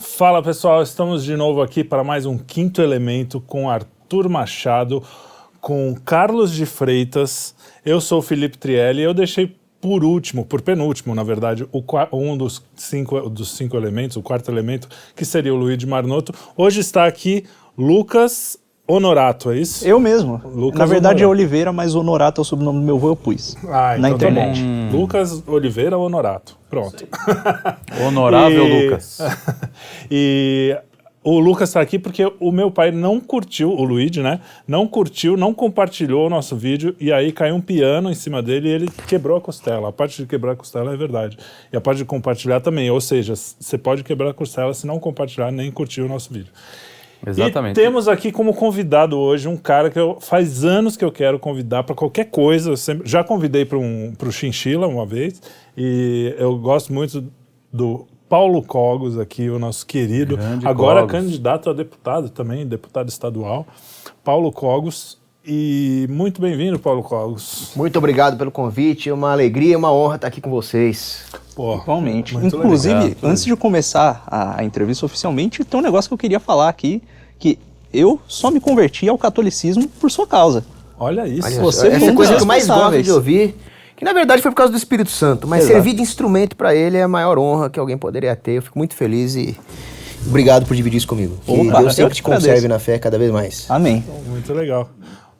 Fala pessoal, estamos de novo aqui para mais um quinto elemento com Arthur Machado, com Carlos de Freitas. Eu sou o Felipe Trielli e eu deixei por último, por penúltimo, na verdade, o, um dos cinco, dos cinco elementos, o quarto elemento, que seria o Luigi Marnoto. Hoje está aqui Lucas Honorato, é isso? Eu mesmo. Lucas Na verdade Honorato. é Oliveira, mas Honorato é o sobrenome do meu avô, eu pus. Ah, então na tá internet. Tá hum. Lucas Oliveira Honorato. Pronto. Honorável e... Lucas. e o Lucas está aqui porque o meu pai não curtiu, o Luigi, né? Não curtiu, não compartilhou o nosso vídeo e aí caiu um piano em cima dele e ele quebrou a costela. A parte de quebrar a costela é verdade. E a parte de compartilhar também. Ou seja, você pode quebrar a costela se não compartilhar nem curtir o nosso vídeo. Exatamente. E temos aqui como convidado hoje um cara que eu, faz anos que eu quero convidar para qualquer coisa. Sempre, já convidei para um, o Chinchila uma vez e eu gosto muito do Paulo Cogos aqui, o nosso querido, Grande agora Cogos. candidato a deputado também, deputado estadual. Paulo Cogos. E muito bem-vindo, Paulo Cogos. Muito obrigado pelo convite, é uma alegria, uma honra estar aqui com vocês. Pô, Igualmente. Inclusive, legal. antes de começar a, a, entrevista oficialmente, tem um negócio que eu queria falar aqui, que eu só me converti ao catolicismo por sua causa. Olha isso. Olha, Você essa é a coisa que eu mais gosto de ouvir, que na verdade foi por causa do Espírito Santo, mas Exato. servir de instrumento para ele é a maior honra que alguém poderia ter. Eu fico muito feliz e obrigado por dividir isso comigo. Que Opa, Deus sempre te conserve na fé cada vez mais. Amém. Muito legal.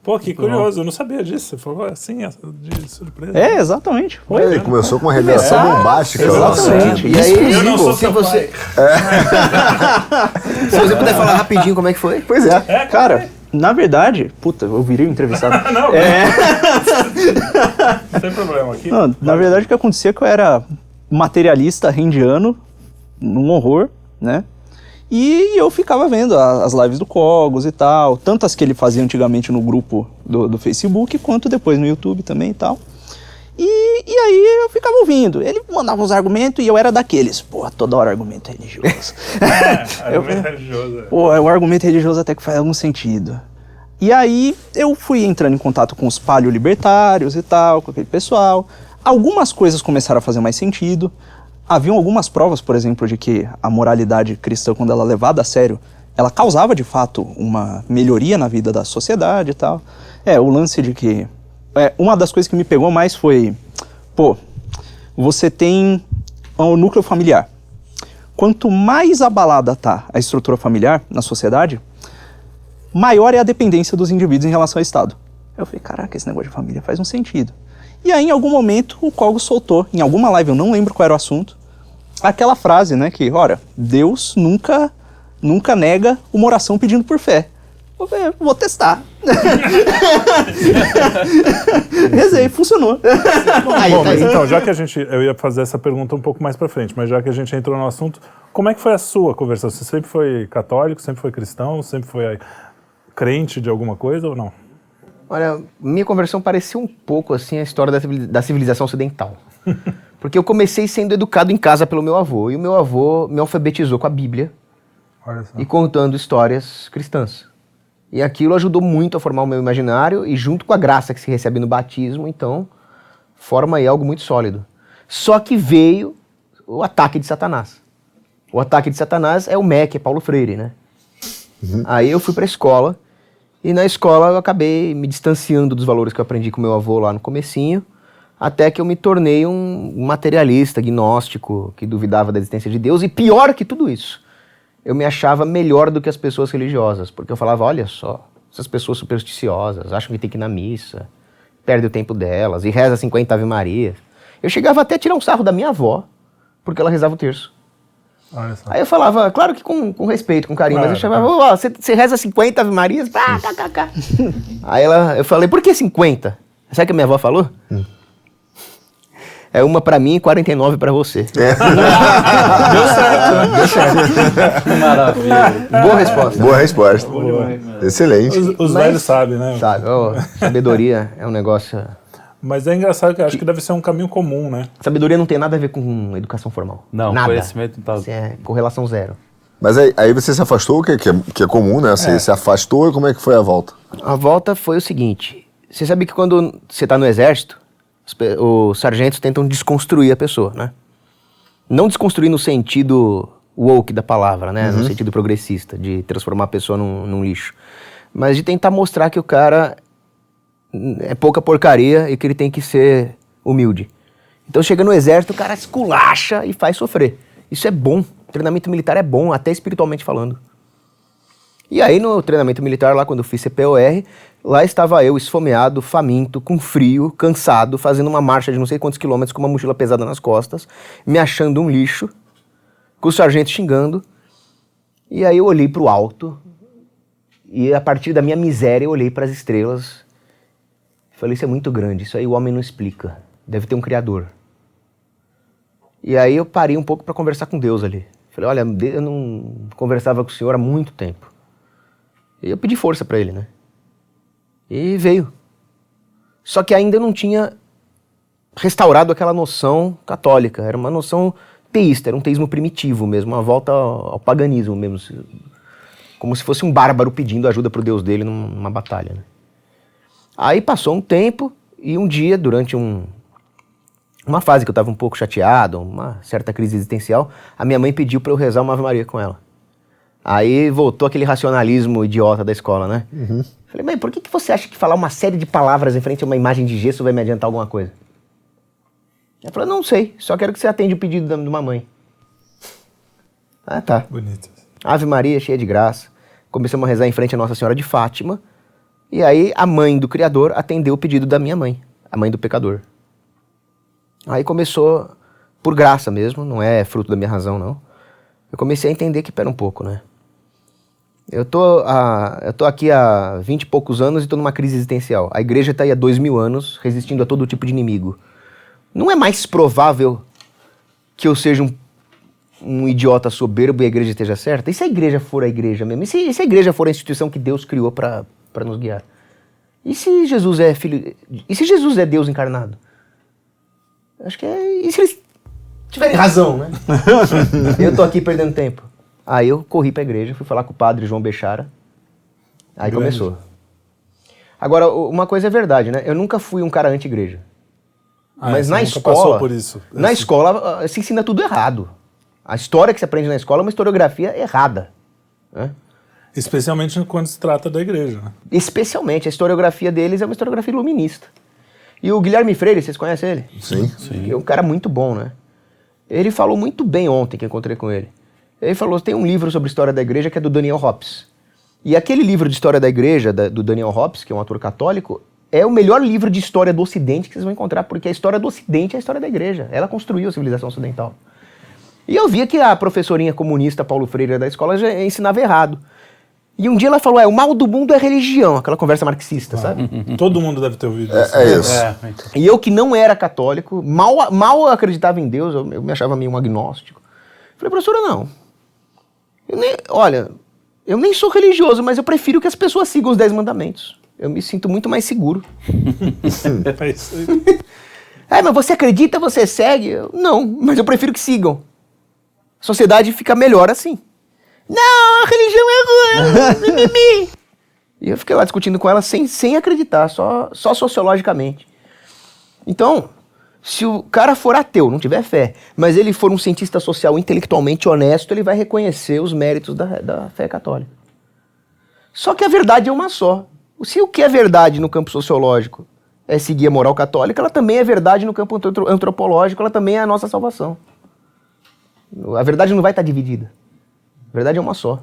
Pô, que curioso, eu não sabia disso. Você falou assim, de surpresa. É, exatamente. Foi. Ele começou com uma revelação é, bombástica. Exatamente. E aí, eu não sou se você. É. se você puder falar rapidinho como é que foi. Pois é. é cara, na verdade, puta, eu virei um entrevistado. não, é... não tem problema aqui. Não, na verdade, o que acontecia é que eu era materialista rendiano, num horror, né? E eu ficava vendo as lives do Cogos e tal, tantas que ele fazia antigamente no grupo do, do Facebook, quanto depois no YouTube também e tal. E, e aí eu ficava ouvindo. Ele mandava uns argumentos e eu era daqueles. Pô, toda hora argumento religioso. É, argumento eu, religioso. É. Pô, o argumento religioso até que faz algum sentido. E aí eu fui entrando em contato com os palio-libertários e tal, com aquele pessoal. Algumas coisas começaram a fazer mais sentido haviam algumas provas, por exemplo, de que a moralidade cristã, quando ela é levada a sério, ela causava de fato uma melhoria na vida da sociedade e tal. É, o lance de que. É, uma das coisas que me pegou mais foi. Pô, você tem o núcleo familiar. Quanto mais abalada tá a estrutura familiar na sociedade, maior é a dependência dos indivíduos em relação ao Estado. Eu falei, caraca, esse negócio de família faz um sentido. E aí, em algum momento, o Kogo soltou, em alguma live, eu não lembro qual era o assunto, aquela frase, né, que, ora, Deus nunca, nunca nega uma oração pedindo por fé. Vou, ver, vou testar. Rezei, funcionou. Bom, mas então, já que a gente, eu ia fazer essa pergunta um pouco mais para frente, mas já que a gente entrou no assunto, como é que foi a sua conversão? Você sempre foi católico, sempre foi cristão, sempre foi crente de alguma coisa ou não? Olha, minha conversão parecia um pouco assim a história da civilização ocidental. Porque eu comecei sendo educado em casa pelo meu avô, e o meu avô me alfabetizou com a Bíblia e contando histórias cristãs. E aquilo ajudou muito a formar o meu imaginário, e junto com a graça que se recebe no batismo, então, forma aí algo muito sólido. Só que veio o ataque de Satanás. O ataque de Satanás é o MEC, é Paulo Freire, né? Uhum. Aí eu fui para a escola, e na escola eu acabei me distanciando dos valores que eu aprendi com meu avô lá no comecinho, até que eu me tornei um materialista, gnóstico, que duvidava da existência de Deus, e pior que tudo isso, eu me achava melhor do que as pessoas religiosas, porque eu falava, olha só, essas pessoas supersticiosas acham que tem que ir na missa, perde o tempo delas, e reza 50 Ave Maria. Eu chegava até a tirar um sarro da minha avó, porque ela rezava o terço. Aí eu falava, claro que com, com respeito, com carinho, claro, mas eu chamava, ó, você, você reza 50 Ave Marias? Ah, cá, cá, cá. Aí ela, eu falei, por que 50? Sabe o que a minha avó falou? Hum é uma para mim e 49 para você. É. Deu certo. Deu certo. Maravilha. Boa resposta. Boa resposta. Boa. Excelente. Os, os velhos sabem, né? Sabe. Oh, sabedoria é um negócio... Mas é engraçado que eu acho que deve ser um caminho comum, né? Sabedoria não tem nada a ver com educação formal. Não, nada. conhecimento não tá... É correlação zero. Mas aí, aí você se afastou, que, que, é, que é comum, né? Você é. se afastou e como é que foi a volta? A volta foi o seguinte. Você sabe que quando você está no exército, os sargentos tentam desconstruir a pessoa, né? Não desconstruir no sentido woke da palavra, né? No sentido progressista, de transformar a pessoa num, num lixo. Mas de tentar mostrar que o cara é pouca porcaria e que ele tem que ser humilde. Então chega no exército, o cara esculacha e faz sofrer. Isso é bom. treinamento militar é bom, até espiritualmente falando. E aí no treinamento militar lá, quando eu fiz CPOR, lá estava eu esfomeado, faminto, com frio, cansado, fazendo uma marcha de não sei quantos quilômetros com uma mochila pesada nas costas, me achando um lixo, com o sargento xingando. E aí eu olhei para o alto e a partir da minha miséria eu olhei para as estrelas. Falei, isso é muito grande, isso aí o homem não explica. Deve ter um criador. E aí eu parei um pouco para conversar com Deus ali. Falei, olha, eu não conversava com o senhor há muito tempo. E eu pedi força para ele, né? E veio. Só que ainda não tinha restaurado aquela noção católica. Era uma noção teísta, era um teísmo primitivo mesmo, uma volta ao, ao paganismo mesmo. Como se fosse um bárbaro pedindo ajuda pro Deus dele numa batalha. Né? Aí passou um tempo e um dia, durante um, uma fase que eu estava um pouco chateado, uma certa crise existencial, a minha mãe pediu para eu rezar uma Ave Maria com ela. Aí voltou aquele racionalismo idiota da escola, né? Uhum. Falei, mãe, por que, que você acha que falar uma série de palavras em frente a uma imagem de gesso vai me adiantar alguma coisa? Ela falou, não sei, só quero que você atenda o pedido da, de uma mãe. Ah, tá. Bonito. Ave Maria, cheia de graça. Começamos a rezar em frente a Nossa Senhora de Fátima. E aí a mãe do Criador atendeu o pedido da minha mãe, a mãe do pecador. Aí começou, por graça mesmo, não é fruto da minha razão, não. Eu comecei a entender que, pera um pouco, né? Eu tô, a, eu tô aqui há vinte e poucos anos e tô numa crise existencial. A igreja está aí há dois mil anos, resistindo a todo tipo de inimigo. Não é mais provável que eu seja um, um idiota soberbo e a igreja esteja certa? E se a igreja for a igreja mesmo? E se, e se a igreja for a instituição que Deus criou para nos guiar? E se Jesus é filho... E se Jesus é Deus encarnado? Acho que é... E se eles tiverem razão, né? eu tô aqui perdendo tempo. Aí eu corri pra igreja, fui falar com o padre João Bechara. Aí Grande. começou. Agora, uma coisa é verdade, né? Eu nunca fui um cara anti-igreja. Ah, Mas na escola. por isso. Na Assim. escola ah, se ensina tudo errado. A história que se aprende na escola é uma historiografia errada. né? Especialmente quando se trata da igreja. né? Especialmente, a historiografia deles é uma historiografia iluminista. E o Guilherme Freire, vocês conhecem ele? Sim. É um cara muito bom, né? Ele falou muito bem ontem que eu encontrei com ele. Ele falou: tem um livro sobre história da igreja que é do Daniel Hobbes. E aquele livro de história da igreja, da- do Daniel Hobbes, que é um ator católico, é o melhor livro de história do Ocidente que vocês vão encontrar, porque a história do Ocidente é a história da igreja. Ela construiu a civilização ocidental. E eu via que a professorinha comunista Paulo Freire da escola já ensinava errado. E um dia ela falou: é, o mal do mundo é religião, aquela conversa marxista, sabe? Todo mundo deve ter ouvido isso. É, é isso. É, então. E eu que não era católico, mal, mal acreditava em Deus, eu, eu me achava meio um agnóstico. Falei, professora, não. Eu nem- olha, eu nem sou religioso, mas eu prefiro que as pessoas sigam os dez mandamentos. Eu me sinto muito mais seguro. É isso aí. É, mas você acredita, você segue? Eu, não, mas eu prefiro que sigam. A sociedade fica melhor assim. Não, a religião é ruim. mimimi. e eu fiquei lá discutindo com ela sem, sem acreditar, só, só sociologicamente. Então, se o cara for ateu, não tiver fé, mas ele for um cientista social intelectualmente honesto, ele vai reconhecer os méritos da, da fé católica. Só que a verdade é uma só. Se o que é verdade no campo sociológico é seguir a moral católica, ela também é verdade no campo antro- antropológico, ela também é a nossa salvação. A verdade não vai estar dividida. A verdade é uma só.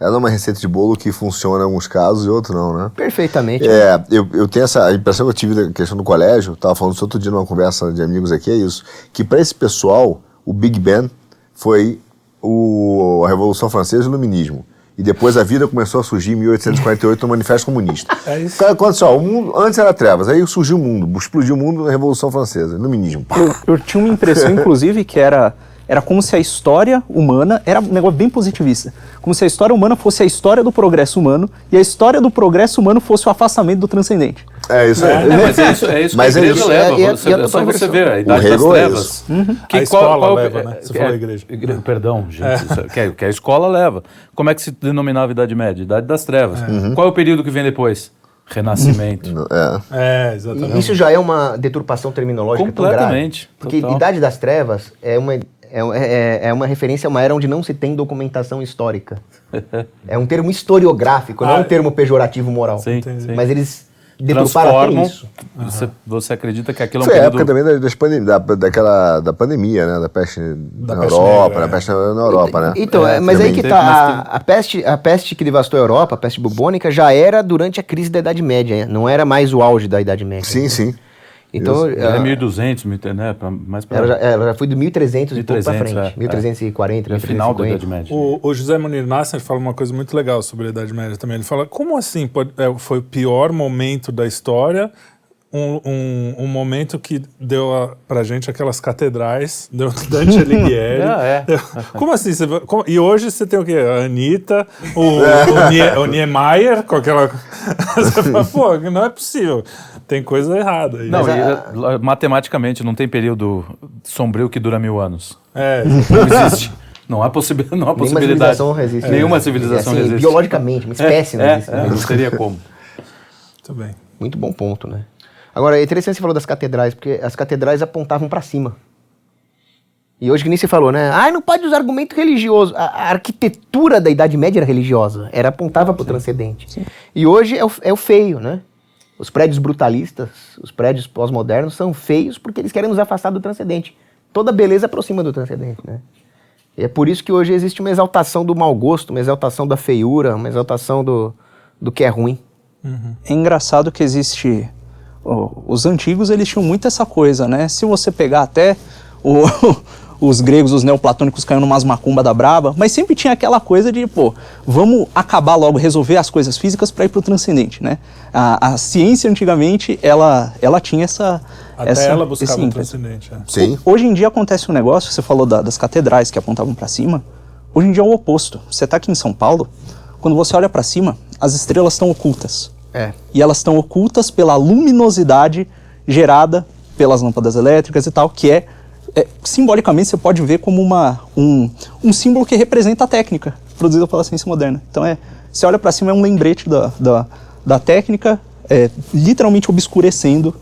Ela é uma receita de bolo que funciona em alguns casos e outros não, né? Perfeitamente. É, eu, eu tenho essa impressão que eu tive da questão do colégio, tava falando isso outro dia numa conversa de amigos aqui, é isso, que para esse pessoal, o Big Bang foi o, a Revolução Francesa e o Iluminismo. E depois a vida começou a surgir em 1848 no Manifesto Comunista. É isso. Cara, quando só, o mundo, antes era trevas, aí surgiu o mundo, explodiu o mundo na Revolução Francesa, Iluminismo. Eu, eu tinha uma impressão, inclusive, que era, era como se a história humana era um negócio bem positivista. Como se a história humana fosse a história do progresso humano e a história do progresso humano fosse o afastamento do transcendente. É isso aí. É, mas é isso, é isso Mas que a é igreja isso. leva. É, é- você, é a é só você ver a idade das é trevas. Que A escola leva, né? Você falou igreja. Perdão, gente. é- Que, que a escola leva. Como é que se denominava a Idade Média? Idade das Trevas. Qual é o período que vem depois? Renascimento. É. É, E exatamente. isso já é uma deturpação terminológica tão grave. Completamente, Porque total. Idade das Trevas é uma, é, é, é uma referência a uma era onde não se tem documentação histórica. é um termo historiográfico, não é um Ah, termo pejorativo moral. Sim. Mas eles deturparam isso. Você, você acredita que aquilo é um Foi a período... época também das, pandem- da, daquela, da pandemia, né? Da peste na peste Europa, negra, da é. peste na Europa, né? Então, É, é, mas aí que tá. A, a peste, a peste que devastou a Europa, a peste bubônica, já era durante a crise da Idade Média, não era mais o auge da Idade Média. Sim, sim. Então, É a- 1200, mil- né? Pra, mais pra... ela, já, ela já foi do 1300 e pouco 1300, frente. é, 1340, é final da 1350. Idade Média. O, o José Munir Nasser fala uma coisa muito legal sobre a Idade Média também. Ele fala, como assim pode- é, foi o pior momento da história, um, um, um momento que deu a, pra gente aquelas catedrais, deu Dante Alighieri. Ah, é. Deu- como assim? Você, como- e hoje você tem o quê? A Anitta, o, o, Nie- o Niemeyer, com aquela... você fala, pô, não é possível. Tem coisa errada aí. Não, e, eh, matematicamente não tem período sombrio que dura mil anos. É, Não existe. Não há, possibi não há Nenhuma possibilidade. civilização resiste. Nenhuma É, civilização assim, resiste. Biologicamente, uma espécie não é, existe. é, né? não teria como. muito bem. Muito bom ponto, né? Agora, é interessante você falou das catedrais, porque as catedrais apontavam para cima. E hoje que nem você falou, né? Ah, não pode usar argumento religioso. A, a arquitetura da Idade Média era religiosa, era apontava para o transcendente. E hoje é o, é o feio, né? Os prédios brutalistas, os prédios pós-modernos são feios porque eles querem nos afastar do transcendente. Toda beleza aproxima do transcendente, né? E é por isso que hoje existe uma exaltação do mau gosto, uma exaltação da feiura, uma exaltação do, do que é ruim. É engraçado que existe. Os antigos eles tinham muito essa coisa, né? Se você pegar até o- os gregos, os neoplatônicos caindo numas macumba da braba, mas sempre tinha aquela coisa de, pô, vamos acabar logo, resolver as coisas físicas para ir pro transcendente, né? A, a ciência antigamente ela, ela tinha essa. Até essa, ela esse buscava o transcendente. é. Sim. Hoje em dia acontece um negócio, você falou da- das catedrais que apontavam para cima. Hoje em dia é o oposto. Você tá aqui em São Paulo, quando você olha para cima, as estrelas estão ocultas. É. E elas estão ocultas pela luminosidade gerada pelas lâmpadas elétricas e tal, que é, é, simbolicamente você pode ver como uma, um, um símbolo que representa a técnica produzida pela ciência moderna. Então é, você olha para cima é um lembrete da, da, da técnica, é, literalmente obscurecendo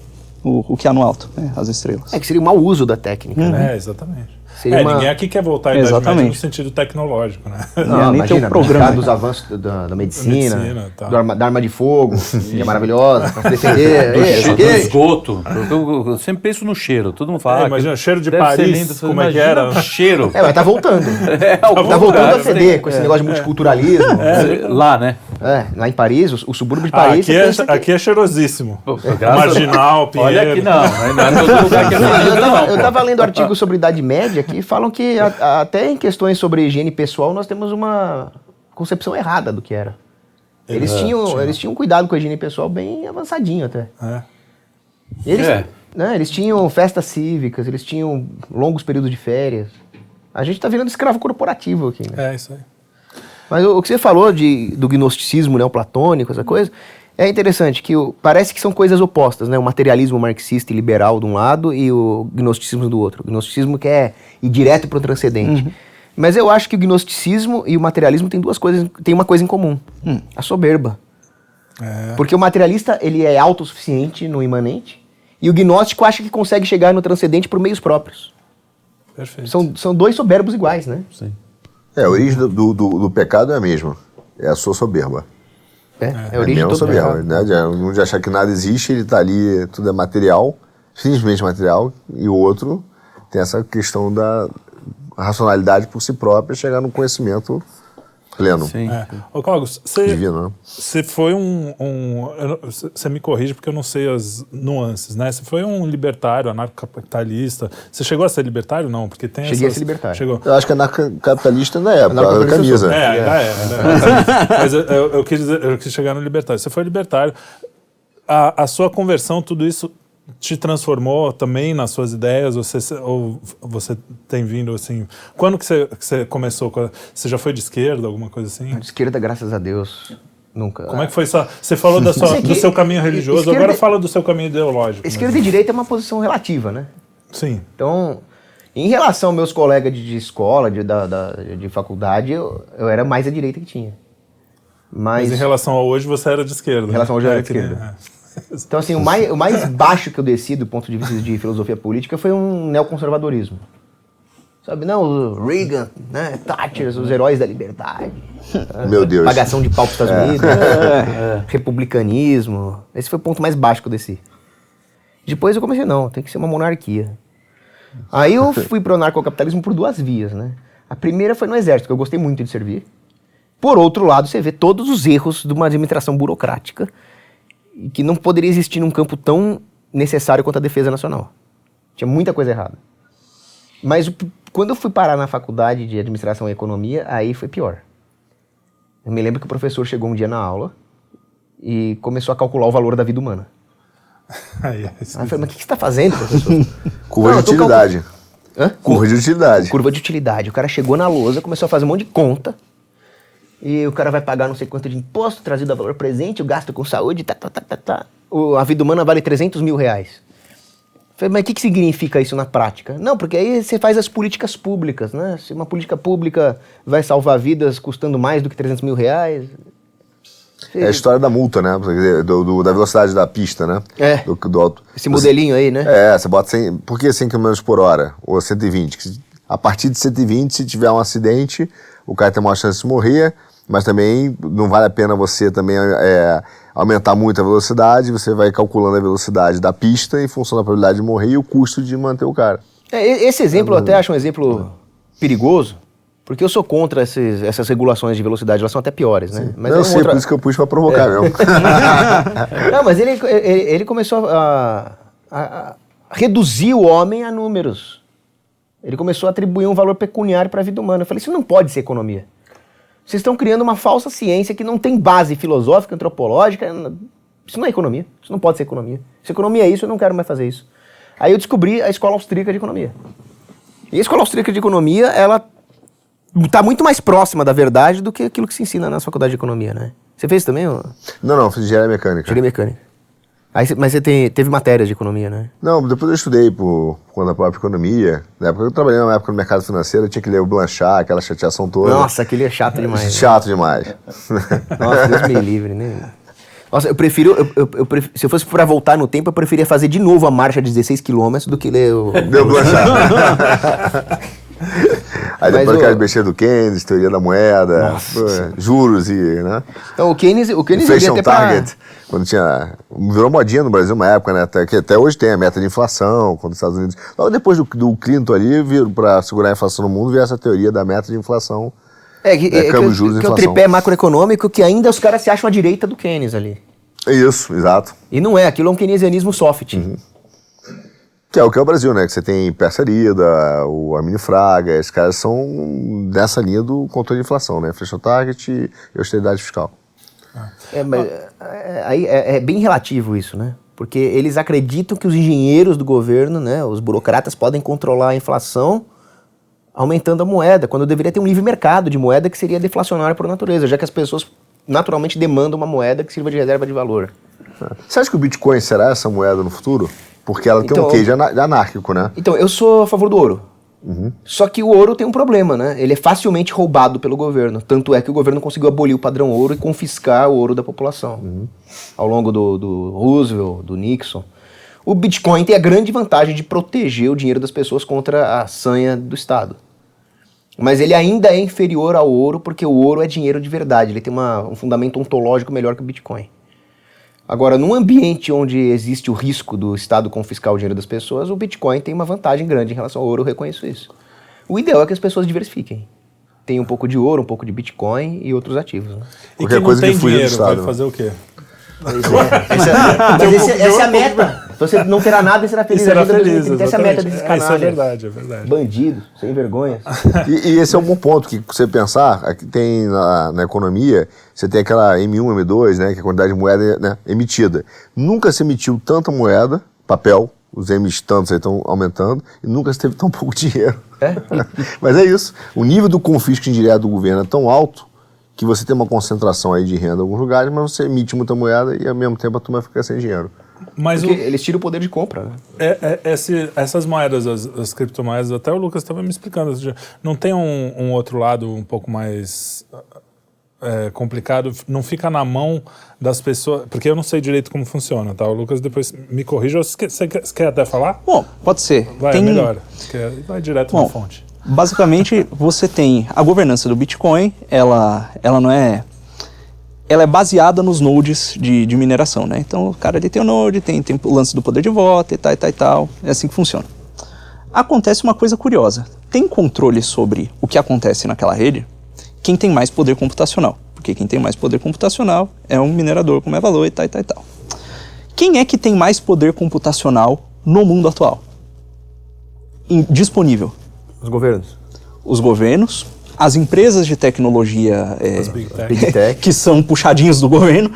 o, o que há no alto, né, as estrelas. É que seria o mau uso da técnica, né? É, exatamente. Seria é, uma- ninguém aqui quer voltar à Idade Média no sentido tecnológico, né? Não, Não, nem tem imagina, o programa. dos avanços da, da medicina, medicina, tá. do arma- da arma de fogo, que é maravilhosa, pra se defender. Do, é, cheiro, do esgoto. Eu, eu- eu sempre penso no cheiro. Todo mundo fala. É, ah, imagina, que cheiro de Paris, lindo. como é que Imagina era? o cheiro. É, mas tá voltando. É, Tá voltando a feder com esse negócio de multiculturalismo. É, Lá, né? É, lá em Paris, o, o subúrbio de Ah, Paris. aqui, você é, aqui é cheirosíssimo. Pô, Marginal, Pinheiro. Olha aqui não. Não é todo lugar que é Não, eu, tava, eu tava lendo artigos sobre Idade Média que falam que a- a- até em questões sobre higiene pessoal nós temos uma concepção errada do que era. Eles, tinham, eles tinham cuidado com a higiene pessoal bem avançadinho até. É. Eles, É. né, eles tinham festas cívicas, eles tinham longos períodos de férias. A gente tá virando escravo corporativo aqui. né? É isso aí. Mas o, o que você falou de, do gnosticismo neoplatônico, essa coisa, é interessante, que o- parece que são coisas opostas, né? O materialismo marxista e liberal de um lado e o gnosticismo do outro. O gnosticismo quer ir direto para o transcendente. Mas eu acho que o gnosticismo e o materialismo têm duas coisas, têm uma coisa em comum. A soberba. É. Porque o materialista, ele é autossuficiente no imanente, e o gnóstico acha que consegue chegar no transcendente por meios próprios. Perfeito. São, são dois soberbos iguais, né? Sim. É, a origem do, do, do- do pecado é a mesma. É a sua soberba. É, é, É, a a origem mesma do soberba. Né? De, um de achar que nada existe, ele tá ali, tudo é material, simplesmente material, e o outro tem essa questão da racionalidade por si própria, chegar no conhecimento pleno, Sim. É. Ô, Clóvis, você divino. Né? você foi um. um não- Você me corrige porque eu não sei as nuances, né? Você foi um libertário, anarcocapitalista. Você chegou a ser libertário? Não, porque tem Cheguei a essas- ser libertário. Chegou. Eu acho que anarcapitalista na época, a Anarcocapitalista camisa. É, ainda é. ainda é. Mas eu, eu- eu quis dizer, eu quis chegar no libertário. Você foi libertário. A, a sua conversão, tudo isso te transformou também nas suas ideias? Ou você, ou você tem vindo assim. Quando que você, que você começou? com a- Você já foi de esquerda, alguma coisa assim? De esquerda, graças a Deus, nunca. Como é que foi só? Você falou da sua, Isso do seu caminho religioso, esquerda- agora fala do seu caminho ideológico. Esquerda né? e direita é uma posição relativa, né? Sim. Então, em relação aos meus colegas de, de escola, de, da, da- de faculdade, eu, eu era mais à direita que tinha. Mas, Mas em relação a hoje, você era de esquerda. Em relação a hoje, eu era de que nem- esquerda. então assim, o mais, o mais baixo que eu desci do ponto de vista de filosofia política foi um neoconservadorismo. Sabe, não, o Reagan, né, Thatcher, os heróis da liberdade. Meu Deus. Pagação de pau para os Estados Unidos, é, republicanismo. Esse foi o ponto mais baixo que eu desci. Depois eu comecei, não, tem que ser uma monarquia. Aí eu fui pro anarcocapitalismo por duas vias, né? A primeira foi no exército, que eu gostei muito de servir. Por outro lado, você vê todos os erros de uma administração burocrática que não poderia existir num campo tão necessário quanto a defesa nacional. Tinha muita coisa errada. Mas o- quando eu fui parar na faculdade de administração e economia, aí foi pior. Eu me lembro que o professor chegou um dia na aula e começou a calcular o valor da vida humana. Aí, eu falei, mas o que que você está fazendo, professor? Curva Não, de utilidade. Hã? Curva de utilidade. Curva de utilidade. O cara chegou na lousa, começou a fazer um monte de conta. E o cara vai pagar não sei quanto de imposto, trazido a valor presente, o gasto com saúde, tá, tá, tá, tá, tá. O- a vida humana vale 300 mil reais. Falei, mas o que, que significa isso na prática? Não, porque aí você faz as políticas públicas, né? Se uma política pública vai salvar vidas custando mais do que 300 mil reais... É a história da multa, né? Do- do- da velocidade da pista, né? É. Do, do alto. Esse modelinho aí, né? É, você bota 100. Por que 100 km por hora? Ou 120? Que se- A partir de 120, se tiver um acidente, o cara tem uma chance de morrer, mas também não vale a pena você também é, aumentar muito a velocidade, você vai calculando a velocidade da pista em função da probabilidade de morrer e o custo de manter o cara. É, esse exemplo eu até acho um exemplo perigoso, porque eu sou contra esses- essas regulações de velocidade, elas são até piores, né? Mas é eu sei, outra- por isso que eu pus pra provocar mesmo. Não, mas ele, ele, ele começou a, a- a reduzir o homem a números. Ele começou a atribuir um valor pecuniário para a vida humana. Eu falei, isso não pode ser economia. Vocês estão criando uma falsa ciência que não tem base filosófica, antropológica. Isso não é economia. Isso não pode ser economia. Se economia é isso, eu não quero mais fazer isso. Aí eu descobri a escola austríaca de economia. E a escola austríaca de economia, ela está muito mais próxima da verdade do que aquilo que se ensina na faculdade de economia, né? Você fez também? ô? não, não, fiz engenharia mecânica. Cheguei mecânica. Aí, mas você tem- teve matérias de economia, né? Não, depois eu estudei por conta da própria economia. Na época eu trabalhei na época no mercado financeiro, eu tinha que ler o Blanchard, aquela chateação toda. Nossa, aquele é chato demais. né? Chato demais. Nossa, Deus me livre, né? Nossa, eu prefiro, eu, eu- eu se eu fosse pra voltar no tempo, eu preferia fazer de novo a marcha de 16 km do que ler o... Deu Blanchard. Aí depois o- aquelas besteiras do Keynes, teoria da moeda, juros e, né? Então, o Keynes, o Keynes Inflation até pra... Quando tinha. Virou modinha no Brasil uma época, né? Até, que até hoje tem a meta de inflação, quando os Estados Unidos. Logo depois do, do Clinton ali, para segurar a inflação no mundo, veio essa teoria da meta de inflação. É, que, É, é, que, câmbio, juros e que é o tripé macroeconômico que ainda os caras se acham à direita do Keynes ali. É isso, exato. E não é, aquilo é um keynesianismo soft. Uhum. Que é o que é o Brasil, né? Que você tem Persa Arida, o Arminio Fraga, esses caras são nessa linha do controle de inflação, né? Inflation target e austeridade fiscal. É, mas, é, aí é, é bem relativo isso, né? Porque eles acreditam que os engenheiros do governo, né, os burocratas, podem controlar a inflação aumentando a moeda, quando deveria ter um livre mercado de moeda que seria deflacionário por natureza, já que as pessoas naturalmente demandam uma moeda que sirva de reserva de valor. Você acha que o Bitcoin será essa moeda no futuro? Porque ela tem um Então- ana- de anárquico, né? Então, eu sou a favor do ouro. Só que o ouro tem um problema, né? Ele é facilmente roubado pelo governo. Tanto é que o governo conseguiu abolir o padrão ouro e confiscar o ouro da população. Ao longo do, do Roosevelt, do Nixon. O Bitcoin tem a grande vantagem de proteger o dinheiro das pessoas contra a sanha do Estado. Mas ele ainda é inferior ao ouro porque o ouro é dinheiro de verdade. Ele tem uma- um fundamento ontológico melhor que o Bitcoin. Agora, num ambiente onde existe o risco do Estado confiscar o dinheiro das pessoas, o Bitcoin tem uma vantagem grande em relação ao ouro, eu reconheço isso. O ideal é que as pessoas diversifiquem. Tem um pouco de ouro, um pouco de Bitcoin e outros ativos. né? E Qualquer quem não coisa que tem do dinheiro vai fazer o quê? Mas esse- essa é a meta. Você não terá nada e será E feliz. será vida dos feliz. Essa é a meta desses exatamente. É, Isso é verdade, é verdade. Bandidos, sem vergonha. E, e esse é um bom ponto, que você pensar, aqui tem na, na economia, você tem aquela M1, M2, né, que é a quantidade de moeda né, emitida. Nunca se emitiu tanta moeda, papel, os M's tantos aí estão aumentando, e nunca se teve tão pouco dinheiro. É? Mas é isso, o nível do confisco indireto do governo é tão alto que você tem uma concentração aí de renda em alguns lugares, mas você emite muita moeda e ao mesmo tempo a turma fica sem dinheiro. Mas o, Porque eles tiram o poder de compra. Né? é, é, esse- essas moedas, as, as criptomoedas, até o Lucas estava me explicando. Não tem um, um outro lado um pouco mais é, complicado? Não fica na mão das pessoas. Porque eu não sei direito como funciona, tá? O Lucas depois me corrija. Você quer, você quer- você quer até falar? Bom, pode ser. Vai, Tem- é melhor. Vai direto Bom, na fonte. Basicamente, você tem a governança do Bitcoin, ela, ela não é ela é baseada nos nodes de, de mineração, né? Então, o cara ele tem o node, tem, tem o lance do poder de voto e tal, e tal, e tal. É assim que funciona. Acontece uma coisa curiosa. Tem controle sobre o que acontece naquela rede quem tem mais poder computacional. Porque quem tem mais poder computacional é um minerador, como é valor e tal, e tal, e tal. Quem é que tem mais poder computacional no mundo atual? Em- disponível. Os governos. Os governos, as empresas de tecnologia é, Big Tech. Big Tech. que são puxadinhos do governo.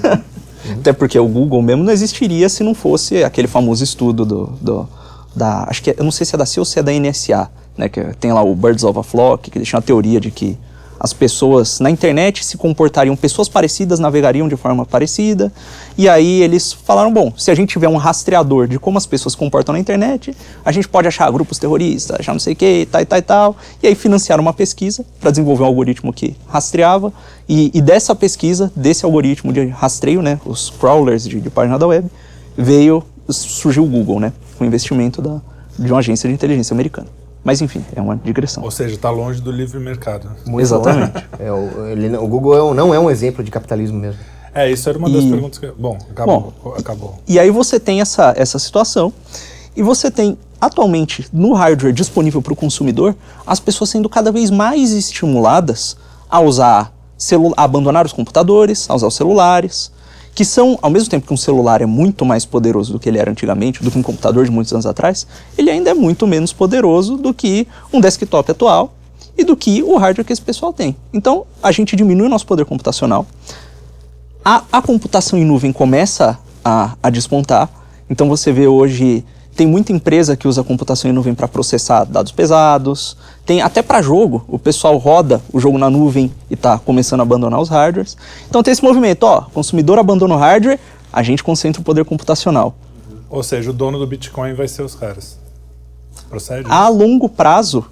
Até porque o Google mesmo não existiria se não fosse aquele famoso estudo do, do- da, acho que é- eu não sei se é da CIA ou se é da NSA, né, que tem lá o Birds of a Flock, que deixa uma teoria de que as pessoas na internet se comportariam, pessoas parecidas navegariam de forma parecida, e aí eles falaram, bom, se a gente tiver um rastreador de como as pessoas se comportam na internet, a gente pode achar grupos terroristas, achar não sei o que, tal, e tal, e tal, e aí financiaram uma pesquisa para desenvolver um algoritmo que rastreava, e, e dessa pesquisa, desse algoritmo de rastreio, né, os crawlers de, de página da web, veio, surgiu o Google, né, com investimento da, de uma agência de inteligência americana. Mas enfim, é uma digressão. Ou seja, está longe do livre mercado. Muito Exatamente. É, o, ele o Google é não é um exemplo de capitalismo mesmo. É, isso era uma das E- perguntas que. Bom, acabou. acabou. E aí você tem essa, essa situação, e você tem atualmente no hardware disponível para o consumidor as pessoas sendo cada vez mais estimuladas a usar celu a abandonar os computadores, a usar os celulares, que são, ao mesmo tempo que um celular é muito mais poderoso do que ele era antigamente, do que um computador de muitos anos atrás, ele ainda é muito menos poderoso do que um desktop atual e do que o hardware que esse pessoal tem. Então, a gente diminui o nosso poder computacional, a, a computação em nuvem começa a, a despontar. Então você vê hoje tem muita empresa que usa computação em nuvem para processar dados pesados. Tem até para jogo, o pessoal roda o jogo na nuvem e está começando a abandonar os hardwares. Então tem esse movimento, ó, consumidor abandona o hardware, a gente concentra o poder computacional. Ou seja, o dono do Bitcoin vai ser os caras. Procede? A longo prazo,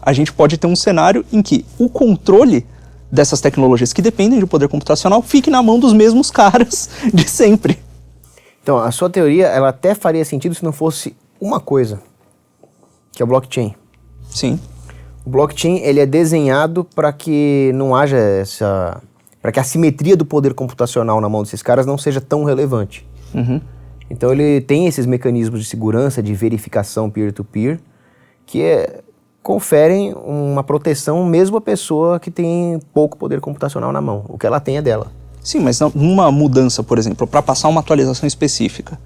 a gente pode ter um cenário em que o controle dessas tecnologias que dependem de poder computacional fique na mão dos mesmos caras de sempre. Então, a sua teoria, ela até faria sentido se não fosse uma coisa, que é o blockchain. Sim. O blockchain, ele é desenhado para que não haja essa... para que a simetria do poder computacional na mão desses caras não seja tão relevante. Uhum. Então ele tem esses mecanismos de segurança, de verificação peer-to-peer, que é- conferem uma proteção mesmo a pessoa que tem pouco poder computacional na mão. O que ela tem é dela. Sim, mas numa mudança, por exemplo, para passar uma atualização específica,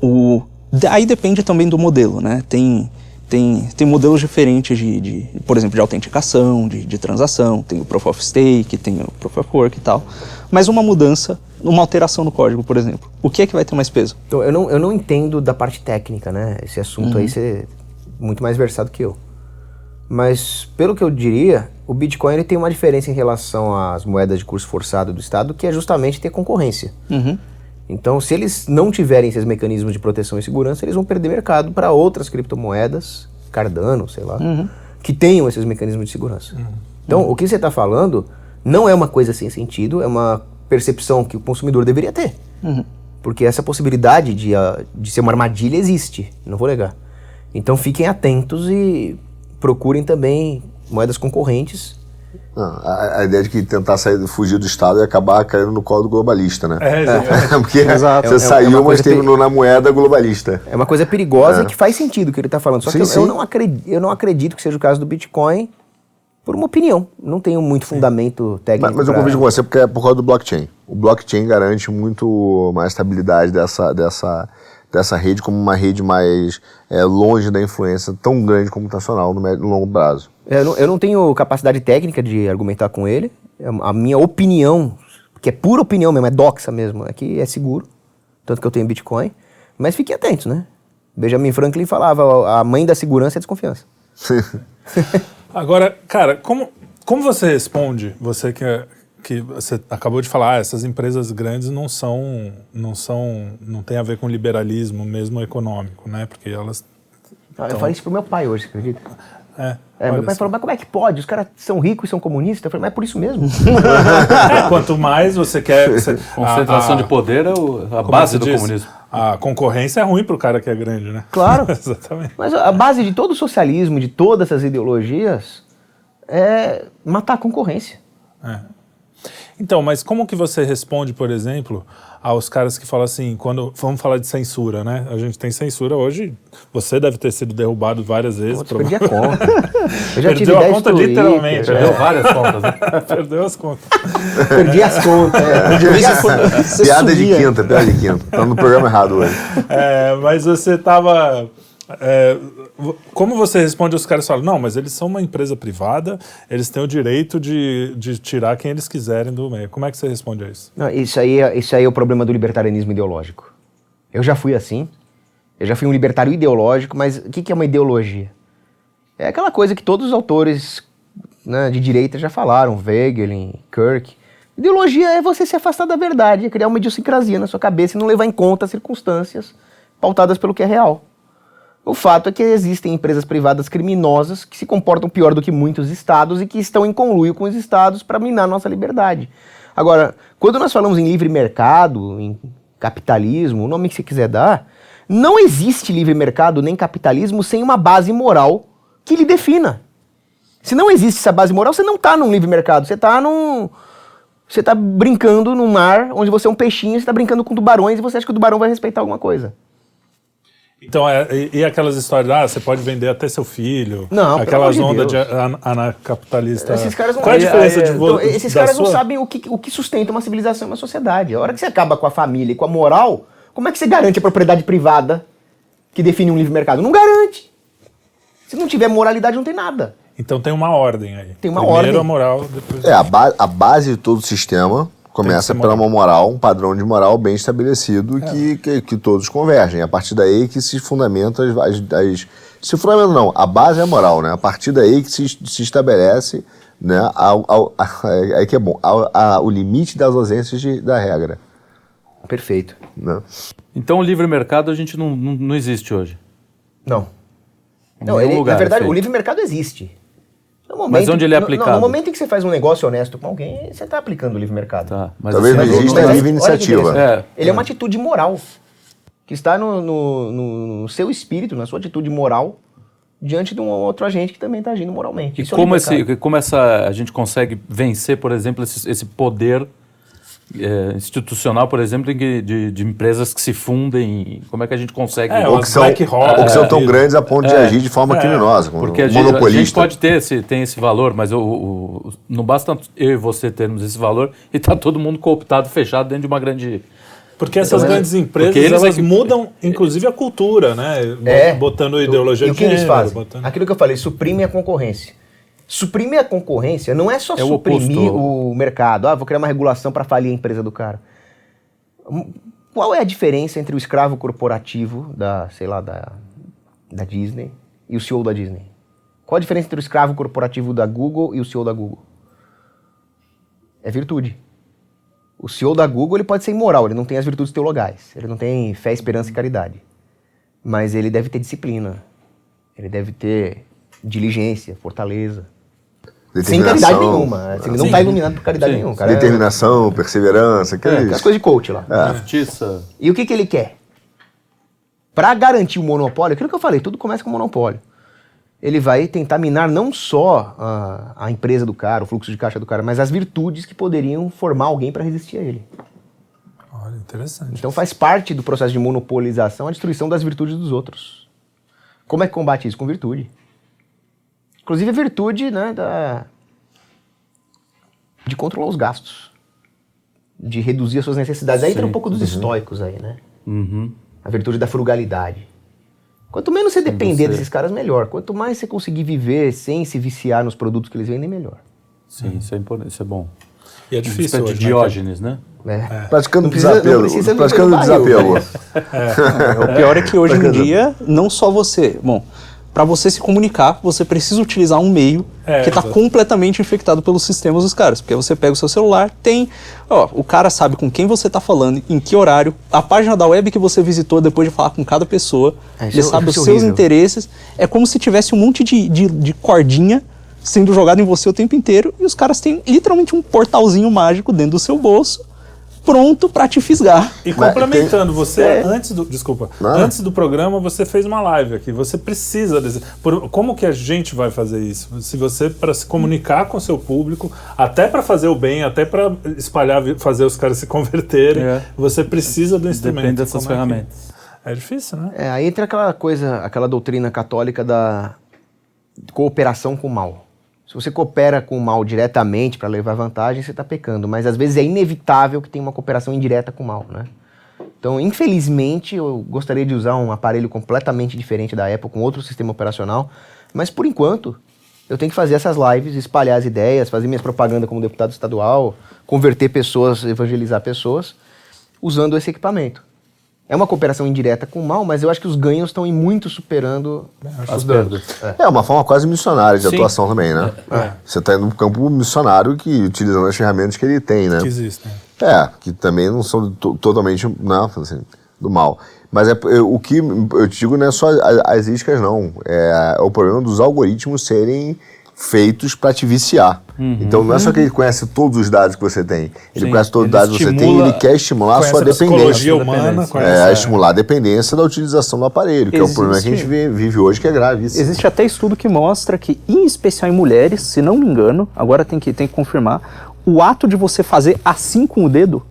o, aí depende também do modelo, né? Tem, tem, tem modelos diferentes de, de, por exemplo, de autenticação, de, de transação, tem o Proof of Stake, tem o Proof of Work e tal. Mas uma mudança, uma alteração no código, por exemplo, o que é que vai ter mais peso? Então eu não, eu não entendo da parte técnica, né? Esse assunto aí você é muito mais versado que eu. Mas pelo que eu diria, o Bitcoin ele tem uma diferença em relação às moedas de curso forçado do Estado, que é justamente ter concorrência. Uhum. Então, se eles não tiverem esses mecanismos de proteção e segurança, eles vão perder mercado para outras criptomoedas, Cardano, sei lá, que tenham esses mecanismos de segurança. Então, o que você está falando não é uma coisa sem sentido, é uma percepção que o consumidor deveria ter. Porque essa possibilidade de, ah, de ser uma armadilha existe, não vou negar. Então, fiquem atentos e procurem também moedas concorrentes. Não, a, a ideia de que tentar sair, fugir do Estado e acabar caindo no colo do globalista, né? É, exatamente. Porque Exato. você É- é saiu, uma mas coisa terminou na moeda globalista. É uma coisa perigosa É. e que faz sentido o que ele está falando. Só Sim, que eu, sim. eu não acredito, eu não acredito que seja o caso do Bitcoin por uma opinião. Não tenho muito fundamento técnico. Mas, mas eu convido com você porque é por causa do blockchain. O blockchain garante muito mais estabilidade dessa, dessa, dessa rede como uma rede mais é, longe da influência tão grande computacional no, médio, no longo prazo. É, Eu não, eu não tenho capacidade técnica de argumentar com ele. É A minha opinião, que é pura opinião mesmo, é doxa mesmo, é que é seguro. Tanto que eu tenho Bitcoin. Mas fiquem atentos, né? Benjamin Franklin falava, a mãe da segurança é a desconfiança. Agora, cara, como, como você responde, você que, é- que você acabou de falar, ah, essas empresas grandes não são, não são, não tem a ver com liberalismo mesmo econômico, né? Porque elas, Ah, Eu falei isso pro meu pai hoje, você acredita? é, É, meu pai só. falou, mas como é que pode? Os caras são ricos e são comunistas? Eu falei, mas é por isso mesmo. É, quanto mais você quer, você, Concentração a- a- de poder é o- a como base se do diz? comunismo. a concorrência é ruim pro cara que é grande, né? Claro. Exatamente. Mas a base de todo o socialismo, de todas essas ideologias, é matar a concorrência. É. Então, mas como que você responde, por exemplo, aos caras que falam assim, quando vamos falar de censura, né? A gente tem censura hoje. Você deve ter sido derrubado várias vezes. Putz, perdi a conta. Eu já tive Perdeu a 10 conta Twitter, literalmente. Perdeu várias contas, né? Perdeu as contas. Perdi as contas. é. Em quando você Piada de quinta, piada de quinta. Tá no programa errado hoje. É, mas você tava. É, como você responde aos caras falam, não, mas eles são uma empresa privada, eles têm o direito de, de tirar quem eles quiserem do meio. Como é que você responde a isso? Não, isso, aí, é- isso aí é o problema do libertarianismo ideológico. Eu já fui assim. Eu já fui um libertário ideológico, mas o que, que é uma ideologia? É aquela coisa que todos os autores né, de direita já falaram, Wegelin, Kirk. Ideologia é você se afastar da verdade, é criar uma idiosincrasia na sua cabeça e não levar em conta as circunstâncias pautadas pelo que é real. O fato é que existem empresas privadas criminosas que se comportam pior do que muitos estados e que estão em conluio com os estados para minar nossa liberdade. Agora, quando nós falamos em livre mercado, em capitalismo, o nome que você quiser dar, não existe livre mercado nem capitalismo sem uma base moral que lhe defina. Se não existe essa base moral, você não está num livre mercado, você está num. Você está brincando num mar onde você é um peixinho, você está brincando com tubarões e você acha que o tubarão vai respeitar alguma coisa. Então, é, e, e aquelas histórias, ah, você pode vender até seu filho. Não, Aquelas de ondas de Deus. an- anacapitalista. Esses caras não Qual é a diferença de então? Esses caras não sabem o que, o que sustenta uma civilização e uma sociedade. A hora que você acaba com a família e com a moral, como é que você garante a propriedade privada que define um livre mercado? Não garante. Se não tiver moralidade, não tem nada. Então tem uma ordem aí. Tem uma Primeiro ordem. a moral, depois. É, a, ba- a base de todo o sistema começa pela moral. uma moral, um padrão de moral bem estabelecido que, que, que todos convergem. A partir daí que se fundamenta as, as, as- Se fundamenta não, a base é a moral, né? A partir daí que se, se estabelece, né? Ao, ao, a- aí que é bom, ao- a- o limite das ausências de- da regra. Perfeito. Né? Então o livre mercado a gente não, não, não existe hoje. Não. Não, ele- lugar na verdade, é o livre mercado existe. No Mas onde ele é no- aplicado? Não, no momento em que você faz um negócio honesto com alguém, você está aplicando o livre mercado. Tá, mas Talvez assim, não exista não- livre iniciativa. É. Ele é uma atitude moral que está no, no- no- no seu espírito, na sua atitude moral, diante de um outro agente que também está agindo moralmente. E Isso é como, mercado. esse, como essa, a gente consegue vencer, por exemplo, esse, esse poder é, institucional, por exemplo, em que- de, de empresas que se fundem? Como é que a gente consegue... É, Ou que, são, Rock, ou que são é, tão e- grandes a ponto de é, agir de forma é, criminosa, como Porque a um gente, a gente monopolista. pode ter esse, tem esse valor, mas o, o- não basta eu e você termos esse valor e tá todo mundo cooptado, fechado dentro de uma grande... Porque essas Então, grandes empresas, eles é elas que- mudam, inclusive, a cultura, né? É. Botando ideologia E de o que eles gênero, fazem? botando- Aquilo que eu falei, suprime a concorrência. Suprimir a concorrência não é só É o suprimir oposto. o mercado. Ah, vou criar uma regulação para falir a empresa do cara. Hum, Qual é a diferença entre o escravo corporativo da, sei lá, da, da Disney e o CEO da Disney? Qual a diferença entre o escravo corporativo da Google e o CEO da Google? É virtude. O CEO da Google ele pode ser imoral, ele não tem as virtudes teologais, ele não tem fé, esperança e caridade. Mas ele deve ter disciplina, ele deve ter diligência, fortaleza. Sem caridade nenhuma. Assim, ele não está iluminado por caridade Sim. nenhuma. Cara, é- Determinação, perseverança, é, aqueles... aquelas coisas de coach lá. Justiça... E o que, que ele quer? Para garantir o monopólio, aquilo que eu falei, tudo começa com monopólio. Ele vai tentar minar não só a, a empresa do cara, o fluxo de caixa do cara, mas as virtudes que poderiam formar alguém para resistir a ele. Olha, interessante. Então faz parte do processo de monopolização a destruição das virtudes dos outros. Como é que combate isso? Com virtude. Inclusive a virtude né, da... de controlar os gastos. De reduzir as suas necessidades. Aí entra um pouco dos estoicos aí, né? Uhum. A virtude da frugalidade. Quanto menos você depender você- desses caras, melhor. Quanto mais você conseguir viver sem se viciar nos produtos que eles vendem, melhor. Sim, isso é, importante, isso é bom. E é difícil de hoje, né, Diógenes, né? É. Praticando não desapego. precisa viver praticando no barril, desapego. né? O pior é que hoje em dia, não só você. Bom, para você se comunicar, você precisa utilizar um meio É, que está completamente infectado pelos sistemas dos caras. Porque você pega o seu celular, tem. Ó, o cara sabe com quem você está falando, em que horário, a página da web que você visitou depois de falar com cada pessoa. É, ele é- sabe os é seus horrível. interesses. É como se tivesse um monte de, de, de cordinha sendo jogado em você o tempo inteiro e os caras têm literalmente um portalzinho mágico dentro do seu bolso pronto para te fisgar. E Mas complementando, você É. antes do. Desculpa. Nada. Antes do programa, você fez uma live aqui. Você precisa. desse- por- como que a gente vai fazer isso? Se você, para se comunicar com o seu público, até para fazer o bem, até para espalhar, fazer os caras se converterem, É. você precisa do instrumento. Depende dessas é que- ferramentas. É difícil, né? É, aí entra aquela coisa, aquela doutrina católica da cooperação com o mal. Se você coopera com o mal diretamente para levar vantagem, você está pecando. Mas às vezes é inevitável que tenha uma cooperação indireta com o mal, né? Então, infelizmente, eu gostaria de usar um aparelho completamente diferente da Apple, com outro sistema operacional. Mas por enquanto, eu tenho que fazer essas lives, espalhar as ideias, fazer minhas propagandas como deputado estadual, converter pessoas, evangelizar pessoas, usando esse equipamento. É uma cooperação indireta com o mal, mas eu acho que os ganhos estão em muito superando As os danos. perdas. É uma forma quase missionária de Sim. atuação também, né? É. Você está indo no campo missionário que utilizando as ferramentas que ele tem, né? Que existem. É, que também não são to- totalmente não, assim, do mal. Mas é, é, o que eu te digo não é só a- as iscas, não. É, é o problema dos algoritmos serem feitos para te viciar. Então não é só que ele conhece todos os dados que você tem. Ele Sim, conhece todos os dados que você tem e ele quer estimular a sua a dependência. psicologia Sua humana, É, a- estimular a dependência da utilização do aparelho, que é o problema que a gente Existe- vive hoje, que é grave. Isso. Existe até estudo que mostra que, em especial em mulheres, se não me engano, agora tem que, tem que confirmar, o ato de você fazer assim com o dedo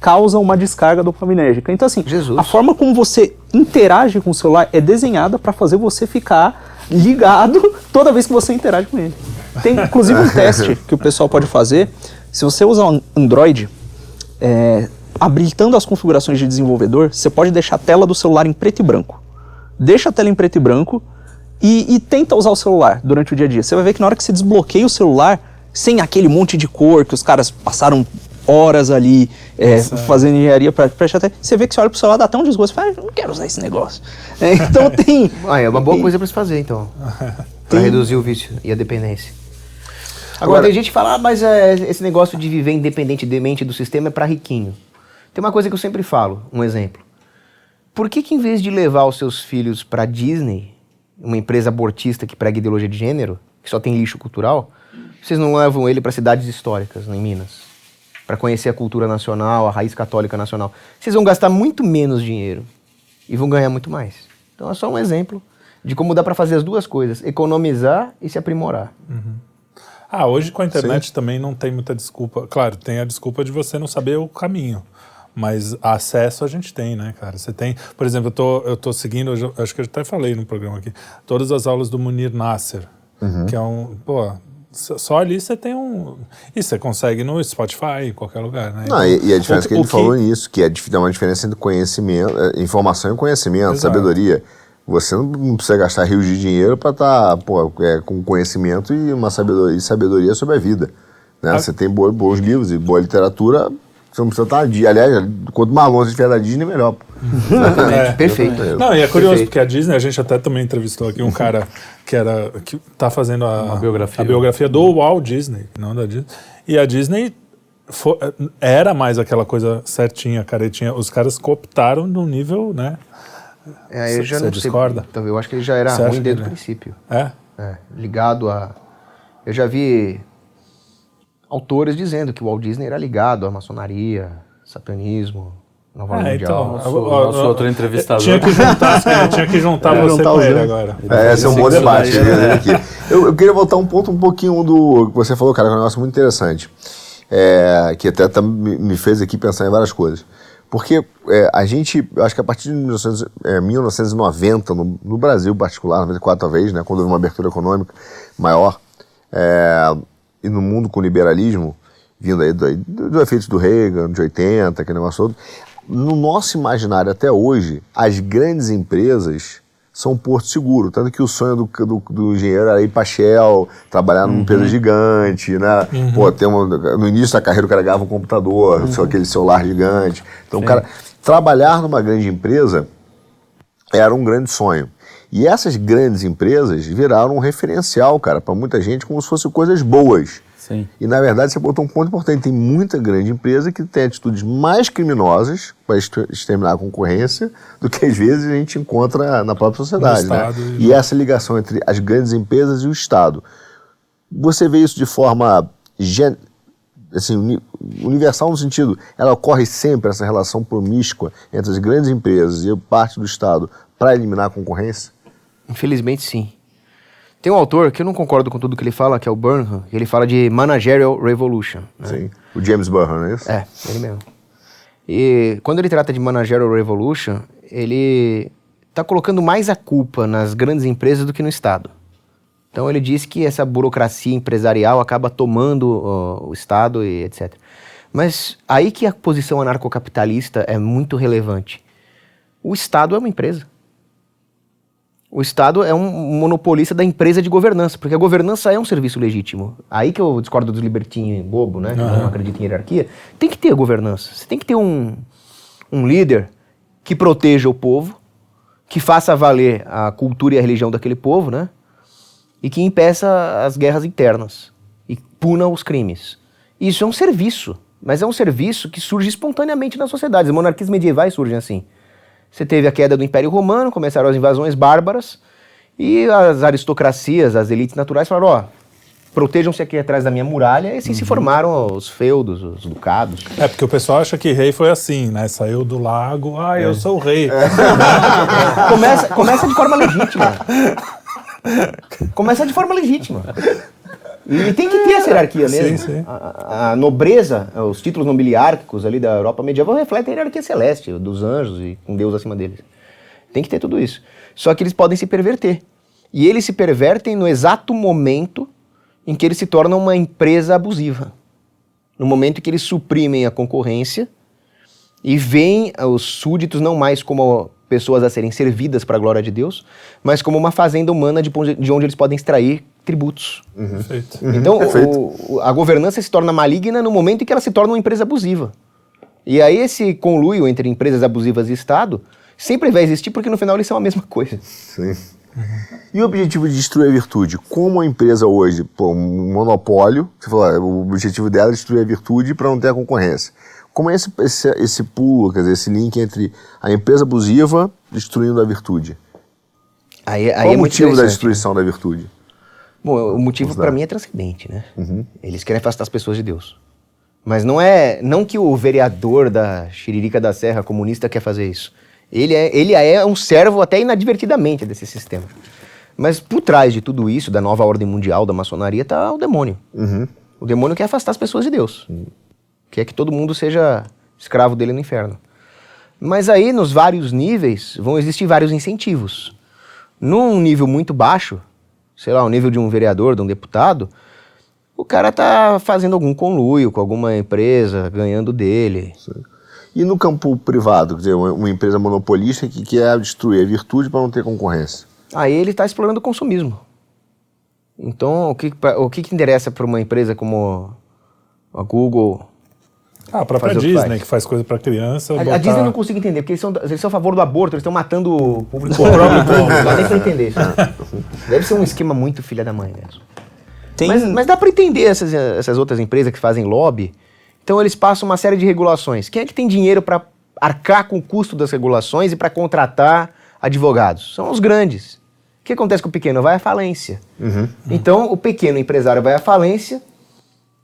causa uma descarga dopaminérgica. Então, assim, Jesus. a forma como você interage com o celular é desenhada para fazer você ficar ligado toda vez que você interage com ele. Tem inclusive um teste que o pessoal pode fazer. Se você usar um Android, é, habilitando as configurações de desenvolvedor, você pode deixar a tela do celular em preto e branco. Deixa a tela em preto e branco e, e tenta usar o celular durante o dia a dia. Você vai ver que na hora que você desbloqueia o celular, sem aquele monte de cor que os caras passaram horas ali é, fazendo engenharia para até. Você vê que você olha pro celular, dá até um desgosto. Você fala, "Ah, eu não quero usar esse negócio. É, então tem. Ah, é uma boa coisa para se fazer, então. para reduzir o vício e a dependência. Agora, Agora- tem gente que fala, ah, mas é, esse negócio de viver independentemente do sistema é para riquinho. Tem uma coisa que eu sempre falo, um exemplo. Por que que em vez de levar os seus filhos para Disney, uma empresa abortista que prega ideologia de gênero, que só tem lixo cultural, vocês não levam ele para cidades históricas, em Minas? Para conhecer a cultura nacional, a raiz católica nacional. Vocês vão gastar muito menos dinheiro e vão ganhar muito mais. Então é só um exemplo de como dá para fazer as duas coisas, economizar e se aprimorar. Ah, hoje com a internet também não tem muita desculpa. Claro, tem a desculpa de você não saber o caminho. Mas acesso a gente tem, né, cara? Você tem, por exemplo, eu tô, eu tô seguindo, eu acho que eu até falei no programa aqui, todas as aulas do Munir Nasser, que é um, pô, só ali você tem um. E você consegue no Spotify, em qualquer lugar, né? Não, e, e a diferença o- que ele falou nisso, que é dá uma diferença entre conhecimento, eh, informação e conhecimento, Exato. sabedoria. Você não- precisa gastar rios de dinheiro para estar com conhecimento e uma sabedoria, e sabedoria sobre a vida. Né? Ah. Você tem bo- bons livros e boa literatura, você não precisa estar na Disney. Aliás, quanto mais longe estiver da Disney, melhor. Exatamente, É. perfeito. Não, e é curioso, Perfeito. porque a Disney, a gente até também entrevistou aqui um cara que era que tá fazendo a, biografia. a biografia do Walt Disney, não da Disney. E a Disney era mais aquela coisa certinha, caretinha. Os caras cooptaram num nível, né? É, eu já não sei. discorda? Então, eu acho que ele já era Você ruim desde o é? princípio. É. É, ligado a. Eu já vi autores dizendo que o Walt Disney era ligado à maçonaria, satanismo, Nova É, Mundial. então, Nosso- ó, nosso ó, outro entrevistador. Tinha que juntar, tinha que juntar você juntar com ele agora. É, esse é um bom debate. né, aqui. Eu, eu queria voltar um ponto um pouquinho do que você falou, cara, que é um negócio muito interessante. É, que até tá- me, me fez aqui pensar em várias coisas. Porque é, a gente, eu acho que a partir de 1900, é, 1990, no, no Brasil em particular, 94 talvez, né, quando houve uma abertura econômica maior, é, e no mundo com liberalismo, vindo aí do, do, do efeito do Reagan, de 80, aquele negócio todo, no nosso imaginário até hoje, as grandes empresas são um porto seguro. Tanto que o sonho do, do, do engenheiro era ir para Shell, trabalhar numa empresa gigante, né? Pô, ter uma, no início da carreira o cara ganhava um computador, só aquele celular gigante. Então, o cara, trabalhar numa grande empresa era um grande sonho. E essas grandes empresas viraram um referencial, cara, para muita gente, como se fossem coisas boas. Sim. E na verdade você botou um ponto importante: tem muita grande empresa que tem atitudes mais criminosas para exterminar a concorrência do que às vezes a gente encontra na própria sociedade. Né? E- E essa ligação entre as grandes empresas e o Estado. Você vê isso de forma gen- assim, uni, universal no sentido, ela ocorre sempre essa relação promíscua entre as grandes empresas e parte do Estado para eliminar a concorrência? Infelizmente, sim. Tem um autor que eu não concordo com tudo que ele fala, que é o Burnham, ele fala de Managerial Revolution. Né? Sim, o James Burnham, não é isso? É, ele mesmo. E quando ele trata de Managerial Revolution, ele está colocando mais a culpa nas grandes empresas do que no Estado. Então ele diz que essa burocracia empresarial acaba tomando uh, o Estado e etc. Mas aí que a posição anarcocapitalista é muito relevante. O Estado é uma empresa. O Estado é um monopolista da empresa de governança, porque a governança é um serviço legítimo. Aí que eu discordo dos libertinhos bobo, né? Que não acreditam em hierarquia. Tem que ter a governança. Você tem que ter um, um líder que proteja o povo, que faça valer a cultura e a religião daquele povo, né? E que impeça as guerras internas e puna os crimes. Isso é um serviço, mas é um serviço que surge espontaneamente nas sociedades. As monarquias medievais surgem assim. Você teve a queda do Império Romano, começaram as invasões bárbaras, e as aristocracias, as elites naturais falaram, ó, protejam-se aqui atrás da minha muralha, e assim uhum. se formaram os feudos, os ducados. É, porque o pessoal acha que rei foi assim, né? Saiu do lago, ah, é. eu sou o rei. É. começa, começa de forma legítima. Começa de forma legítima. E tem que ter essa hierarquia mesmo. Sim, sim. A, a, nobreza, os títulos nobiliárquicos ali da Europa medieval refletem a hierarquia celeste, dos anjos e com Deus acima deles. Tem que ter tudo isso. Só que eles podem se perverter. E eles se pervertem no exato momento em que eles se tornam uma empresa abusiva. No momento em que eles suprimem a concorrência e veem os súditos não mais como pessoas a serem servidas para a glória de Deus, mas como uma fazenda humana de onde eles podem extrair tributos. Uhum. Uhum. Então, o, a governança se torna maligna no momento em que ela se torna uma empresa abusiva. E aí esse conluio entre empresas abusivas e Estado sempre vai existir porque no final eles são a mesma coisa. Sim. Uhum. E o objetivo de destruir a virtude? Como a empresa hoje, pô, um monopólio, você falou, ah, o objetivo dela é destruir a virtude para não ter a concorrência. Como é esse, esse, esse pulo, quer dizer, esse link entre a empresa abusiva destruindo a virtude? Aí, aí Qual é o motivo da destruição da virtude? Bom, o motivo para mim é transcendente, né? Uhum. Eles querem afastar as pessoas de Deus. Mas não é, não que o vereador da Xiririca da Serra comunista quer fazer isso. Ele é, ele é um servo até inadvertidamente desse sistema. Mas por trás de tudo isso, da nova ordem mundial da maçonaria, está o demônio. Uhum. O demônio quer afastar as pessoas de Deus. Uhum. Quer que todo mundo seja escravo dele no inferno. Mas aí, nos vários níveis, vão existir vários incentivos. Num nível muito baixo, sei lá, o nível de um vereador, de um deputado, o cara tá fazendo algum conluio com alguma empresa, ganhando dele. Sim. E no campo privado, quer dizer, uma empresa monopolista que quer destruir a virtude para não ter concorrência? Aí ele está explorando o consumismo. Então, o que, o que, que interessa para uma empresa como a Google, ah, a própria Disney, que, que, faz coisa para criança. A, botar... a, Disney eu não consigo entender, porque eles são, eles são a favor do aborto, eles estão matando o público próprio. não dá nem pra entender isso. Deve ser um esquema muito filha da mãe mesmo. Tem... Mas, mas dá para entender essas, essas outras empresas que fazem lobby. Então eles passam uma série de regulações. Quem é que tem dinheiro para arcar com o custo das regulações e para contratar advogados? São os grandes. O que acontece com o pequeno? Vai à falência. Uhum. Então o pequeno empresário vai à falência,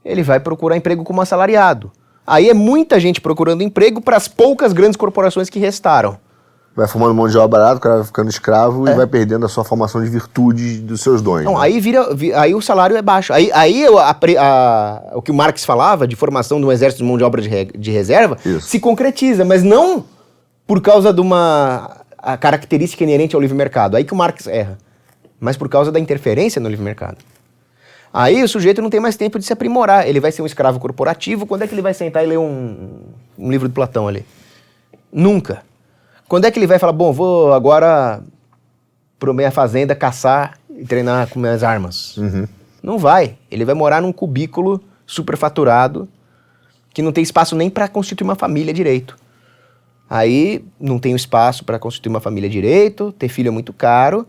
ele vai procurar emprego como assalariado. Aí é muita gente procurando emprego para as poucas grandes corporações que restaram. Vai formando mão de obra barato, o cara vai ficando escravo é. e vai perdendo a sua formação de virtude dos seus dons. Não, né? aí vira, aí o salário é baixo. Aí, aí a, a, o que o Marx falava de formação de um exército de mão de obra de, de reserva Isso. se concretiza, mas não por causa de uma a característica inerente ao livre mercado. Aí que o Marx erra. Mas por causa da interferência no livre mercado. Aí o sujeito não tem mais tempo de se aprimorar. Ele vai ser um escravo corporativo. Quando é que ele vai sentar e ler um, um livro de Platão ali? Nunca. Quando é que ele vai falar, bom, vou agora para minha fazenda caçar e treinar com minhas armas? Uhum. Não vai. Ele vai morar num cubículo superfaturado que não tem espaço nem para constituir uma família direito. Aí não tem espaço para constituir uma família direito, ter filho é muito caro.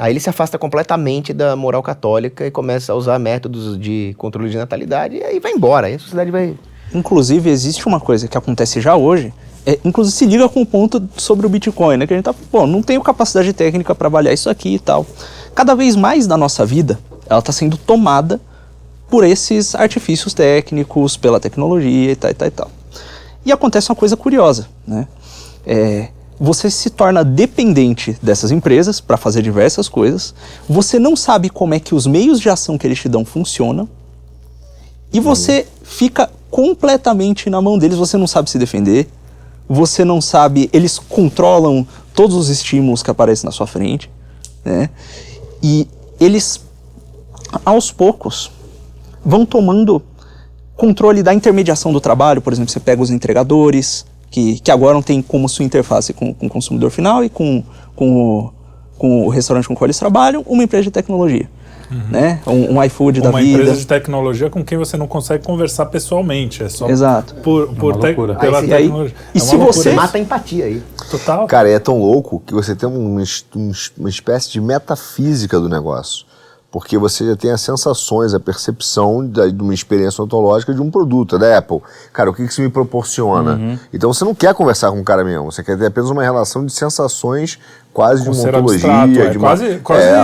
Aí ele se afasta completamente da moral católica e começa a usar métodos de controle de natalidade e aí vai embora. Aí a sociedade vai. Inclusive, existe uma coisa que acontece já hoje, é, inclusive se liga com o ponto sobre o Bitcoin, né? Que a gente tá, pô, não tenho capacidade técnica para avaliar isso aqui e tal. Cada vez mais da nossa vida, ela está sendo tomada por esses artifícios técnicos, pela tecnologia e tal e tal e tal. E acontece uma coisa curiosa, né? É, você se torna dependente dessas empresas para fazer diversas coisas, você não sabe como é que os meios de ação que eles te dão funcionam, e você fica completamente na mão deles, você não sabe se defender, você não sabe, eles controlam todos os estímulos que aparecem na sua frente, né? E eles, aos poucos, vão tomando controle da intermediação do trabalho, por exemplo, você pega os entregadores, que, que agora não tem como sua interface com, com o consumidor final e com, com, o, com o restaurante com o qual eles trabalham, uma empresa de tecnologia. Uhum. Né? Um, um iFood da vida. Uma empresa de tecnologia com quem você não consegue conversar pessoalmente. É só Exato. por, por é te, pela aí, tecnologia. Aí, e é se você mata a empatia aí. Total. Cara, é tão louco que você tem um, um, uma espécie de metafísica do negócio porque você já tem as sensações, a percepção da, de uma experiência ontológica de um produto, da Apple. Cara, o que, que isso me proporciona? Uhum. Então você não quer conversar com o cara mesmo, você quer ter apenas uma relação de sensações quase de uma ontologia. Abstrato, é, de uma, quase, quase é,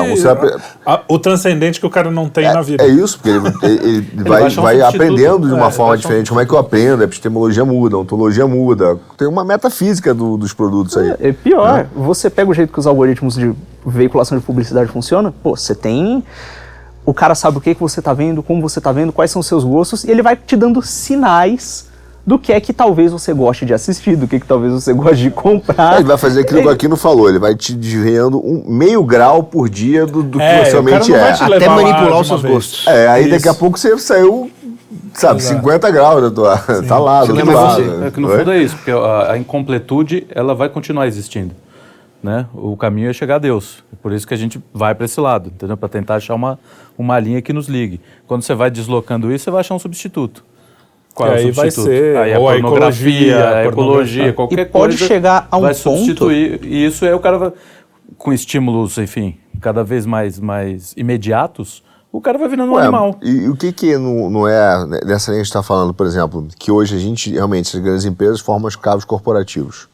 a, a, o transcendente que o cara não tem é, na vida. É isso, porque ele, ele, ele vai, vai aprendendo de uma é, forma diferente. Como é que eu aprendo? A epistemologia muda, a ontologia muda. Tem uma metafísica do, dos produtos aí. É, é pior, né? você pega o jeito que os algoritmos de veiculação de publicidade funcionam, pô, você tem o cara sabe o que, que você está vendo, como você está vendo, quais são os seus gostos, e ele vai te dando sinais do que é que talvez você goste de assistir, do que, que talvez você goste de comprar. Ele vai fazer aquilo que o Aquino falou, ele vai te desviando um meio grau por dia do, do é, que você realmente é. Até manipular os seus vez. gostos. É, aí Isso. daqui a pouco você saiu sabe, Exato. 50 graus da tua. Sim. Tá lá, do outro lado. É que no fundo é isso, porque a, a, incompletude ela vai continuar existindo. Né? O caminho é chegar a Deus. É por isso que a gente vai para esse lado, entendeu? Para tentar achar uma, uma linha que nos ligue. Quando você vai deslocando isso, você vai achar um substituto. Qual é o vai ser aí a ou a ecologia, a ecologia, qualquer e pode coisa chegar a um vai ponto substituir e isso é o cara vai, com estímulos, enfim, cada vez mais mais imediatos, o cara vai virando um animal. E, e, o que que não, não é nessa linha que a gente está falando, por exemplo, que hoje a gente realmente as grandes empresas formam os cabos corporativos.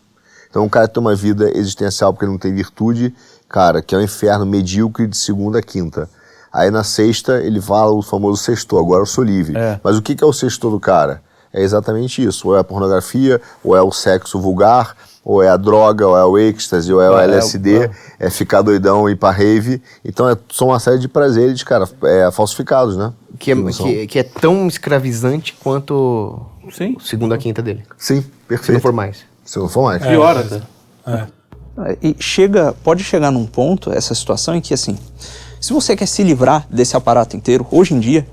Então o cara tem uma vida existencial porque ele não tem virtude, cara, que é um inferno medíocre de segunda a quinta. Aí na sexta ele fala o famoso sexto, agora eu sou livre. É. Mas o que, que é o sexto do cara? É exatamente isso. Ou é a pornografia, ou é o sexo vulgar, ou é a droga, ou é o êxtase, ou é o é, LSD, é, é, ficar doidão e ir pra rave. Então é, são uma série de prazeres, cara, é, falsificados, né? Que é, que, que, é tão escravizante quanto Sim. o segundo a quinta dele. Sim, perfeito. Se não for mais. Se não for mais. É, Pior até. É. E chega, pode chegar num ponto, essa situação, em que assim, se você quer se livrar desse aparato inteiro, hoje em dia,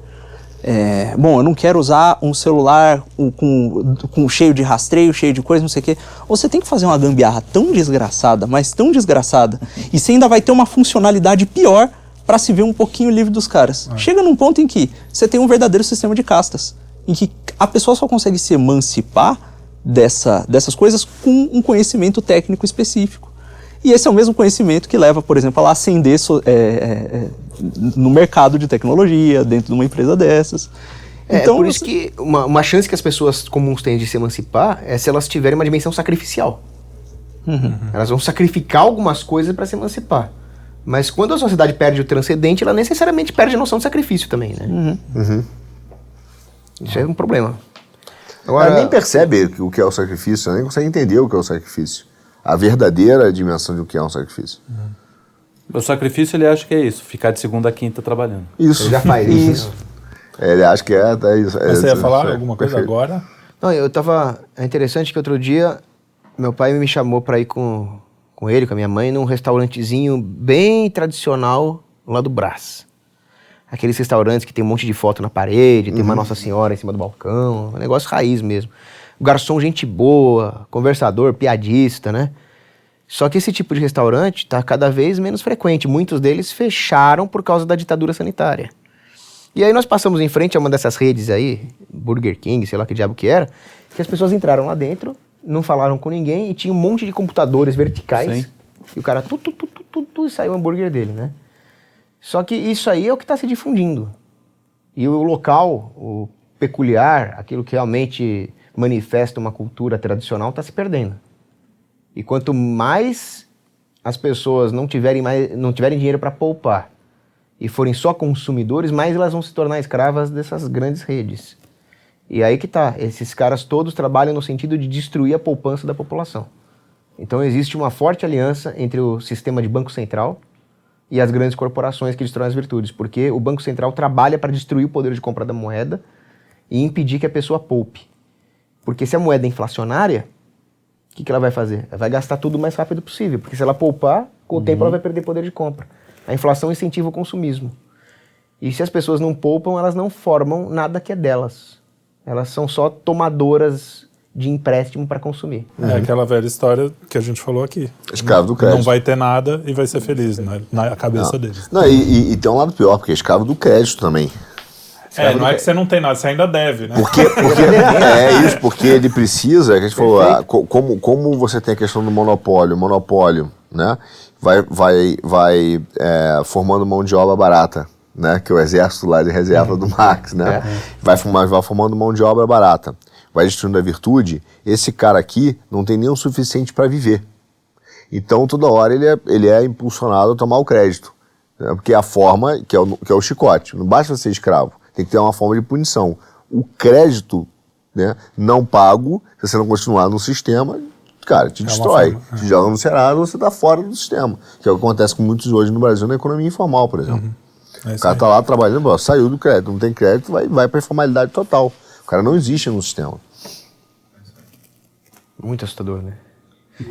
é, bom, eu não quero usar um celular com, com, cheio de rastreio, cheio de coisa, não sei o quê. Você tem que fazer uma gambiarra tão desgraçada, mas tão desgraçada, e você ainda vai ter uma funcionalidade pior para se ver um pouquinho livre dos caras. É. Chega num ponto em que você tem um verdadeiro sistema de castas, em que a pessoa só consegue se emancipar dessa, dessas coisas com um conhecimento técnico específico. E esse é o mesmo conhecimento que leva, por exemplo, a ascender so, é, é, no mercado de tecnologia, dentro de uma empresa dessas. É, então, por isso que uma, uma, chance que as pessoas comuns têm de se emancipar é se elas tiverem uma dimensão sacrificial. Uhum. Elas vão sacrificar algumas coisas para se emancipar. Mas quando a sociedade perde o transcendente, ela necessariamente perde a noção de sacrifício também, né? Uhum. Uhum. Isso é um problema. Agora, ela nem percebe o que é o sacrifício, nem consegue entender o que é o sacrifício a verdadeira dimensão de o que é um sacrifício. Uhum. O sacrifício ele acha que é isso, ficar de segunda a quinta trabalhando. Isso. Ele já faz isso. É, ele acha que é, é isso. É, você ia falar é, alguma coisa perfeito. agora? Não, eu tava. É interessante que outro dia meu pai me chamou para ir com, com ele, com a minha mãe, num restaurantezinho bem tradicional lá do Brás. Aqueles restaurantes que tem um monte de foto na parede, tem uma uhum. Nossa Senhora em cima do balcão, um negócio raiz mesmo. O garçom, gente boa, conversador, piadista, né? Só que esse tipo de restaurante está cada vez menos frequente. Muitos deles fecharam por causa da ditadura sanitária. E aí nós passamos em frente a uma dessas redes aí, Burger King, sei lá que diabo que era, que as pessoas entraram lá dentro, não falaram com ninguém e tinha um monte de computadores verticais. Sim. E o cara tu, tu, tu, tu, tu, tu, e saiu o hambúrguer dele, né? Só que isso aí é o que está se difundindo. E o local, o peculiar, aquilo que realmente manifesta uma cultura tradicional está se perdendo. E quanto mais as pessoas não tiverem, mais, não tiverem dinheiro para poupar e forem só consumidores, mais elas vão se tornar escravas dessas grandes redes. E aí que tá, esses caras todos trabalham no sentido de destruir a poupança da população. Então existe uma forte aliança entre o sistema de banco central e as grandes corporações que destroem as virtudes, porque o Banco Central trabalha para destruir o poder de compra da moeda e impedir que a pessoa poupe. Porque se a moeda é inflacionária, o que, que ela vai fazer? Ela vai gastar tudo o mais rápido possível, porque se ela poupar, com o uhum. tempo ela vai perder poder de compra. A inflação incentiva o consumismo. E se as pessoas não poupam, elas não formam nada que é delas. Elas são só tomadoras de empréstimo para consumir. É aquela velha história que a gente falou aqui. Escravo do crédito. Não vai ter nada e vai ser feliz né? na cabeça não. deles. Não, e, e, e, tem um lado pior, porque é escravo do crédito também. É, não é que você não tem nada, você ainda deve, né? Porque, porque é isso, porque ele precisa, que a gente falou, ah, como, como você tem a questão do monopólio, monopólio, né? Vai, vai, vai é, formando mão de obra barata. Né, que é o exército lá de reserva do Marx, né? É. Vai, vai formando mão de obra barata vai destruindo a virtude, esse cara aqui não tem nem o suficiente para viver. Então, toda hora ele é, ele é impulsionado a tomar o crédito. Né? Porque é a forma, que é, o, que é o chicote. Não basta ser escravo, tem que ter uma forma de punição. O crédito né, não pago, se você não continuar no sistema, cara, te é destrói. Forma, é. Te joga no Cerrado, você está fora do sistema. Que é o que acontece com muitos hoje no Brasil na economia informal, por exemplo. Uhum. É o cara está lá trabalhando, ó, saiu do crédito, não tem crédito, vai, vai para a informalidade total. O cara não existe no sistema. Muito assustador, né?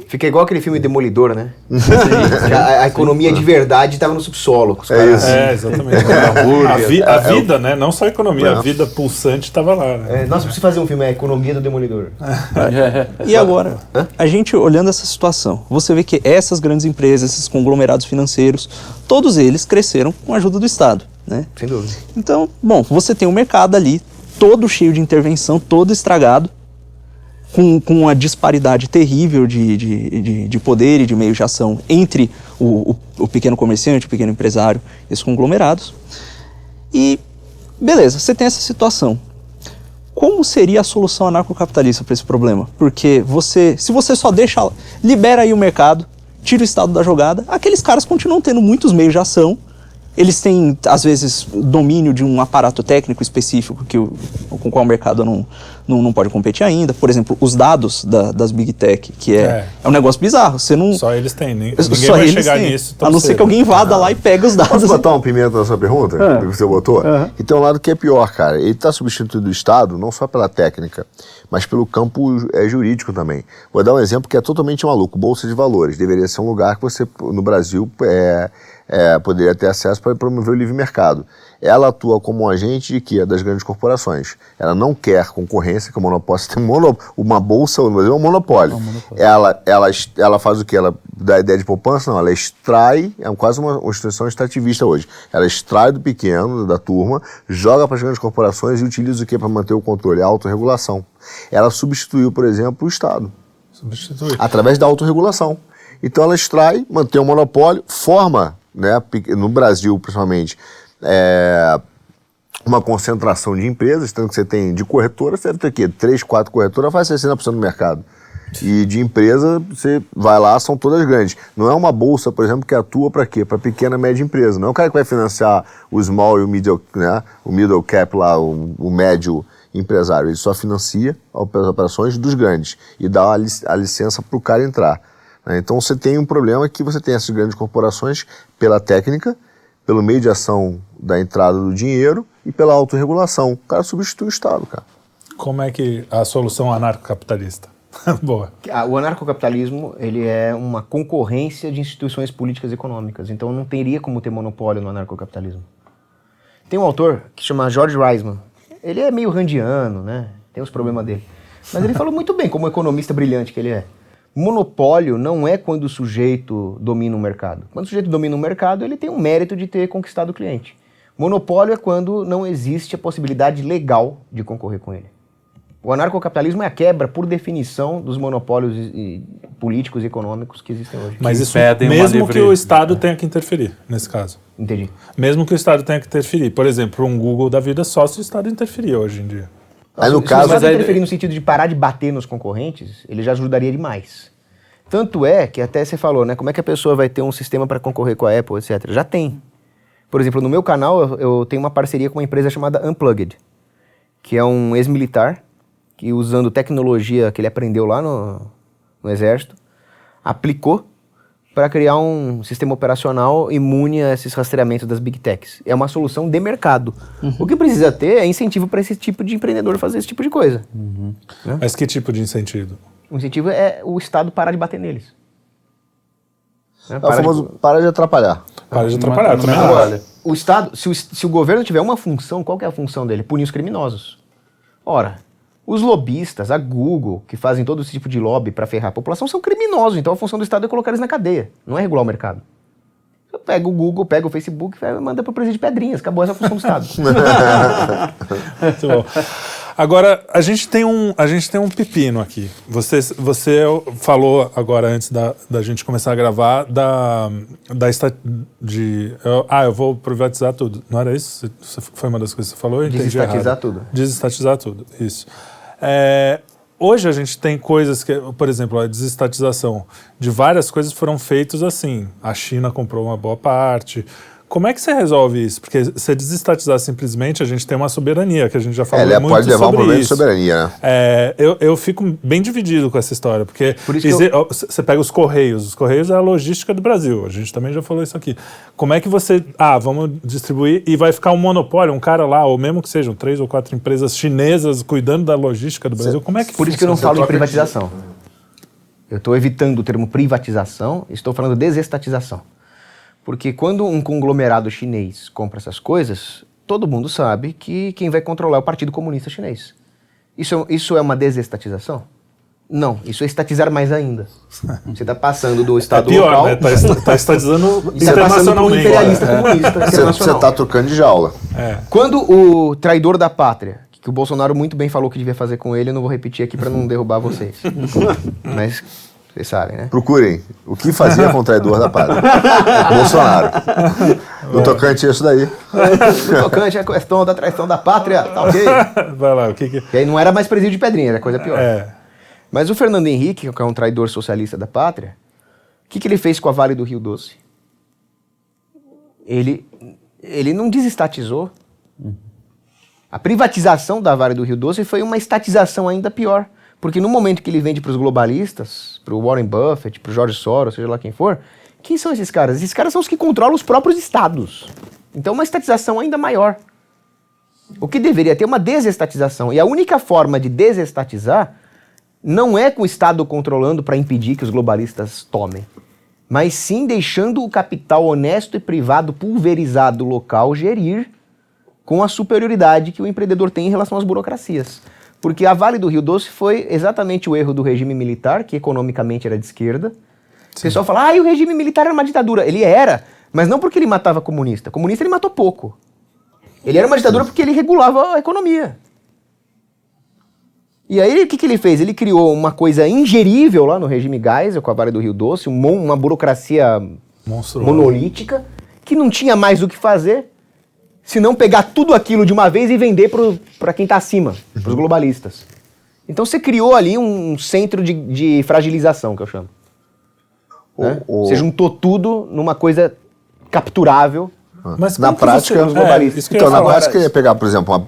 Fica igual aquele filme Demolidor, né? a, a, economia de verdade estava no subsolo. é, caras, isso. é, exatamente. a, vi, a é, vida, né? Não só a economia, a vida pulsante estava lá. Né? É, nossa, preciso fazer um filme, é a economia do Demolidor. e agora, a gente olhando essa situação, você vê que essas grandes empresas, esses conglomerados financeiros, todos eles cresceram com a ajuda do Estado, né? Sem dúvida. Então, bom, você tem um mercado ali todo cheio de intervenção, todo estragado, com, com uma disparidade terrível de, de, de, de poder e de meio de ação entre o, o, o pequeno comerciante, o pequeno empresário, esses conglomerados. E, beleza, você tem essa situação. Como seria a solução anarcocapitalista para esse problema? Porque você, se você só deixa, libera aí o mercado, tira o Estado da jogada, aqueles caras continuam tendo muitos meios de ação eles têm, às vezes, domínio de um aparato técnico específico que o, com o qual o mercado não, não, não pode competir ainda. Por exemplo, os dados da, das Big Tech, que é, é, é. um negócio bizarro. Você não, Só eles têm, ninguém só vai chegar têm. nisso. A não ser que alguém invada ah. lá e pega os dados. Posso botar um pimenta na sua pergunta? É. Que você botou? Uhum. E tem um lado que é pior, cara. Ele está substituindo o Estado não só pela técnica, mas pelo campo é, jurídico também. Vou dar um exemplo que é totalmente maluco. Bolsa de Valores. Deveria ser um lugar que você, no Brasil, é é, poderia ter acesso para promover o livre mercado. Ela atua como um agente de quê? Das grandes corporações. Ela não quer concorrência, que o monopólio tem um uma bolsa no Brasil é um monopólio. É um monopólio. Ela, ela, ela faz o que? Ela dá ideia de poupança? Não, ela extrai, é quase uma, uma instituição extrativista hoje. Ela extrai do pequeno, da turma, joga para as grandes corporações e utiliza o que para manter o controle? A autorregulação. Ela substituiu, por exemplo, o Estado. Substitui. Através da autorregulação. Então ela extrai, mantém o monopólio, forma né, no Brasil principalmente, é, uma concentração de empresas, tanto que você tem de corretora, você deve ter aqui, três, quatro corretoras, faz 60% do mercado. E de empresa, você vai lá, são todas grandes. Não é uma bolsa, por exemplo, que atua para quê? Para pequena e média empresa. Não é o cara que vai financiar o small e o middle, né? o middle cap lá, o, o médio empresário. Ele só financia as operações dos grandes e dá a licença para o cara entrar. Né? Então você tem um problema que você tem essas grandes corporações pela técnica, pelo meio de ação da entrada do dinheiro e pela autorregulação. O cara substitui o Estado, cara. Como é que a solução anarcocapitalista? Boa. O anarcocapitalismo ele é uma concorrência de instituições políticas e econômicas. Então não teria como ter monopólio no anarcocapitalismo. Tem um autor que chama George Reisman. Ele é meio randiano, né? Tem os problemas dele. Mas ele falou muito bem, como economista brilhante que ele é. Monopólio não é quando o sujeito domina o mercado. Quando o sujeito domina o mercado, ele tem o mérito de ter conquistado o cliente. Monopólio é quando não existe a possibilidade legal de concorrer com ele. O anarcocapitalismo é a quebra, por definição, dos monopólios políticos e econômicos que existem hoje. Mas isso mesmo que o Estado tenha que interferir, nesse caso. Entendi. Mesmo que o Estado tenha que interferir. Por exemplo, um Google da vida só se o Estado interferir hoje em dia. Aí no se caso, mas interferir no sentido de parar de bater nos concorrentes, ele já ajudaria demais. Tanto é que até você falou, né? Como é que a pessoa vai ter um sistema para concorrer com a Apple, etc. Já tem. Por exemplo, no meu canal eu, eu tenho uma parceria com uma empresa chamada Unplugged, que é um ex-militar que usando tecnologia que ele aprendeu lá no, no exército, aplicou para criar um sistema operacional imune a esses rastreamentos das big techs. É uma solução de mercado. Uhum. O que precisa ter é incentivo para esse tipo de empreendedor fazer esse tipo de coisa. Uhum. Né? Mas que tipo de incentivo? O incentivo é o Estado parar de bater neles. Né? É o famoso de... para de atrapalhar. Para de atrapalhar, também Agora, o Estado, se o, se o governo tiver uma função, qual é a função dele? Punir os criminosos. Ora, os lobistas, a Google, que fazem todo esse tipo de lobby para ferrar a população, são criminosos. Então a função do Estado é colocar eles na cadeia, não é regular o mercado. Eu pego o Google, pego o Facebook e manda para o presidente de Pedrinhas. Acabou essa função do Estado. Muito bom. Agora, a gente tem um, a gente tem um pepino aqui. Você, você falou agora, antes da, da gente começar a gravar, da, da de... Eu, ah, eu vou privatizar tudo. Não era isso? Foi uma das coisas que você falou? Desestatizar tudo. Desestatizar tudo, isso. É, hoje a gente tem coisas que, por exemplo, a desestatização de várias coisas foram feitas assim. A China comprou uma boa parte, como é que você resolve isso? Porque se desestatizar simplesmente, a gente tem uma soberania, que a gente já falou Ela muito pode levar sobre um problema isso. de soberania, né? É, eu, eu fico bem dividido com essa história, porque você eu... pega os Correios, os Correios é a logística do Brasil, a gente também já falou isso aqui. Como é que você, ah, vamos distribuir e vai ficar um monopólio, um cara lá, ou mesmo que sejam três ou quatro empresas chinesas cuidando da logística do Brasil, como é que Por isso que eu não falo em privatização. Eu estou evitando o termo privatização, estou falando desestatização. Porque quando um conglomerado chinês compra essas coisas, todo mundo sabe que quem vai controlar é o Partido Comunista Chinês. Isso, é, isso é uma desestatização? Não, isso é estatizar mais ainda. Você está passando do Estado é pior, local... Né? Está tá estatizando tá internacionalmente. Tá imperialista é. comunista Você está trocando de jaula. É. Quando o traidor da pátria, que o Bolsonaro muito bem falou que devia fazer com ele, eu não vou repetir aqui para não derrubar vocês. Mas vocês sabem, né? Procurem. O que fazia com o traidor da pátria? Bolsonaro. No tocante isso daí. No tocante a questão da traição da pátria, tá ok? Vai lá, o que que... E aí não era mais presídio de pedrinha, era coisa pior. É. Mas o Fernando Henrique, que é um traidor socialista da pátria, o que, que ele fez com a Vale do Rio Doce? Ele, ele não desestatizou. A privatização da Vale do Rio Doce foi uma estatização ainda pior. Porque no momento que ele vende para os globalistas, para o Warren Buffett, para o George Soros, seja lá quem for, quem são esses caras? Esses caras são os que controlam os próprios estados. Então, uma estatização ainda maior. O que deveria ter uma desestatização. E a única forma de desestatizar não é com o Estado controlando para impedir que os globalistas tomem, mas sim deixando o capital honesto e privado pulverizado local gerir com a superioridade que o empreendedor tem em relação às burocracias. Porque a Vale do Rio Doce foi exatamente o erro do regime militar, que economicamente era de esquerda. Sim. O pessoal fala, ah, e o regime militar era uma ditadura. Ele era, mas não porque ele matava comunista. Comunista ele matou pouco. Ele era uma ditadura porque ele regulava a economia. E aí, o que, que ele fez? Ele criou uma coisa ingerível lá no regime Geisel, com a Vale do Rio Doce, uma burocracia Monstruoso. monolítica, que não tinha mais o que fazer se não pegar tudo aquilo de uma vez e vender para quem está acima, uhum. para os globalistas. Então você criou ali um centro de, de fragilização, que eu chamo. O, né? o... Você juntou tudo numa coisa capturável. Ah. Mas na prática, você, globalistas. É, então, na prática, ia pegar, por exemplo, uma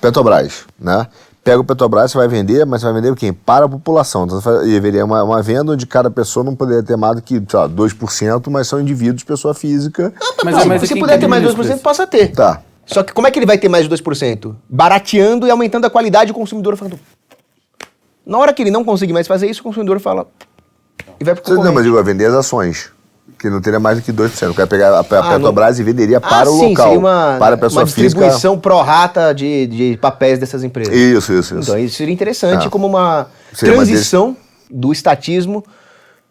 Petrobras, né? Pega o Petrobras, você vai vender, mas você vai vender quem? Para a população. Então, haveria uma, uma venda onde cada pessoa não poderia ter mais do que, sei lá, 2%, mas são indivíduos, pessoa física. mas, mas se puder ter mais de 2%, possa ter. Tá. Só que como é que ele vai ter mais de 2%? Barateando e aumentando a qualidade, o consumidor falando... Na hora que ele não conseguir mais fazer isso, o consumidor fala... E vai pro Não, mas digo, vai vender as ações que não teria mais do que 2%. Quer pegar a, a ah, Petrobras não... e venderia ah, para o sim, local. Uma, para a pessoa uma distribuição pró-rata de, de papéis dessas empresas. Isso, isso, isso. Então isso seria interessante ah. como uma seria transição uma do estatismo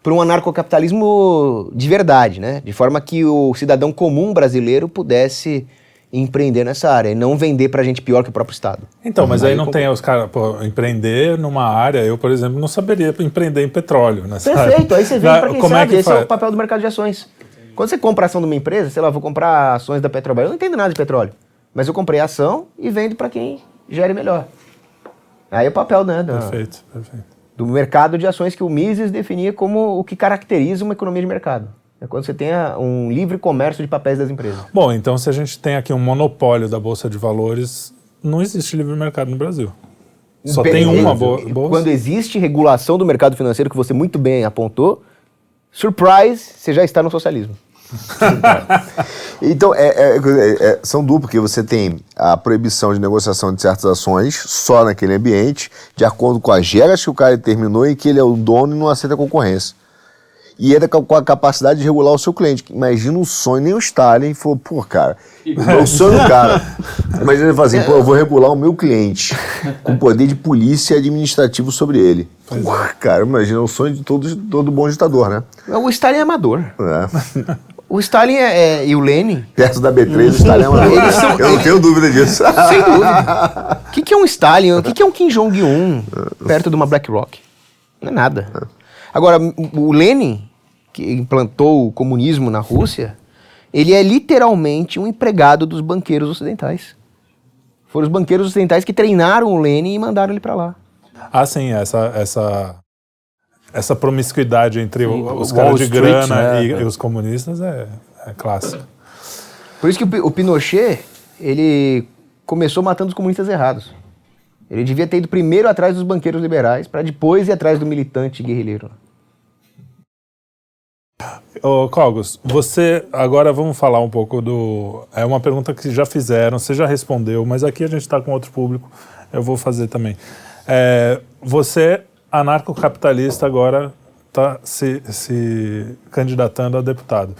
para um anarcocapitalismo de verdade, né? De forma que o cidadão comum brasileiro pudesse empreender nessa área e não vender para gente pior que o próprio Estado. Então, mas aí, aí não tem os caras, empreender numa área, eu, por exemplo, não saberia empreender em petróleo nessa Perfeito, área. aí você vem para quem Como é sabe, é que esse faz? é o papel do mercado de ações. Quando você compra ação de uma empresa, sei lá, vou comprar ações da Petrobras, eu não entendo nada de petróleo, mas eu comprei a ação e vendo para quem gere melhor. Aí é o papel, né? Do, perfeito, perfeito. Do mercado de ações que o Mises definia como o que caracteriza uma economia de mercado. É quando você tem um livre comércio de papéis das empresas. Bom, então se a gente tem aqui um monopólio da Bolsa de Valores, não existe livre mercado no Brasil. Só Bem, tem uma bo bolsa. Quando existe regulação do mercado financeiro, que você muito bem apontou, surprise, você já está no socialismo. Então, é, é- é- é- são duplos, porque você tem a proibição de negociação de certas ações só naquele ambiente, de acordo com as regras que o cara determinou e que ele é o dono e não aceita concorrência. E ainda com a capacidade de regular o seu cliente. Imagina um sonho, nem o Stalin falou, pô, cara, é o sonho do cara. Imagina ele falar assim, pô, eu vou regular o meu cliente com poder de polícia administrativo sobre ele. Pô, cara, imagina o sonho de todo, todo bom ditador, né? O Stalin é amador. É. O Stalin é, é- e o Lenin, Perto da B3, o Stalin é uma... Eles são- Eu não tenho dúvida disso. sem dúvida. O que, que é um Stalin? O que, que é um Kim Jong-un perto de uma BlackRock? Não é nada. Agora, o Lenin, que implantou o comunismo na Rússia, ele é literalmente um empregado dos banqueiros ocidentais. Foram os banqueiros ocidentais que treinaram o Lenin e mandaram ele para lá. Ah, sim, essa, essa, essa promiscuidade entre Sim, o- os Wall caras de Street, grana né, e, e os comunistas é, é clássico. Por isso que o o Pinochet, ele começou matando os comunistas errados. Ele devia ter ido primeiro atrás dos banqueiros liberais, para depois ir atrás do militante guerrilheiro. Ô, Cogos, você. Agora vamos falar um pouco do. É uma pergunta que já fizeram, você já respondeu, mas aqui a gente está com outro público, eu vou fazer também. É, você, anarcocapitalista, agora está se, se candidatando a deputado.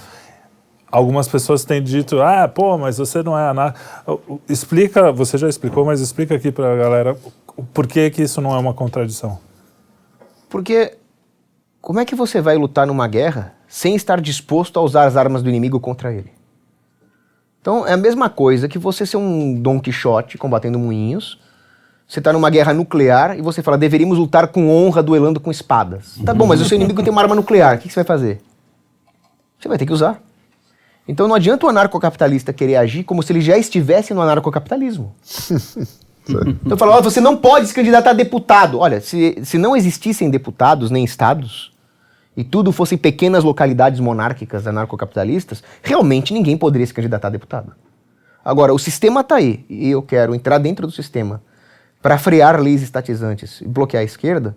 Algumas pessoas têm dito, ah, pô, mas você não é anarco. Explica, você já explicou, mas explica aqui para a galera o porquê que isso não é uma contradição. Porque como é que você vai lutar numa guerra sem estar disposto a usar as armas do inimigo contra ele? Então é a mesma coisa que você ser um Don Quixote combatendo moinhos. Você está numa guerra nuclear e você fala, deveríamos lutar com honra, duelando com espadas. Tá bom, mas o seu inimigo tem uma arma nuclear, o que que você vai fazer? Você vai ter que usar. Então não adianta o anarcocapitalista querer agir como se ele já estivesse no anarcocapitalismo. Então fala, ó, você não pode se candidatar a deputado. Olha, se, se não existissem deputados nem estados, e tudo fossem pequenas localidades monárquicas anarcocapitalistas, realmente ninguém poderia se candidatar a deputado. Agora, o sistema está aí, e eu quero entrar dentro do sistema para frear leis estatizantes e bloquear a esquerda.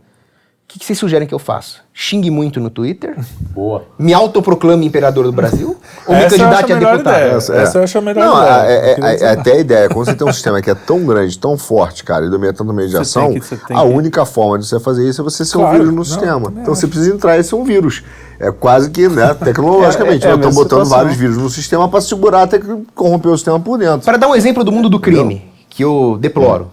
O que, que vocês sugerem que eu faça? Xingue muito no Twitter? Boa. Me autoproclame imperador do Brasil? Ou me candidate a a melhor deputado? ideia. Essa, Essa eu acho a melhor Não, ideia. é- é- é- é até a ideia. Quando você tem um sistema que é tão grande, tão forte, cara, e domina tanto meio de Você ação, que- você a que- única forma de você fazer isso é você ser um Claro, vírus no não, sistema. Então você acho. precisa entrar e ser um vírus. É quase que, né, tecnologicamente, É, é, é estamos mesma botando situação. vários vírus no sistema para segurar até que corromper o sistema por dentro. Para dar um exemplo do mundo do crime, que eu deploro.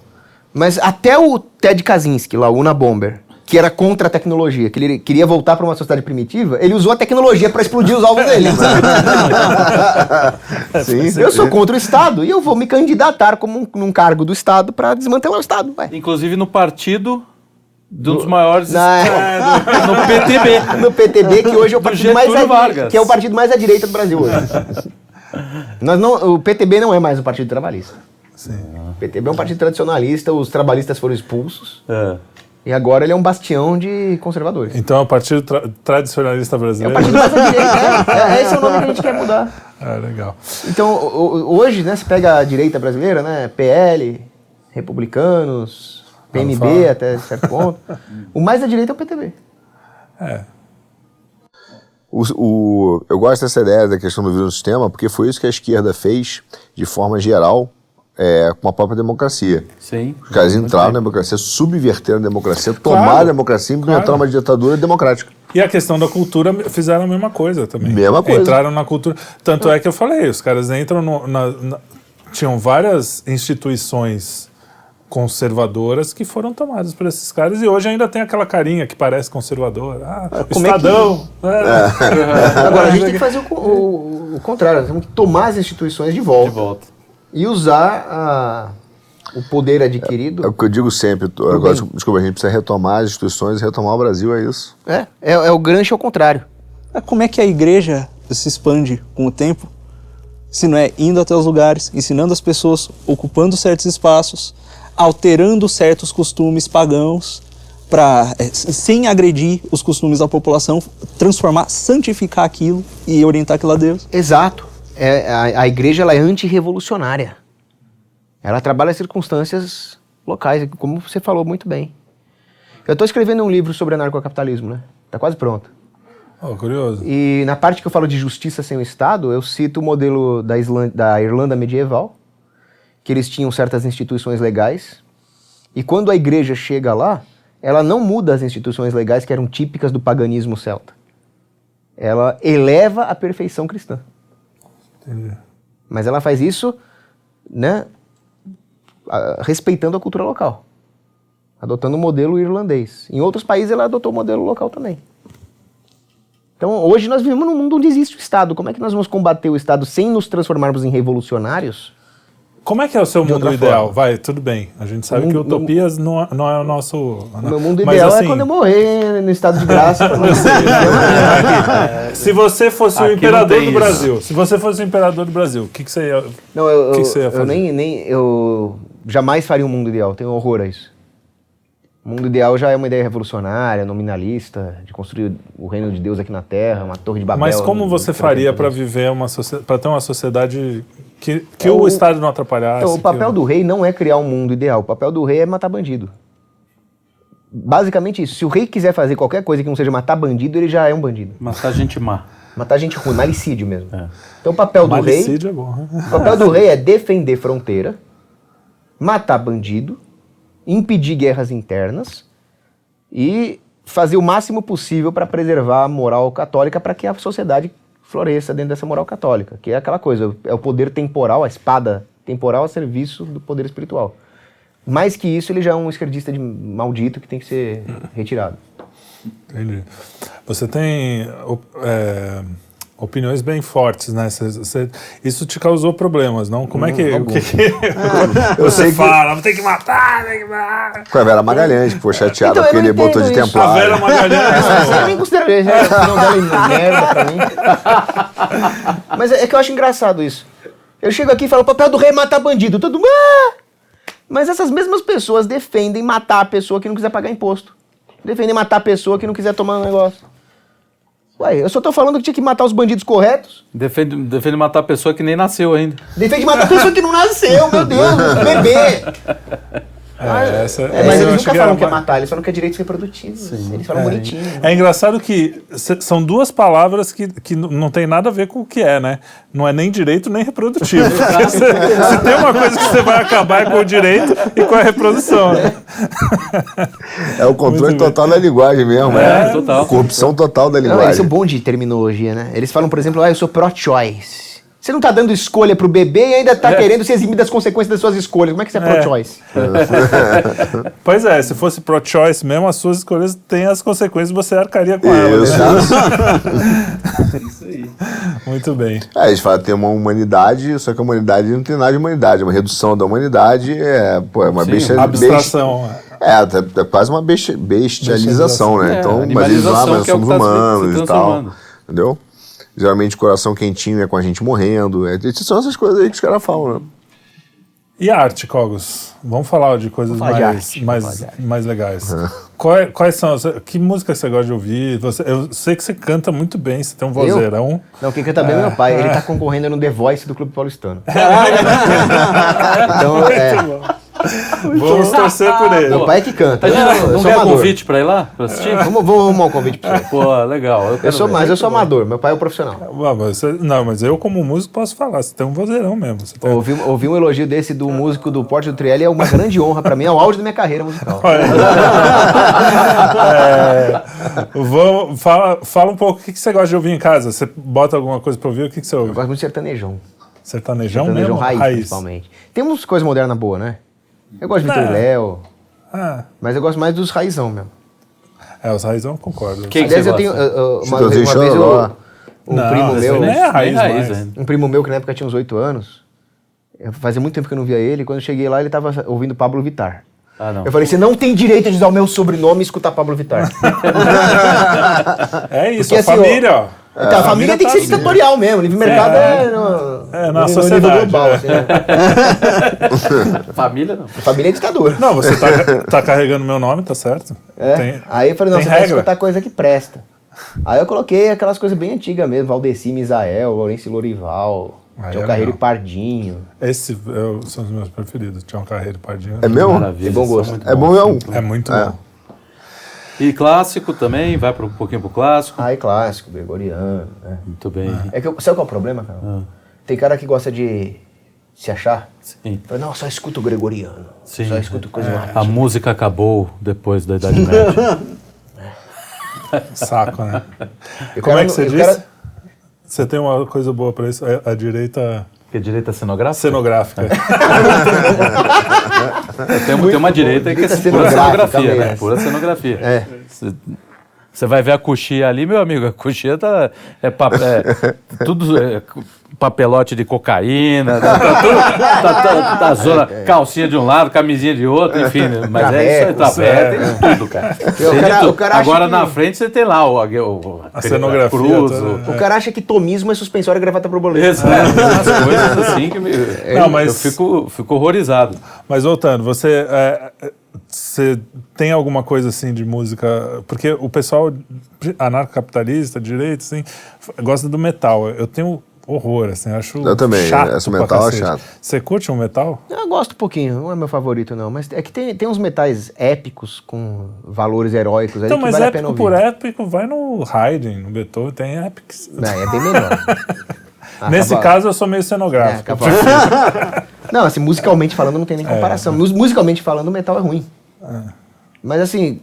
Mas até o Ted Kaczynski, lá, o Una Bomber, que era contra a tecnologia, que ele queria voltar para uma sociedade primitiva, ele usou a tecnologia para explodir os alvos dele. Sim, eu sou contra o Estado e eu vou me candidatar como um, num cargo do Estado para desmantelar o Estado. Ué. Inclusive no partido de um dos maiores. Na- É, no, no PTB. no PTB, que hoje é o partido mais Vargas. que é o partido mais à direita do Brasil hoje. Nós não, o PTB não é mais um partido trabalhista. O PTB é um partido tradicionalista, os trabalhistas foram expulsos É. e agora ele é um bastião de conservadores. Então é o Partido Tra- Tradicionalista É o Brasileiro. partido mais à direita, é, é, esse é o nome que a gente quer mudar. Ah, legal. Então, hoje, né, você pega a direita brasileira, né, PL, republicanos, PMB até certo ponto, o mais à direita é o PTB. É. O, o- eu gosto dessa ideia da questão do vírus no sistema, porque foi isso que a esquerda fez, de forma geral, é, com a própria democracia. Sim. Os caras entraram na democracia, subverteram a democracia, tomaram Claro, a democracia e implementaram claro. uma ditadura democrática. E a questão da cultura fizeram a mesma coisa também. Mesma coisa. Entraram na cultura. Tanto é que eu falei, os caras entram no- na, na- Tinham várias instituições conservadoras que foram tomadas por esses caras e hoje ainda tem aquela carinha que parece conservador. Ah, o como é que- Estadão. é. Agora, a gente tem que fazer o, o- o contrário, temos que tomar as instituições de volta, De volta. E usar a- o poder adquirido. É o que eu digo sempre. Tudo Agora, bem. desculpa, a gente precisa retomar as instituições, retomar o Brasil, é isso. É, é, é o gancho ao contrário. Mas Como é que a igreja se expande com o tempo? Se não é indo até os lugares, ensinando as pessoas, ocupando certos espaços, alterando certos costumes pagãos, para, sem agredir os costumes da população, transformar, santificar aquilo e orientar aquilo a Deus. Exato. É, a, a igreja ela é antirrevolucionária. Ela trabalha as circunstâncias locais, como você falou muito bem. Eu estou escrevendo um livro sobre anarcocapitalismo, né? Está quase pronto. Oh, curioso. E na parte que eu falo de justiça sem o Estado, eu cito o modelo da, Islândia, da Irlanda medieval, que eles tinham certas instituições legais. E quando a igreja chega lá, ela não muda as instituições legais que eram típicas do paganismo celta. Ela eleva a perfeição cristã. Mas ela faz isso, né, respeitando a cultura local, adotando o modelo irlandês. Em outros países ela adotou o modelo local também. Então hoje nós vivemos num mundo onde existe o Estado. Como é que nós vamos combater o Estado sem nos transformarmos em revolucionários? Como é que é o seu De mundo ideal? forma. Vai, tudo bem. A gente sabe O que mundo- utopias não, é- não é o nosso. O meu mundo Mas, ideal assim, é quando eu morrer no estado de graça. não Se você fosse o Aqui não imperador do isso. Brasil, se você fosse o imperador do Brasil, o que, que você ia. Não, eu, que que você ia eu fazer? nem, nem eu jamais faria um mundo ideal. Tenho horror a isso. O mundo ideal já é uma ideia revolucionária, nominalista, de construir o reino de Deus aqui na Terra, uma torre de Babel. Mas como você faria para viver uma sociedade, para ter uma sociedade que, que É o, o- Estado não atrapalhasse? Então, o que papel do rei não é criar um mundo ideal. O papel do rei é matar bandido. Basicamente isso. Se o rei quiser fazer qualquer coisa que não seja matar bandido, ele já é um bandido. Matar gente má. Matar gente ruim, malicídio mesmo. Então o papel do rei, Malicídio é bom. né? o papel do rei é defender fronteira, matar bandido, impedir guerras internas e fazer o máximo possível para preservar a moral católica para que a sociedade floresça dentro dessa moral católica, que é aquela coisa, é o poder temporal, a espada temporal a serviço do poder espiritual. Mais que isso, ele já é um esquerdista de maldito que tem que ser retirado. Entendi. Você tem é, opiniões bem fortes, né? Cê- cê- isso te causou problemas, não? Como é que. O que, que Eu sei que fala? Tem que matar, tem que matar. com a Vera Magalhães, que foi chateada Então, eu porque não ele botou de isso. templário. A Vera Magalhães. Eu nem já, a opinião dela é merda pra mim. Mas é, é que eu acho engraçado isso. Eu chego aqui e falo, o papel do rei é matar bandido. Todo mundo. "Ah!" Mas essas mesmas pessoas defendem matar a pessoa que não quiser pagar imposto. Defendem matar a pessoa que não quiser tomar um negócio. Ué, eu só tô falando que tinha que matar os bandidos corretos. Defende, defende matar a pessoa que nem nasceu ainda. Defende matar a pessoa que não nasceu, meu Deus, bebê. É, essa, É, essa mas eu eles nunca falam que é ma- matar, eles falam que é direitos reprodutivos. Eles falam bonitinho. É engraçado que são duas palavras que, que não tem nada a ver com o que é, né? Não é nem direito nem reprodutivo. Porque se, se tem uma coisa que você vai acabar é com o direito e com a reprodução. Né? É o controle Muito bem. total da linguagem mesmo. É, né? total. Corrupção total da Não, linguagem. esse é o bom de terminologia, né? Eles falam, por exemplo, ah, eu sou pro-choice. Você não tá dando escolha pro bebê e ainda tá querendo se eximir das consequências das suas escolhas. Como é que você é, É. pro-choice? Pois é, se fosse pro-choice mesmo, as suas escolhas têm as consequências e você arcaria com elas. Isso. né? Muito bem. É, eles falam que tem uma humanidade, só que a humanidade não tem nada de humanidade. É uma redução da humanidade, é, pô, é uma Sim, bestia, Abstração. É, é, é quase uma besti- bestialização, né? É, então, mas eles lá, mas é o somos tá humanos e tal. Entendeu? Geralmente coração quentinho é com a gente morrendo. É, são essas coisas aí que os caras falam, né? E arte, Cogos? Vamos falar de coisas falar de mais, mais, de arte. mais legais. Quais, quais são Que música você gosta de ouvir? Você, eu sei que você canta muito bem, você tem um vozeirão. Não, quem canta bem é meu pai. Ele tá concorrendo no The Voice do Clube Paulistano. Então, é, Vamos torcer por ele. meu pai é que canta. A Eu, eu não, quer amador. convite pra ir lá? Pra assistir? Vamos, vamos arrumar um convite pra você. Pô, legal. Eu, Eu sou, ver. mas eu sou amador. Meu pai é o profissional. Mas você- não, mas eu como músico posso falar, você tem um vozeirão mesmo. Você tem... Ouvir, ouvir um elogio desse do músico do Porte do Trielli é uma grande honra pra mim. É o auge da minha carreira musical. É, vamos, fala, fala um pouco o que, que você gosta de ouvir em casa. Você bota alguma coisa pra ouvir? O que, que você Eu ouve? gosto muito de sertanejão. Sertanejão, Sertanejão mesmo? raiz, principalmente. Tem uns coisas modernas boas, né? Eu gosto de Vitor Não. e Léo, Ah, mas eu gosto mais dos raizão mesmo. é, os raizão eu concordo. Quem que Aliás, você eu tenho. eu- uma, uma vez eu, um Não, primo meu. nem é raiz, Nem raiz mais. Um primo meu que na época tinha uns 8 anos. Fazia muito tempo que eu não via ele. Quando eu cheguei lá, ele tava ouvindo Pablo Vittar. Ah, não. Eu falei, você não tem direito de usar o meu sobrenome e escutar Pablo Vittar. É isso, Porque, a assim, família, ó. Então, a família tem que ser ditatorial mesmo. Livre mercado é, no, É, na no sociedade, nível global. é. assim, né? Família não. Família é ditador. Não, você tá, tá carregando meu nome, tá certo. É. Tem- aí eu falei, não, você vai regra. escutar coisa que presta. Aí eu coloquei aquelas coisas bem antigas mesmo, Valdeci Misael, Lourenço Lorival, Aí Tião é Carreiro e. Pardinho. Esse é, são os meus preferidos. Tião Carreiro e Pardinho. É? Maravilha. Tem bom gosto. É bom bons. mesmo? É muito É. bom. E clássico também, vai pro, um pouquinho pro clássico. Aí clássico, gregoriano. Né? Muito bem. É que eu, sabe qual é o problema, cara? Ah. Tem cara que gosta de se achar. Sim. Fala, não, só escuto gregoriano. Sim. Só escuto coisa mais. A música acabou depois da Idade Média. Saco, né? E Como cara é que não- você e disse? cara- Você tem uma coisa boa pra isso? É a direita Que é direita cenográfica? cenográfica. Tem, tem uma direita que é pura cenografia, né? Pura cenografia. É. Você- Você vai ver a coxinha ali, meu amigo, a coxinha tá, é, pa- é tudo é, papelote de cocaína, tá, tá, tudo- tá, tá- tá zona, calcinha de um lado, camisinha de outro, enfim, né? mas é isso aí, tá Traveco, tem tudo, cara. Cara- tudo. cara Agora que- na frente você tem lá o, o, A cenografia cruz, toda. o, O cara acha que tomismo é suspensório e gravata borboleta. Exato, umas coisas assim que me, Não, mas- eu fico, fico horrorizado. Mas voltando, você, é, é, você tem alguma coisa assim de música? Porque o pessoal anarcocapitalista, direito, assim, gosta do metal. Eu tenho horror, assim, acho Eu também, chato esse pra metal é chato. Você curte um metal? Eu gosto um pouquinho, não é meu favorito não, mas é que tem, tem uns metais épicos com valores heróicos aí Então, que mas vale a pena épico por épico, vai no Haydn, no Beethoven, tem épics. Não, é bem melhor. Ah, Nesse caso, eu sou meio É, cenográfico. cavalo. Não, assim, musicalmente falando não tem nem comparação. Mus- Musicalmente falando, o metal é ruim. Mas assim,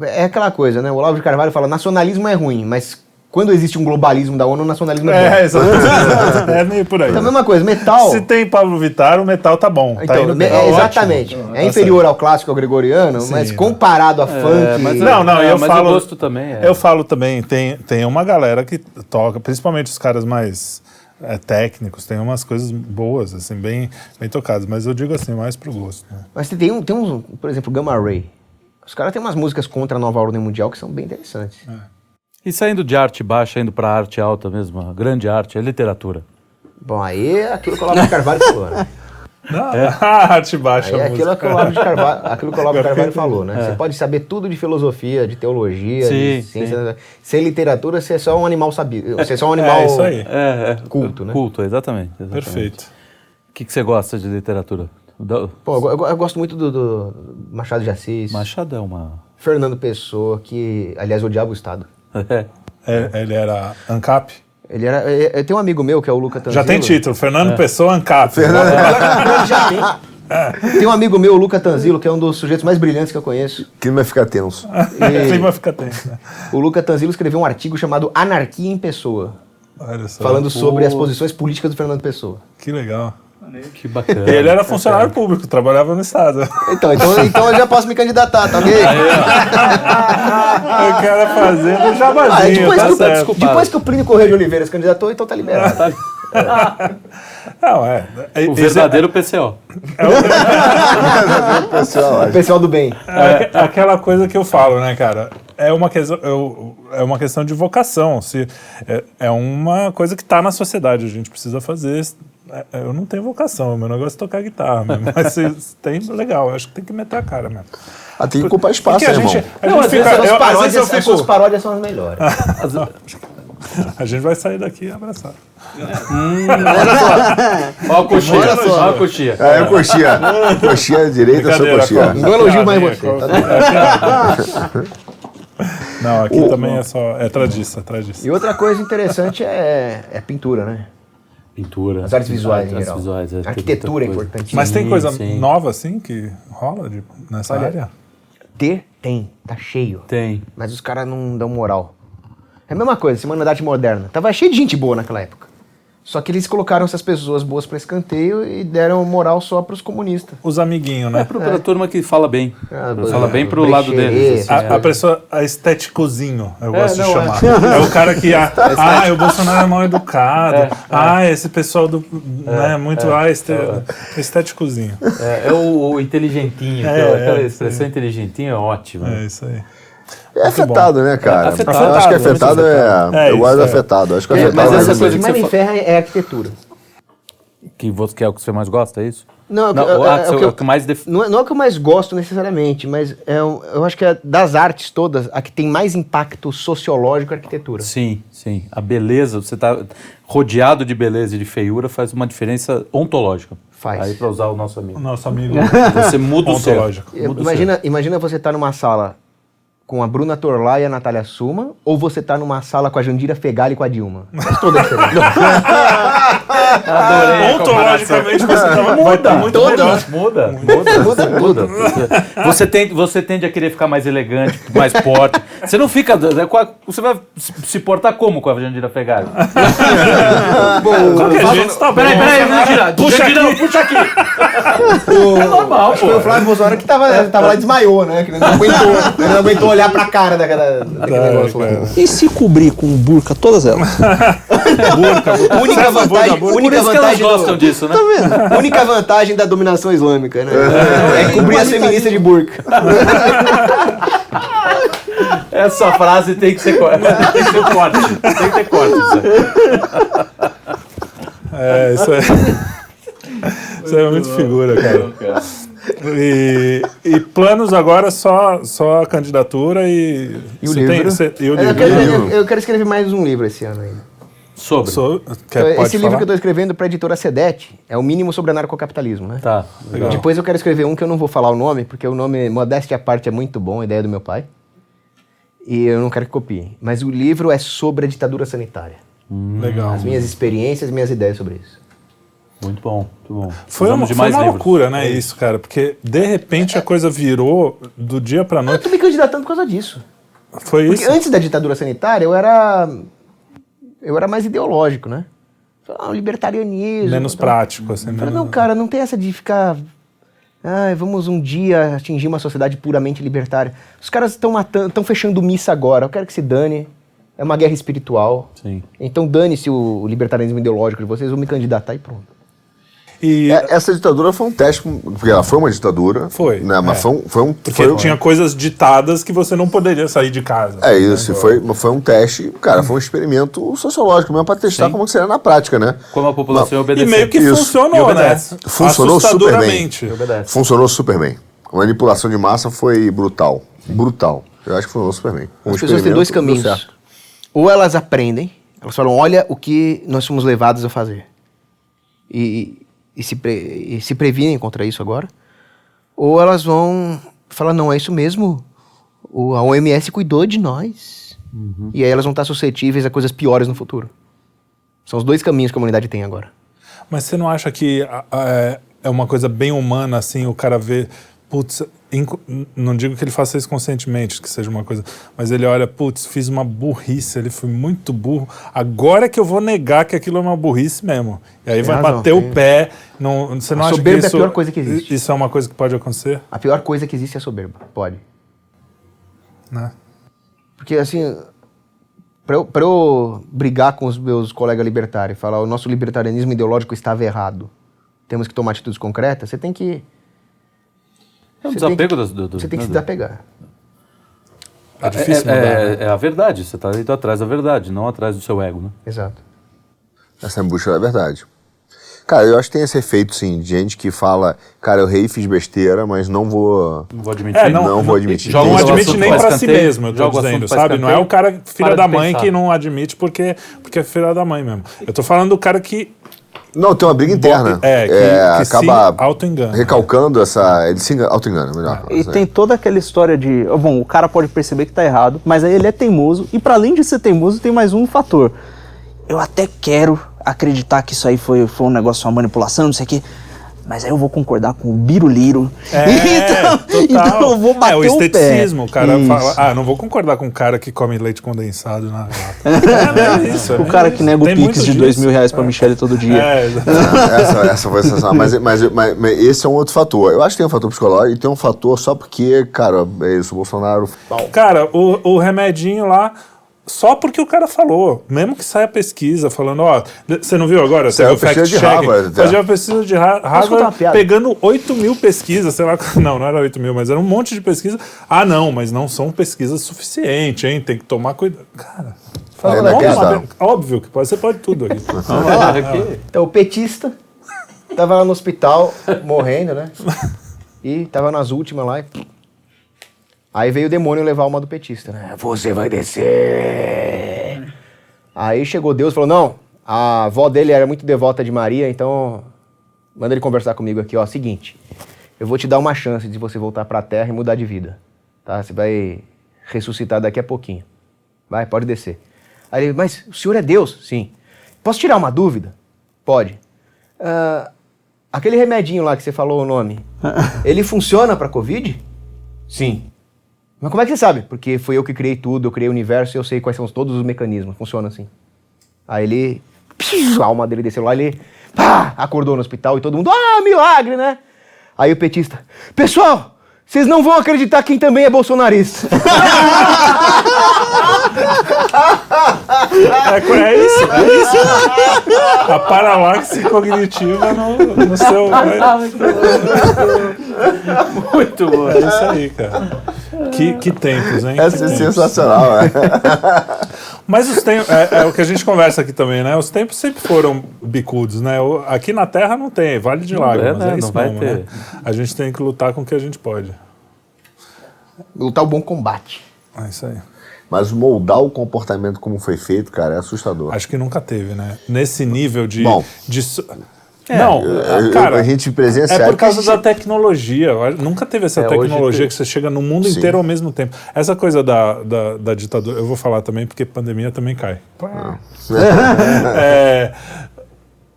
é aquela coisa, né? O Olavo de Carvalho fala, nacionalismo é ruim, mas quando existe um globalismo da ONU, o nacionalismo é, É, exatamente. é meio por aí. Então a mesma coisa, metal... Se tem Pablo Vittar, o metal tá bom. tá Então, indo me- bem. é, Ótimo. exatamente. Tá É inferior ao clássico, ao gregoriano, Sim, mas né? comparado a funk... mas- Não, não, É, eu mas falo. o gosto também é. Eu falo também, tem, tem uma galera que toca, principalmente os caras mais é, técnicos, tem umas coisas boas, assim, bem, bem tocadas, mas eu digo assim, mais pro gosto. Né? Mas tem, um, tem uns, por exemplo, Gamma Ray. Os caras têm umas músicas contra a nova ordem mundial que são bem interessantes. E saindo de arte baixa, indo pra arte alta mesmo, a grande arte, é literatura. Bom, aí é aquilo que o Olavo de Carvalho falou, né? Não, a arte baixa. Aí é a aquilo música. que o Olavo de Carvalho, aquilo que o Olavo de Carvalho falou, né? Você pode saber tudo de filosofia, de teologia, de Sim, ciência. Sem literatura, você é só um animal sabido. Você é só um animal. É isso aí. É, é. Culto, né? Culto, exatamente. exatamente. Perfeito. O que, que você gosta de literatura? Da- Pô, eu, eu eu gosto muito do, do Machado de Assis, Machado é uma. Fernando Pessoa, que, aliás, odiava o Estado. É. É, ele era ANCAP? Ele era. é- é- Tem um amigo meu que é o Luca Tanzilo. Já tem título, Fernando É. Pessoa ANCAP. Já tem. Tem um amigo meu, o Luca Tanzilo, que é um dos sujeitos mais brilhantes que eu conheço. Que não vai ficar tenso. O clima fica tenso, né? O Luca Tanzilo escreveu um artigo chamado Anarquia em Pessoa, Olha só. falando sobre as posições políticas do Fernando Pessoa. Que legal. Que bacana. Ele era funcionário público, trabalhava no Estado. Então, então, então eu já posso me candidatar, tá ok? o cara fazendo Ah, jabazinho, depois, tá que, certo. o- depois que o Plínio Correia de Oliveira se candidatou, então tá liberado. Não, é. O verdadeiro PCO. Pessoal, O pessoal do bem. É, é aquela coisa que eu falo, né, cara? É uma questão, eu- é uma questão de vocação. Se, é, é uma coisa que está na sociedade, a gente precisa fazer. É, Eu não tenho vocação, meu negócio é tocar guitarra mesmo. Mas se tem, legal, eu acho que tem que meter a cara mesmo. ah, tem que ocupar espaço, Porque a né, irmão? gente, a Não, gente fica. eu- paródias, eu as suas paródias são as melhores. A gente vai sair daqui abraçado. Ó a coxinha. Olha só. Ó a coxinha. É, é coxinha. Coxinha direita, sou Brincadeira, coxinha. Não elogio mais você, tá? Não, aqui também é só. É tradiça, tradiça. E outra coisa interessante é, é pintura, né? Pintura. As artes visuais, em Artes geral. visuais, é, Arquitetura é importante. Mas tem coisa sim. nova assim que rola de- nessa Olha, área? Ter, tem, tá cheio. Tem. Mas os caras não dão moral. É a mesma coisa, Semana da Arte Moderna. Tava cheio de gente boa naquela época. Só que eles colocaram essas pessoas boas pra escanteio e deram moral só pros comunistas. Os amiguinhos, É né? pro, pra turma que fala bem. Ah, fala bem pro brecheiro, lado deles. assim, A, é. a pessoa, a estéticozinho, eu gosto não, de chamar. É. o cara que, ah, ah, o Bolsonaro é mal educado. ah, esse pessoal do, né, muito, ah, este, estéticozinho. É, é o, o inteligentinho. É, aquela, é, expressão inteligentinho é ótima. É isso aí. É afetado, né, cara? É afetado. Eu acho que Afetado, afetado muito é. afetado. É, eu gosto é. afetado. Acho que É, afetado mas é essa coisa que mais você me fa- ferra é a arquitetura. Que, você, que é o que você mais gosta, é isso? Não, Não, é- o- é- é o que eu- o que mais def- não, é, não é o que eu mais gosto necessariamente, mas é, eu acho que é das artes todas, a que tem mais impacto sociológico é a arquitetura. Sim, sim. A beleza, você está rodeado de beleza e de feiura faz uma diferença ontológica. Faz. Aí para usar o nosso amigo. O nosso amigo Você muda o ontológico. Muda o Imagina, imagina você estar numa sala com a Bruna Torlá e a Natália Suma, ou você tá numa sala com a Jandira Fegali e com a Dilma. Faz toda a diferença. Adorei a Ontologicamente você tava vai estar muito Toda. melhor. Muda, muda, muda, muda. Você tende, você tende a querer ficar mais elegante, mais forte. Você não fica. Você vai se portar como com a Jandira Fegali? Qualquer jeito tá bom. Peraí, peraí, Jandira. Puxa Jandira, aqui. puxa aqui. É normal, pô. Foi o Flávio Bolsonaro que tava, tava lá e desmaiou, né? Que ele não aguentou, ele não aguentou olhar pra cara da, da, daquele negócio lá. E se cobrir com burca todas elas? A única vantagem, Por única isso que elas vantagem, gostam do, disso, né? única vantagem da dominação islâmica, né? É cobrir a feminista de burca. Essa frase tem que ser, co- tem que ser corte. Tem que ter corte. Isso aí. É, isso é. Isso é muito figura, cara. E, e planos agora só, só a candidatura e. E o livro? você- e o Eu livro. quero, eu- eu quero escrever mais um livro esse ano ainda. Sobre. Sou- quer- Esse pode livro falar? que eu tô escrevendo pra editora Sedete é o mínimo sobre anarcocapitalismo, né? Tá, legal. Depois eu quero escrever um que eu não vou falar o nome, porque o nome, modéstia à parte, é muito bom, a ideia do meu pai. E eu não quero que copiem. Mas o livro é sobre a ditadura sanitária. Legal. As minhas experiências, minhas ideias sobre isso. Muito bom, muito bom. Foi uma, de foi mais uma livros. loucura, né? Isso, cara. Porque de repente a coisa virou do dia pra Eu noite. tô me candidatando por causa disso. Foi Porque isso. antes da ditadura sanitária, eu era. Eu era mais ideológico, né? Ah, o libertarianismo. Menos tal. prático, assim. Eu falei, menos- não, cara, não tem essa de ficar. Ai, vamos um dia atingir uma sociedade puramente libertária. Os caras estão matando, estão fechando missa agora. Eu quero que se dane. É uma guerra espiritual. Sim. Então dane-se o, o libertarianismo ideológico de vocês, eu vou me candidatar e pronto. E É, Essa ditadura foi um teste, porque ela foi uma ditadura. Foi, Né, mas é. foi um. Foi um porque foi um- tinha coisas ditadas que você não poderia sair de casa. É isso, e foi, foi um teste, cara, foi um experimento sociológico mesmo para testar como que seria na prática, né? Como a população E obedece. meio que Isso. funcionou, E né? obedece. Funcionou super bem. Funcionou super bem. A manipulação de massa foi brutal. Brutal. Eu acho que funcionou super bem. Um As pessoas têm dois caminhos. Ou elas aprendem, elas falam, olha o que nós fomos levados a fazer. E, e se, pre- e se previnem contra isso agora. Ou elas vão falar, não, é isso mesmo. O, a OMS cuidou de nós. E aí elas vão estar suscetíveis a coisas piores no futuro. São os dois caminhos que a humanidade tem agora. Mas você não acha que é- é uma coisa bem humana, assim, o cara vê, putz, não digo que ele faça isso conscientemente, que seja uma coisa, mas ele olha, putz, fiz uma burrice, ele foi muito burro, agora que eu vou negar que aquilo é uma burrice mesmo. E aí vai bater o pé, não, você não A acha que soberba é a isso... pior coisa que existe. Isso é uma coisa que pode acontecer, A pior coisa que existe é a soberba. Pode. né? Porque, assim, pra eu, pra eu brigar com os meus colegas libertários e falar o nosso libertarianismo ideológico estava errado, temos que tomar atitudes concretas, você tem que. É um você tem desapego que- do, do- Você tem que se né, desapegar. É difícil é, mudar, é, né? é a verdade, você está indo atrás da verdade, não atrás do seu ego, né? Exato. Essa é a verdade. Cara, eu acho que tem esse efeito, sim, de gente que fala, cara, eu rei e fiz besteira, mas não vou. Não vou admitir. É, não, Não vou admitir. Joga não admite nem pra pra si mesmo, eu tô dizendo, sabe? Não é o cara filho para da mãe pensar. que não admite porque, porque é filho da mãe mesmo. Eu tô falando do cara que Não, tem uma briga interna. É, que- que se acaba auto-engana. recalcando essa. Ele se enga- auto-engana, melhor. E Assim. tem toda aquela história de. Bom, o cara pode perceber que tá errado, mas aí ele é teimoso. E para além de ser teimoso, tem mais um fator. Eu até quero acreditar que isso aí foi, foi um negócio, uma manipulação, não sei o quê. Mas aí eu vou concordar com o Biruliro. É, então, total. então eu vou bater É, o o pé. esteticismo, o cara Isso. fala, ah, não vou concordar com um cara que come leite condensado na lata. é, é isso, é O cara isso. que nega o Tem Pix muito de dois mil reais pra Michelle todo dia. É, essa, essa foi sensacional. Mas, mas, mas, mas esse é um outro fator. Eu acho que tem um fator psicológico e tem um fator só porque, cara, é isso, o Bolsonaro. Cara, o, o remedinho lá, só porque o cara falou. Mesmo que saia pesquisa falando, ó, você não viu agora? O a pesquisa de. Harvard. Fazia uma pesquisa de Harvard piada? pegando 8 mil pesquisas, sei lá. Não, não era 8 mil, mas era um monte de pesquisa. Ah, não, mas não são pesquisas suficientes, hein? Tem que tomar cuidado. Cara, fala, É não, inacreditável. mas- óbvio que pode, você pode tudo aqui. Vamos lá, aqui. Então, o petista tava lá no hospital, morrendo, né? E tava nas últimas lá. e- Aí veio o demônio levar uma do petista, né? Você vai descer. Aí chegou Deus e falou: Não, a avó dele era muito devota de Maria, então manda ele conversar comigo aqui, ó. Seguinte, eu vou te dar uma chance de você voltar pra terra e mudar de vida, tá? Você vai ressuscitar daqui a pouquinho. Vai, pode descer. Aí ele, mas o senhor é Deus? Sim. Posso tirar uma dúvida? Pode. Ah, aquele remedinho lá que você falou o nome, ele funciona pra Covid? Sim. Mas como é que você sabe? Porque fui eu que criei tudo, eu criei o universo e eu sei quais são todos os mecanismos. Funciona assim. Aí ele. piu, A alma dele desceu lá, ele. Pá, acordou no hospital e todo mundo. Ah, milagre, né? Aí o petista. Pessoal, vocês não vão acreditar quem também é bolsonarista. É, é isso, é isso. A paralaxe cognitiva no, no seu. Muito bom. É isso aí, cara. Que, que tempos, hein? Essa Que é tempos. sensacional, né? Mas os tempos, é, é o que a gente conversa aqui também, né? Os tempos sempre foram bicudos, né? Aqui na Terra não tem, vale de Não lágrimas, é, né? é isso Não vai mesmo, ter. né? A gente tem que lutar com o que a gente pode. Lutar o bom combate. É isso aí. Mas moldar o comportamento como foi feito, cara, é assustador. Acho que nunca teve, né? Nesse nível de. Bom. de so- não, eu- cara. a gente presenciar É por causa gente- da tecnologia. Nunca teve essa É, tecnologia tem- que você chega no mundo Sim. inteiro ao mesmo tempo. Essa coisa da, da, da ditadura, eu vou falar também porque pandemia também cai. É,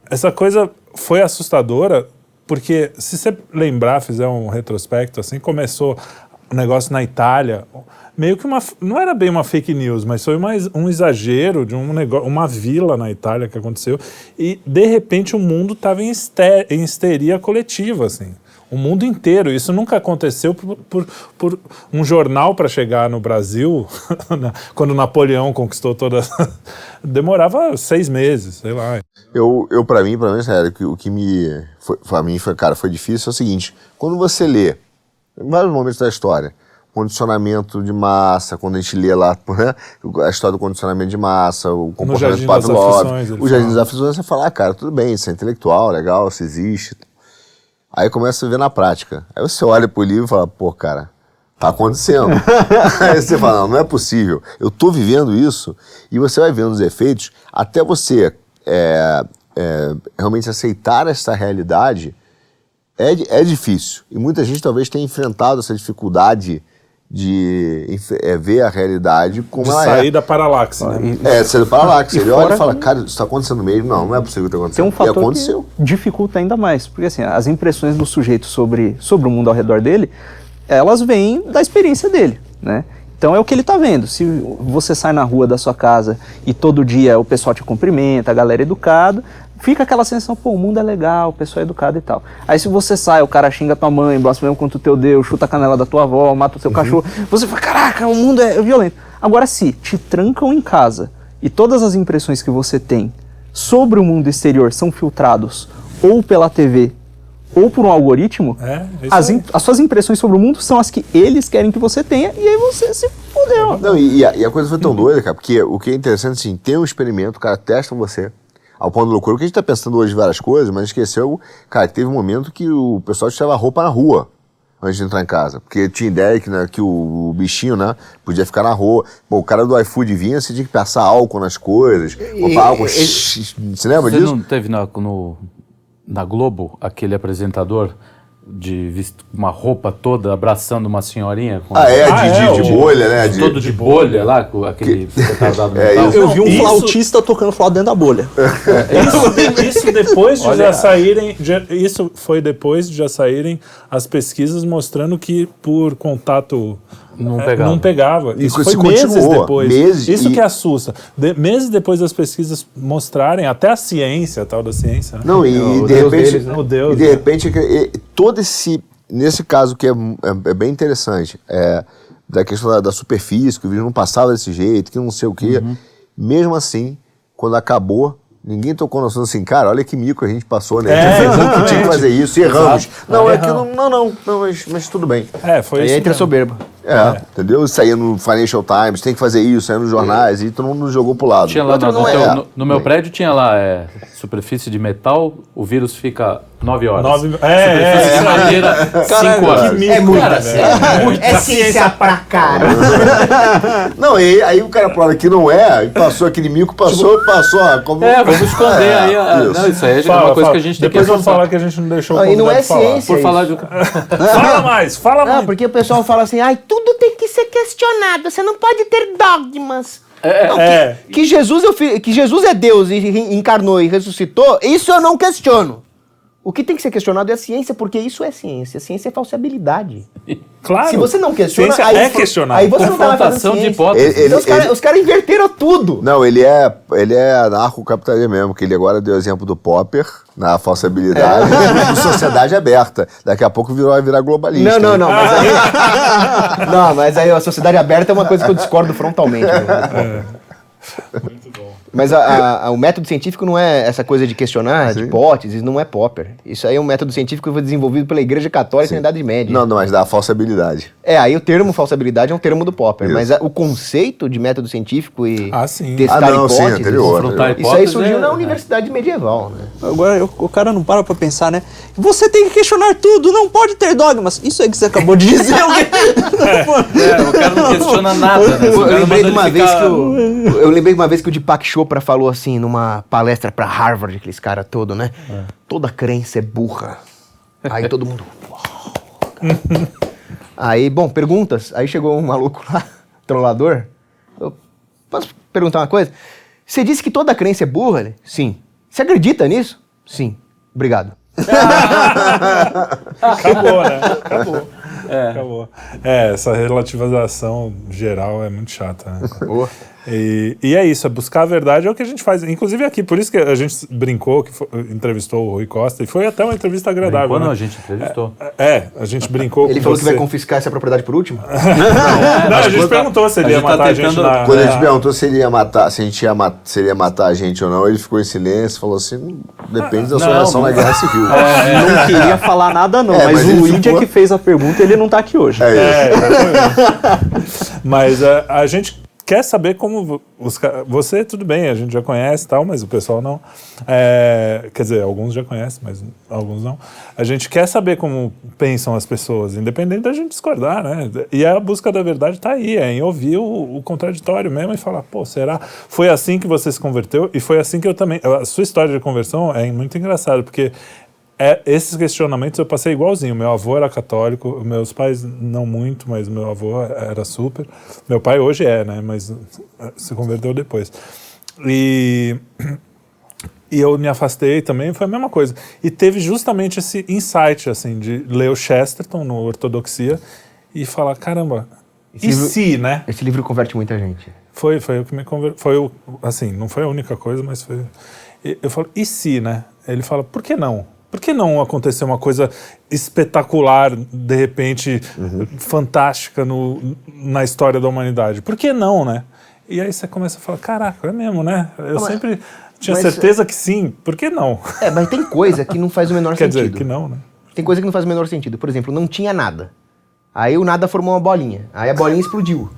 essa coisa foi assustadora porque se você lembrar, fizer um retrospecto assim, começou o negócio na Itália, meio que uma não era bem uma fake news, mas foi uma, um exagero de um negócio, uma vila na Itália que aconteceu e de repente o mundo estava em, em histeria coletiva assim. O mundo inteiro. Isso nunca aconteceu por, por, por um jornal para chegar no Brasil, quando Napoleão conquistou toda. Demorava seis meses, sei lá. Eu, eu para mim, para mim, sério, que, o que me. Pra mim, foi, cara, foi difícil é o seguinte: quando você lê, em vários momentos da história, condicionamento de massa, quando a gente lê lá, né, a história do condicionamento de massa, o comportamento Pavlov, o Jardim das Aflições, você fala, ah, cara, tudo bem, isso é intelectual, legal, isso existe. Aí começa a ver na prática. Aí você olha pro livro e fala, pô, cara, tá acontecendo. Aí você fala, não, não é possível. Eu tô vivendo isso e você vai vendo os efeitos até você é, é, realmente aceitar essa realidade é, é difícil. E muita gente talvez tenha enfrentado essa dificuldade de é, ver a realidade como De ela sair é. da paralaxe, né? É, você fala lá, que E você olha e fala, que- cara, isso tá acontecendo mesmo. Não, não é possível que tá acontecendo. Tem um e fator aconteceu. que dificulta ainda mais, porque assim, as impressões do sujeito sobre, sobre o mundo ao redor dele, elas vêm da experiência dele, né? Então é o que ele está vendo. Se você sai na rua da sua casa e todo dia o pessoal te cumprimenta, a galera é educada, fica aquela sensação, pô, o mundo é legal, o pessoal é educado e tal. Aí se você sai, o cara xinga tua mãe, blasfema contra o teu Deus, chuta a canela da tua avó, mata o seu cachorro, você fala, caraca, o mundo é violento. Agora se te trancam em casa e todas as impressões que você tem sobre o mundo exterior são filtrados ou pela TV ou por um algoritmo, É, isso as, as suas impressões sobre o mundo são as que eles querem que você tenha e aí você se fudeu. Não, e, e a, e a coisa foi tão doida, cara, porque o que é interessante, assim, tem um experimento, o cara testa você, ao ponto de loucura, porque a gente tá pensando hoje em várias coisas, mas esqueceu, cara, que teve um momento que o pessoal tirava roupa na rua antes de entrar em casa, porque tinha ideia que, né, que o, o bichinho, né, podia ficar na rua. Bom, o cara do iFood vinha, você tinha que passar álcool nas coisas, botar álcool, você lembra Você disso? não teve na, no, na Globo aquele apresentador de uma roupa toda abraçando uma senhorinha? Com, Ah, é, Ah, de, é, de, de bolha, né? De, todo de bolha lá, com aquele retardado É, isso. Eu vi um Isso- flautista tocando flauta dentro da bolha. Isso, isso depois de Olha. já saírem. já- isso foi depois de já saírem as pesquisas mostrando que por contato. Não é, pegava. Não pegava. E Isso isso foi meses depois. meses, isso e- que assusta. De- meses depois das pesquisas mostrarem, até a ciência, a tal da ciência, né? Não, e, o de Deus repente, deles, né? Deus, e de né? repente é e todo esse nesse caso que é, é- é bem interessante, é da questão da, da superfície, que o vírus não passava desse jeito, que não sei o quê. Mesmo assim, quando acabou, ninguém tocou no assunto assim, cara, olha que mico a gente passou, né? A gente que tinha que fazer isso e erramos. Não, é que não, não, não, não, mas, mas tudo bem. É, foi Aí isso. entra mesmo. soberba. É, entendeu? Saía no Financial Times, tem que fazer isso, saía nos jornais, e todo mundo jogou pro lado. Tinha lá no, no é. teu- no- no meu prédio tinha lá é, superfície de metal, o vírus fica 9 horas. Nove- é, superfície é, de madeira, 5 horas. É muito, cara, velho. É ciência pra cara. Não, e aí o cara prova que não é, e passou aquele mico, passou, passou. ó, Como... É, vamos esconder É, aí. a- isso. Não, isso aí é Fala, uma coisa fala. que a gente tem Depois vamos falar que a gente não deixou o Ah, e não é falar. ciência. Por falar de... Fala mais, fala Ah, mais. porque o pessoal fala assim, ai, tudo tem que ser questionado, você não pode ter dogmas. Não, é. que, que Jesus é que Jesus é Deus e encarnou e ressuscitou, isso eu não questiono. O que tem que ser questionado é a ciência, porque isso é ciência. A ciência é falsibilidade. Claro. Se você não questiona, Ciência aí, é questionável. aí você não tá Confrontação de hipóteses. Ele- Então os caras ele- caras inverteram tudo. Não, ele é, ele é anarcocapitalista mesmo, que ele agora deu o exemplo do Popper, na falsabilidade, É. sociedade aberta. Daqui a pouco virou, vai virar globalista. Não, não, não. Mas aí, não, mas aí a sociedade aberta é uma coisa que eu discordo frontalmente. né? Mas a- a- a- o método científico não é essa coisa de questionar de hipóteses, não é Popper. Isso aí é um método científico que foi desenvolvido pela Igreja Católica na Idade Média. Não, não, mas dá falsabilidade. É, aí o termo falsabilidade é um termo do Popper, Isso. mas a- o conceito de método científico e Ah, sim. testar Ah, não, sim, hipóteses, anterior. Confrontar isso aí surgiu é- na universidade medieval, né? Agora eu- o cara não para pra pensar, né? Você tem que questionar tudo, não pode ter dogmas. Isso aí que você acabou de dizer. É, o cara não questiona nada, né? O Eu lembrei, de uma vez que o, eu lembrei de uma vez que o Deepak Chopra falou assim numa palestra pra Harvard, aqueles caras todo, né? Toda crença é burra. Aí todo mundo. Aí, bom, perguntas. Aí chegou um maluco lá, trollador. Eu, posso perguntar uma coisa? Você disse que toda crença é burra? Ele, Sim. Você acredita nisso? Sim. Obrigado. Acabou, né? Acabou. Acabou. É, essa relativização geral é muito chata, né? E, e é isso, é buscar a verdade é o que a gente faz. Inclusive aqui, por isso que a gente brincou, que foi- entrevistou o Rui Costa, e foi até uma entrevista agradável. Quando né? a gente entrevistou. É, a gente brincou Ele com falou que você. vai confiscar essa propriedade por último? Não, a gente perguntou se ele ia tá matar a gente na... Quando a gente perguntou se ele ia matar, se a gente ia matar, se ele ia matar a gente ou não, ele ficou em silêncio e falou assim: depende da sua Não, reação na não. guerra civil. não queria falar nada, não. É, mas, mas o é ficou- que fez a pergunta e ele não tá aqui hoje. É. É. Mas a, a gente quer saber como os você tudo bem, a gente já conhece tal, mas o pessoal não. É, quer dizer, alguns já conhecem, mas alguns não. A gente quer saber como pensam as pessoas, independente da gente discordar, né? E a busca da verdade está aí, é em ouvir o, o contraditório mesmo e falar, pô, será? Foi assim que você se converteu e foi assim que eu também. A sua história de conversão é muito engraçada, porque é, esses questionamentos eu passei igualzinho. Meu avô era católico, meus pais não muito, mas meu avô era super. Meu pai hoje é, né? Mas se converteu depois. E, e eu me afastei também, foi a mesma coisa. E teve justamente esse insight, assim, de ler o Chesterton no Ortodoxia e falar: caramba, e livro- se, né? Esse livro converte muita gente. Foi, foi o que me conver... Foi o, assim, não foi a única coisa, mas foi. Eu falo, e se, né? Ele fala, por que não? Por que não acontecer uma coisa espetacular, de repente, fantástica no, na história da humanidade? Por que não, né? E aí você começa a falar, caraca, é mesmo, né? Eu mas- sempre tinha mas- certeza que sim, por que não? É, mas tem coisa que não faz o menor Quer sentido. dizer, que não, né? Tem coisa que não faz o menor sentido. Por exemplo, não tinha nada. Aí o nada formou uma bolinha. Aí a bolinha explodiu.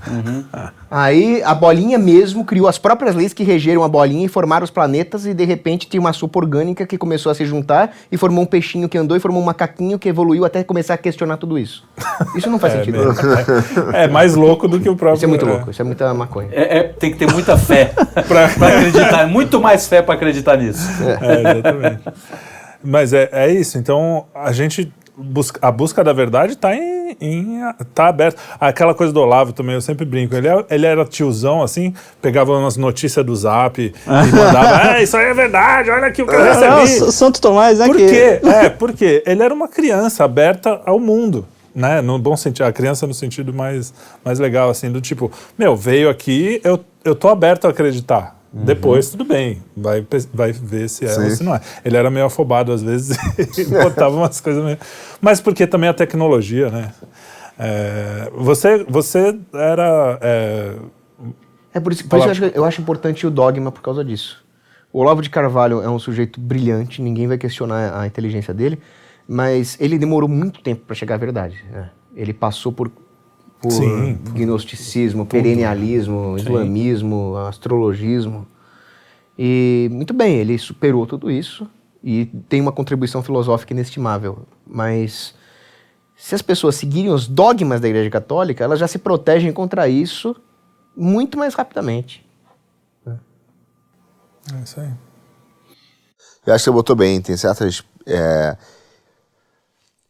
Aí a bolinha mesmo criou as próprias leis que regeram a bolinha e formaram os planetas e de repente tinha uma sopa orgânica que começou a se juntar e formou um peixinho que andou e formou um macaquinho que evoluiu até começar a questionar tudo isso. Isso não faz É, sentido. mesmo. É, é mais louco do que o próprio. Isso é muito louco, isso é muita maconha. É, é- tem que ter muita fé pra, pra acreditar. Muito mais fé pra acreditar nisso. É, exatamente. Mas é, é isso. Então, a gente. Busca, a busca da verdade está em, em, tá aberta. Aquela coisa do Olavo também, eu sempre brinco. Ele, é- ele era tiozão, assim, pegava umas notícias do zap e mandava: é, isso aí é verdade, olha aqui o que eu o recebi. S- Santo Tomás, né? Por que- quê? É, porque ele era uma criança aberta ao mundo, né? No bom sentido, a criança no sentido mais, mais legal, assim, do tipo, meu, veio aqui, eu, eu tô aberto a acreditar. Depois, tudo bem, vai, vai ver se é ou Sim. se não é. Ele era meio afobado às vezes e botava umas coisas meio... Mas porque também a tecnologia, né? É, você, você era. É, É por isso, por isso eu, acho, eu acho importante o dogma por causa disso. O Olavo de Carvalho é um sujeito brilhante, ninguém vai questionar a inteligência dele, mas ele demorou muito tempo para chegar à verdade. né? Ele passou por, por Sim. gnosticismo, perennialismo, islamismo, astrologismo. E muito bem, ele superou tudo isso e tem uma contribuição filosófica inestimável. Mas se as pessoas seguirem os dogmas da Igreja Católica, elas já se protegem contra isso muito mais rapidamente. é isso aí. Eu acho que você botou bem, tem certas é,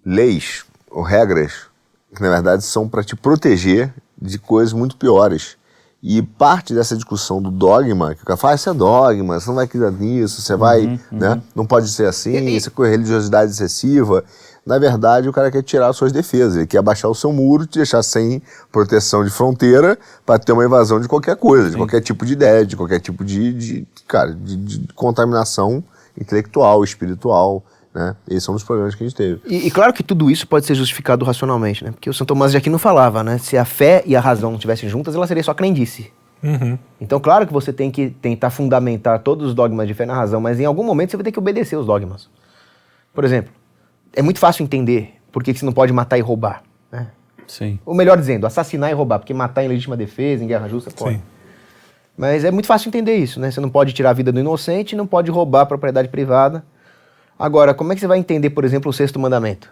leis ou regras que, na verdade, são para te proteger de coisas muito piores. E parte dessa discussão do dogma, que o cara fala, ah, isso é dogma, você não vai acreditar nisso, você vai, né? Não pode ser assim, isso é religiosidade excessiva. Na verdade, o cara quer tirar suas defesas, ele quer baixar o seu muro, te deixar sem proteção de fronteira para ter uma invasão de qualquer coisa, de qualquer tipo de ideia, de qualquer tipo de, de cara, de, de contaminação intelectual, espiritual, né? Esse é um dos problemas que a gente teve. E, e claro que tudo isso pode ser justificado racionalmente, né? Porque o São Tomás de Aquino falava, né? Se a fé e a razão estivessem juntas, ela seria só crendice. Uhum. Então, claro que você tem que tentar fundamentar todos os dogmas de fé na razão, mas em algum momento você vai ter que obedecer os dogmas. Por exemplo, é muito fácil entender por que que você não pode matar e roubar, né? Sim. Ou melhor dizendo, assassinar e roubar, porque matar em legítima defesa, em guerra justa, pode. Sim. Mas é muito fácil entender isso, né? Você não pode tirar a vida do inocente, não pode roubar a propriedade privada. Agora, como é que você vai entender, por exemplo, o sexto mandamento?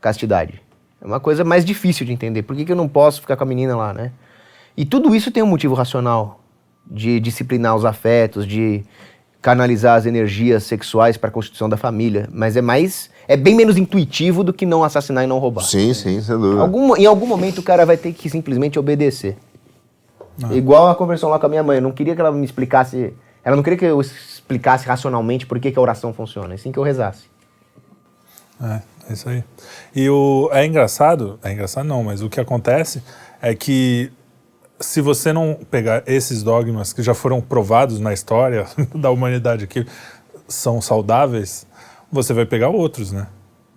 Castidade. É uma coisa mais difícil de entender. Por que, que eu não posso ficar com a menina lá, né? E tudo isso tem um motivo racional de disciplinar os afetos, de canalizar as energias sexuais para a constituição da família. Mas é mais. É bem menos intuitivo do que não assassinar e não roubar. Sim, sim, sem dúvida. Algum- em algum momento o cara vai ter que simplesmente obedecer. Igual a conversão lá com a minha mãe. Eu não queria que ela me explicasse. Ela não queria que eu explicasse racionalmente por que, que a oração funciona, assim que eu rezasse. É, é isso aí. E o, é engraçado, é engraçado não, mas o que acontece é que se você não pegar esses dogmas que já foram provados na história da humanidade que são saudáveis, você vai pegar outros, né?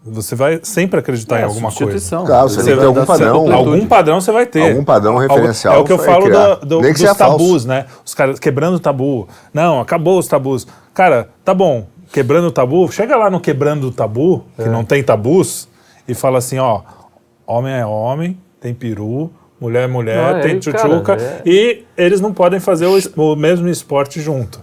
Você vai sempre acreditar É, em alguma coisa. Claro, você Você tem algum padrão. Algum padrão você vai ter. Algum padrão referencial É o que eu falo do- do- dos seja falso. tabus, né? Os caras quebrando o tabu. Não, acabou os tabus. Cara, tá bom, quebrando o tabu, chega lá no quebrando o tabu, que não tem tabus, e fala assim, ó, homem é homem, tem peru, mulher é mulher, Não, tem aí, tchutchuca, é- e eles não podem fazer o, es- o mesmo esporte junto.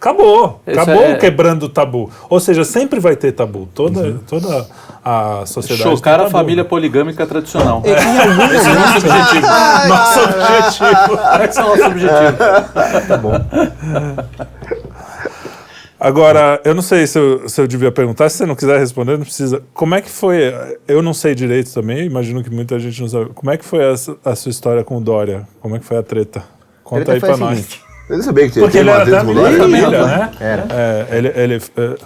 Acabou, Isso acabou é- quebrando o tabu. Ou seja, sempre vai ter tabu. Toda, toda a sociedade. tem Chocar a família poligâmica tradicional. Em algum Esse é o nosso objetivo. Nosso objetivo. Esse é o nosso objetivo. tá bom. Agora, eu não sei se eu, se eu devia perguntar, se você não quiser responder, não precisa. Como é que foi? Eu não sei direito também, imagino que muita gente não sabe. Como é que foi a, a sua história com o Dória? Como é que foi a treta? Conta Treta aí foi pra a nós. seguinte. Eu sabia que tinha Porque ele era da família, né? Era. É, ele, ele, é,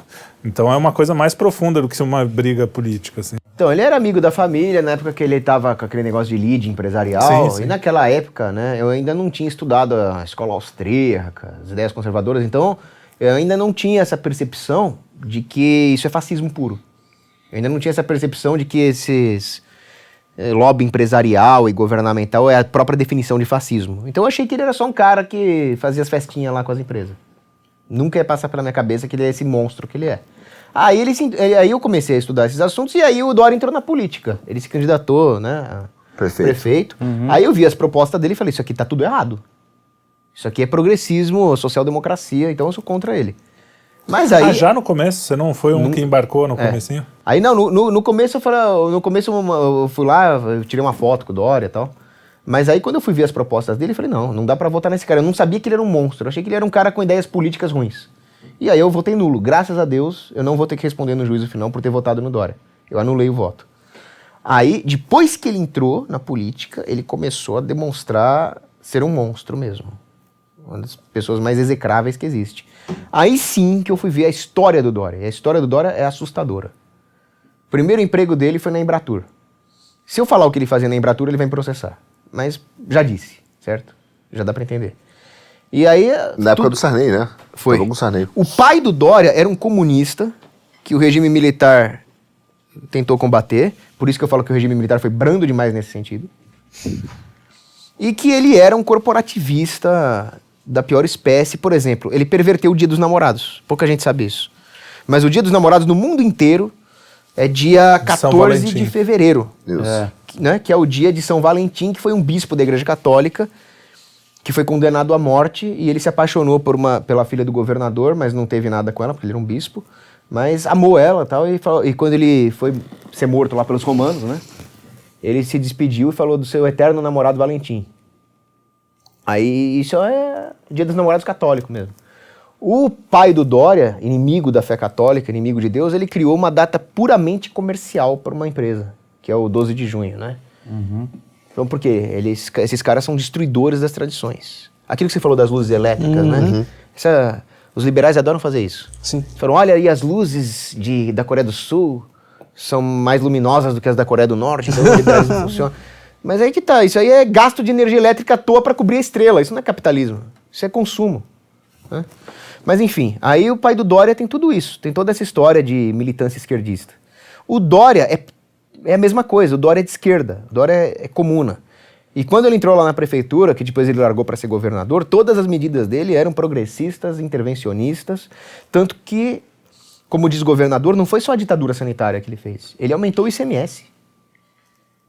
então é uma coisa mais profunda do que uma briga política, assim. Então, ele era amigo da família, na época que ele tava com aquele negócio de lead empresarial. Sim, sim. E naquela época, né, eu ainda não tinha estudado a escola austríaca, as ideias conservadoras, então eu ainda não tinha essa percepção de que isso é fascismo puro. Eu ainda não tinha essa percepção de que esses lobby empresarial e governamental é a própria definição de fascismo. Então eu achei que ele era só um cara que fazia as festinhas lá com as empresas. Nunca ia passar pela minha cabeça que ele é esse monstro que ele é. Aí, ele, se- ele- aí eu comecei a estudar esses assuntos e aí o Dória entrou na política. Ele se candidatou, né? a Prefeito. prefeito. Aí eu vi as propostas dele e falei, isso aqui tá tudo errado. Isso aqui é progressismo, social-democracia, então eu sou contra ele. Mas aí... Ah, já no começo? Você não foi um Não- que embarcou no É. comecinho? Aí não, no, no, no começo eu falei, no começo eu, fui lá, eu tirei uma foto com o Dória e tal. Mas aí quando eu fui ver as propostas dele, eu falei, não, não dá pra votar nesse cara. Eu não sabia que ele era um monstro, eu achei que ele era um cara com ideias políticas ruins. E aí eu votei nulo. Graças a Deus, eu não vou ter que responder no juízo final por ter votado no Dória. Eu anulei o voto. Aí, depois que ele entrou na política, ele começou a demonstrar ser um monstro mesmo. Uma das pessoas mais execráveis que existe. Aí sim que eu fui ver a história do Dória. E a história do Dória é assustadora. O primeiro emprego dele foi na Embratur. Se eu falar o que ele fazia na Embratur, ele vai me processar. Mas já disse, certo? Já dá pra entender. E aí. Na época do Sarney, né? Foi. Falou com o Sarney. O pai do Dória era um comunista que o regime militar tentou combater, por isso que eu falo que o regime militar foi brando demais nesse sentido. E que ele era um corporativista da pior espécie, por exemplo, ele perverteu o Dia dos Namorados. Pouca gente sabe isso. Mas o Dia dos Namorados no mundo inteiro é dia 14 de fevereiro. É, né, que é o dia de São Valentim, que foi um bispo da Igreja Católica que foi condenado à morte e ele se apaixonou por uma, pela filha do governador, mas não teve nada com ela, porque ele era um bispo. Mas amou ela tal, e, falou, e quando ele foi ser morto lá pelos romanos, né? Ele se despediu e falou do seu eterno namorado Valentim. Aí isso é dia dos namorados católico mesmo. O pai do Dória, inimigo da fé católica, inimigo de Deus, ele criou uma data puramente comercial para uma empresa, que é o 12 de junho, né? Uhum. Então, por quê? Eles, esses caras são destruidores das tradições. Aquilo que você falou das luzes elétricas, né? Essa, os liberais adoram fazer isso. Sim. Falam, olha aí as luzes de, da Coreia do Sul são mais luminosas do que as da Coreia do Norte, então os liberais não funcionam. Mas aí que tá, isso aí é gasto de energia elétrica à toa para cobrir a estrela, isso não é capitalismo, isso é consumo. né? Mas enfim, aí o pai do Dória tem tudo isso, tem toda essa história de militância esquerdista. O Dória é, é a mesma coisa, o Dória é de esquerda, o Dória é, é comuna. E quando ele entrou lá na prefeitura, que depois ele largou para ser governador, todas as medidas dele eram progressistas, intervencionistas, tanto que, como diz o governador, não foi só a ditadura sanitária que ele fez, ele aumentou o ICMS.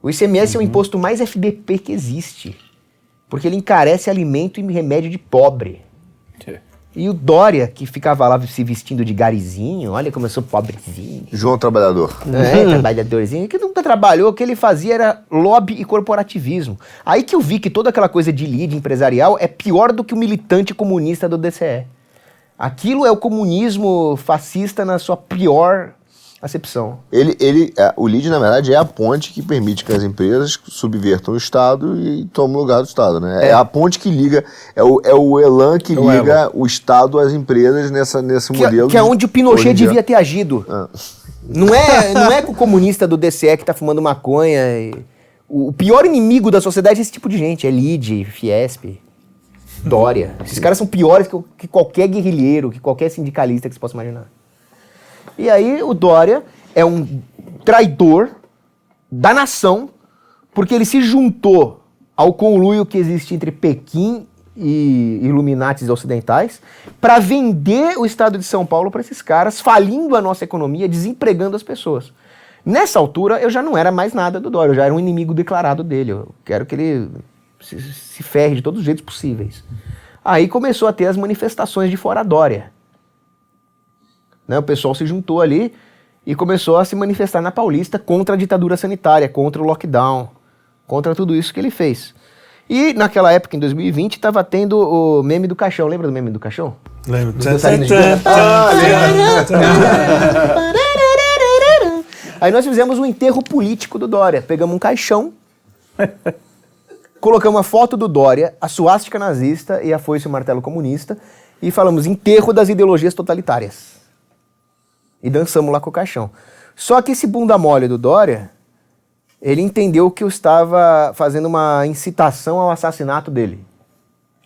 O ICMS é o imposto mais FBP que existe, porque ele encarece alimento e remédio de pobre. E o Dória, que ficava lá se vestindo de garizinho, olha como eu sou pobrezinho. João Trabalhador. É, trabalhadorzinho, que nunca trabalhou, o que ele fazia era lobby e corporativismo. Aí que eu vi que toda aquela coisa de lead empresarial é pior do que o militante comunista do DCE. Aquilo é o comunismo fascista na sua pior acepção. Ele, ele, é, o LID, na verdade, é a ponte que permite que as empresas subvertam o Estado e tomem o lugar do Estado, né? É, É. a ponte que liga, é o, é o elan que É o liga o Estado às empresas nessa, nesse Que, modelo. que é de- onde o Pinochet devia ter agido. Ah. Não é, não é com o comunista do DCE que tá fumando maconha. O, pior inimigo da sociedade é esse tipo de gente. É Lide, Fiesp, Dória. Esses caras são piores que, que qualquer guerrilheiro, que qualquer sindicalista que você possa imaginar. E aí o Dória é um traidor da nação, porque ele se juntou ao conluio que existe entre Pequim e Illuminatis ocidentais para vender o estado de São Paulo para esses caras, falindo a nossa economia, desempregando as pessoas. Nessa altura, eu já não era mais nada do Dória, eu já era um inimigo declarado dele. Eu quero que ele se, se ferre de todos os jeitos possíveis. Aí começou a ter as manifestações de fora Dória. Né, o pessoal se juntou ali e começou a se manifestar na Paulista contra a ditadura sanitária, contra o lockdown, contra tudo isso que ele fez. E naquela época, em 2020, estava tendo o meme do caixão. Lembra do meme do caixão? Lembro. Aí nós fizemos um enterro político do Dória. Pegamos um caixão, colocamos a foto do Dória, a suástica nazista e a foice e o martelo comunista e falamos enterro das ideologias totalitárias. E dançamos lá com o caixão. Só que esse bunda mole do Dória, ele entendeu que eu estava fazendo uma incitação ao assassinato dele.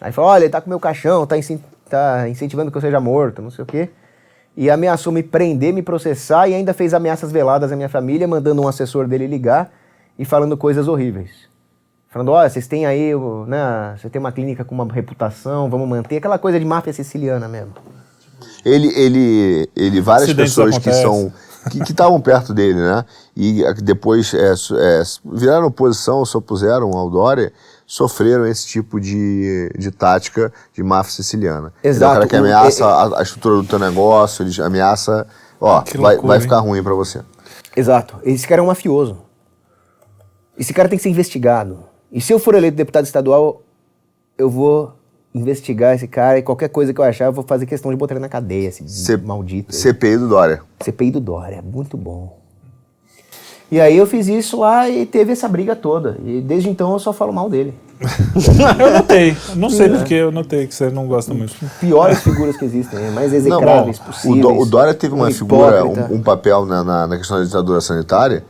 Aí falou, olha, ele tá com meu caixão, tá, incen- tá incentivando que eu seja morto, não sei o quê. E ameaçou me prender, me processar e ainda fez ameaças veladas à minha família, mandando um assessor dele ligar e falando coisas horríveis. Falando, olha, vocês têm aí, né, você tem uma clínica com uma reputação, vamos manter, aquela coisa de máfia siciliana mesmo. Ele, ele, ele várias Acidentes pessoas que são que estavam perto dele, né? E depois é, é, viraram oposição, se opuseram ao Dória, sofreram esse tipo de, de tática de máfia siciliana. Ele é o Exato. cara que O- ameaça é- a, a estrutura do teu negócio, ele ameaça, ó, vai, loucura, vai hein? ficar ruim pra você. Exato. Esse cara é um mafioso. Esse cara tem que ser investigado. E se eu for eleito deputado estadual, eu vou investigar esse cara e qualquer coisa que eu achar, eu vou fazer questão de botar ele na cadeia, esse C- maldito. CPI do Dória. CPI do Dória, muito bom. E aí eu fiz isso lá e teve essa briga toda. E desde então eu só falo mal dele. Eu notei. Não sei porque eu notei que você não gosta muito. Piores figuras que existem, mais execráveis o, possíveis. Dó- o Dória teve uma um figura, um, um papel na, na, na questão da ditadura sanitária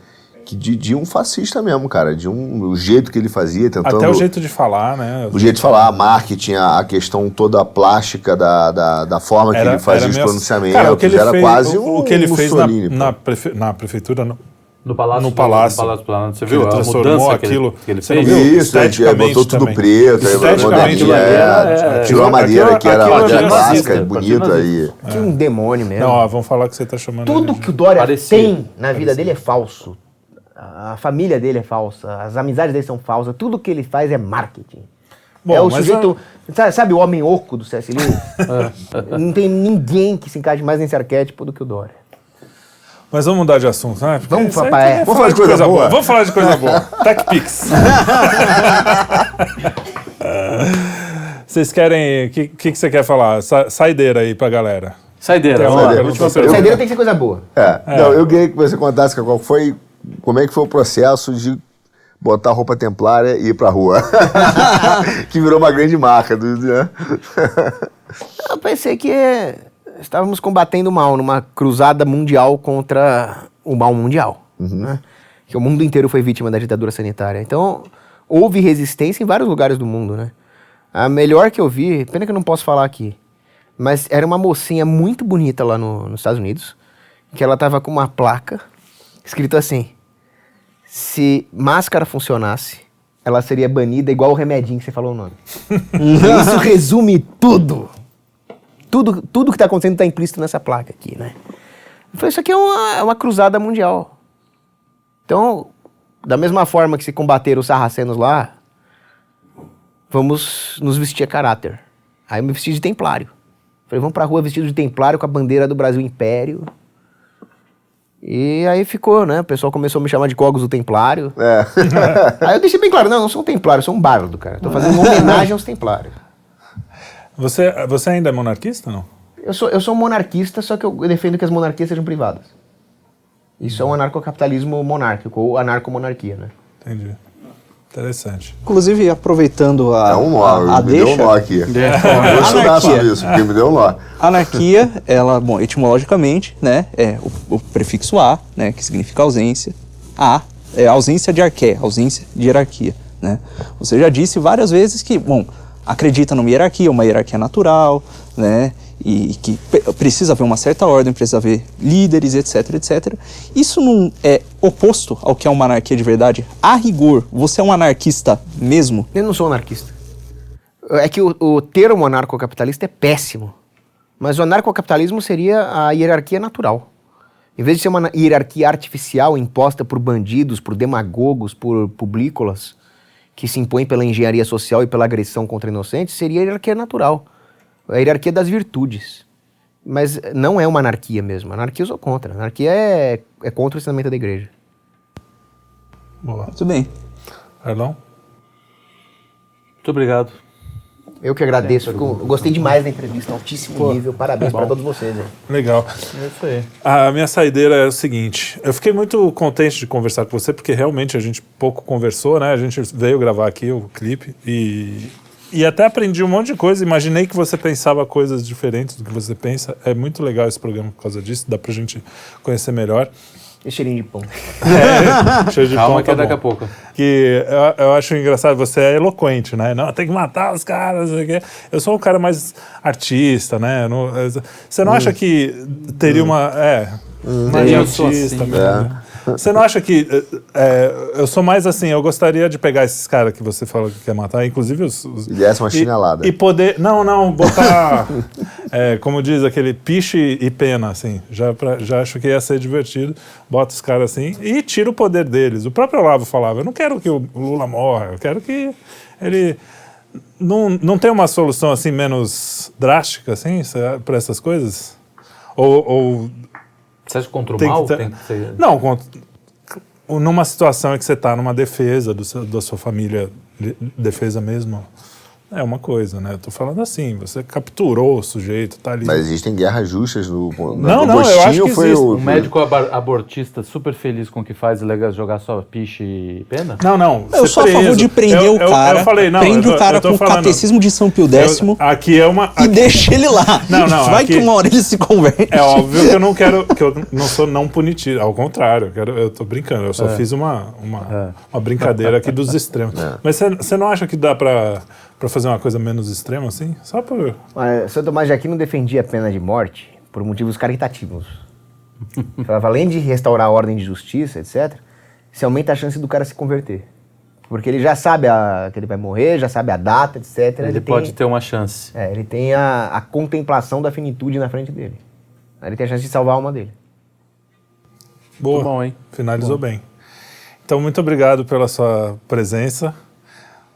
de, de um fascista mesmo, cara. De um, o jeito que ele fazia, tentando... Até o jeito de falar, né? O jeito de falar, a marketing, a, a questão toda plástica da, da, da forma que ele fazia os meio- pronunciamentos, Cara, o que ele era fez, quase o, um o que ele fez na, Mussolini, na, prefe- na prefeitura, não. No Palácio, No Palácio. No Palácio Planalto. Você Que viu ele a transformou mudança que ele, aquilo. que ele Você não fez? viu? Isso, ele Esteticamente botou tudo também. preto, Esteticamente, moderninha, é, era- tirou a maneira que era aquilo era clássica, nazista, bonita aí. Que um demônio mesmo. Não, ó, vamos falar que você tá chamando Tudo ele que o Dória Parecia. tem na vida dele é falso. A família dele é falsa, as amizades dele são falsas, tudo que ele faz é marketing. Bom, é o mas sujeito. Sabe, sabe o homem oco do C.S. Lewis? Não tem ninguém que se encaixe mais nesse arquétipo do que o Dória. Mas vamos mudar de assunto, né? Porque Vamos, papai, também é. Vamos falar de coisa boa? Vamos falar de coisa boa. TechPix. Vocês querem. O que, que, que você quer falar? Sa saideira aí pra galera. Saideira, vamos lá. pergunta. Saideira tem que ser coisa boa. É, Não, eu queria que você contasse qual foi, como é que foi o processo de botar roupa templária e ir pra rua. que virou uma grande marca. Do, né? Eu pensei que estávamos combatendo o mal numa cruzada mundial contra o mal mundial. né? Que o mundo inteiro foi vítima da ditadura sanitária. Então, houve resistência em vários lugares do mundo, né? A melhor que eu vi, pena que eu não posso falar aqui, mas era uma mocinha muito bonita lá no- nos Estados Unidos, que ela tava com uma placa escrito assim: se máscara funcionasse, ela seria banida igual o remedinho que você falou o nome. Isso resume tudo. Tudo, tudo que está acontecendo está implícito nessa placa aqui, né? Eu falei, isso aqui é uma, é uma cruzada mundial. Então, da mesma forma que se combateram os sarracenos lá, vamos nos vestir a caráter. Aí eu me vesti de templário. Falei, vamos pra rua vestido de templário com a bandeira do Brasil Império. E aí ficou, né? O pessoal começou a me chamar de Cogos do Templário. É. Aí eu deixei bem claro, não, eu não sou um templário, eu sou um bardo, cara. Tô fazendo uma homenagem aos templários. Você, você ainda é monarquista não? Eu sou, eu sou um monarquista, só que eu defendo que as monarquias sejam privadas. Isso é um anarcocapitalismo monárquico, ou anarcomonarquia, né? Entendi. Interessante. Inclusive, aproveitando a, É um nó, a, a me deu um deixa, nó aqui. Eu vou estudar Anarquia. sobre isso, porque me deu um nó. Anarquia, ela, bom, etimologicamente, né, é o, o prefixo a, né, que significa ausência. A é ausência de arqué, ausência de hierarquia, né? Você já disse várias vezes que, bom, acredita numa hierarquia, uma hierarquia natural, né, e que precisa haver uma certa ordem, precisa haver líderes, etc, etc. Isso não é oposto ao que é uma anarquia de verdade? A rigor, você é um anarquista mesmo? Eu não sou anarquista. É que o, o termo anarcocapitalista é péssimo. Mas o anarcocapitalismo seria a hierarquia natural. Em vez de ser uma hierarquia artificial imposta por bandidos, por demagogos, por publícolas, que se impõe pela engenharia social e pela agressão contra inocentes, seria a hierarquia natural. A hierarquia das virtudes. Mas não é uma anarquia mesmo. Anarquia eu sou contra. Anarquia é, é contra o ensinamento da igreja. Boa. Muito bem. Arlão? Muito obrigado. Eu que agradeço. Eu gostei demais da entrevista, altíssimo nível. Parabéns para todos vocês. aí. Legal. É isso aí. A minha saideira é o seguinte: eu fiquei muito contente de conversar com você, porque realmente a gente pouco conversou, né? A gente veio gravar aqui o clipe e, e até aprendi um monte de coisa. Imaginei que você pensava coisas diferentes do que você pensa. É muito legal esse programa por causa disso, dá pra gente conhecer melhor. E cheirinho de pão. É, cheio de Calma pão, que é tá daqui a pouco. Que eu, eu acho engraçado, você é eloquente, né? Não, tem que matar os caras, não sei o quê. Eu sou um cara mais artista, né? Não- você não acha que teria uma. É. Mais sou artista assim. mesmo. Você não acha que. é, eu sou mais assim, eu gostaria de pegar esses caras que você fala que quer matar, inclusive os. os E desse uma e- chinelada. E, poder. Não, não, botar. é, como diz aquele piche e pena, assim. Já, pra- já acho que ia ser divertido. Bota os caras assim e tira o poder deles. O próprio Olavo falava: eu não quero que o Lula morra, eu quero que ele. Não, não tem uma solução assim menos drástica, assim, para essas coisas? Ou, ou Você acha que contra o tem mal que ter- que ser... Não, con- numa situação em que você está numa defesa do seu- da sua família, de- defesa mesmo, é uma coisa, né? Eu tô falando assim, você capturou o sujeito, tá ali. Mas existem guerras justas no. Não, no não, eu Agostinho acho que foi existe. o. Um médico abortista super feliz com o que faz e legal jogar só piche e pena? Não, não. Eu sou a favor preso. de prender Eu- o eu- cara. Eu, falei, não. prende eu tô- o cara eu tô com o falando- catecismo de São Pio X eu- aqui é uma. e aqui- deixa ele lá. Não, não, Vai aqui- que uma hora ele se converte. É óbvio que eu não quero, que eu não sou não punitivo, ao contrário, eu, quero, eu tô brincando, eu só fiz uma, uma, uma brincadeira aqui dos extremos. Mas você- você não acha que dá pra, pra fazer uma coisa menos extrema assim? Só por. Mas São Tomás de Aquino defendia a pena de morte por motivos caritativos. Falava, além de restaurar a ordem de justiça, etc., você aumenta a chance do cara se converter. Porque ele já sabe a, que ele vai morrer, já sabe a data, etc. Ele, tem- pode ter uma chance. É, ele tem a, a contemplação da finitude na frente dele. Aí Ele tem a chance de salvar a alma dele. Boa. Muito bom, hein? Finalizou bem. Então, muito obrigado pela sua presença.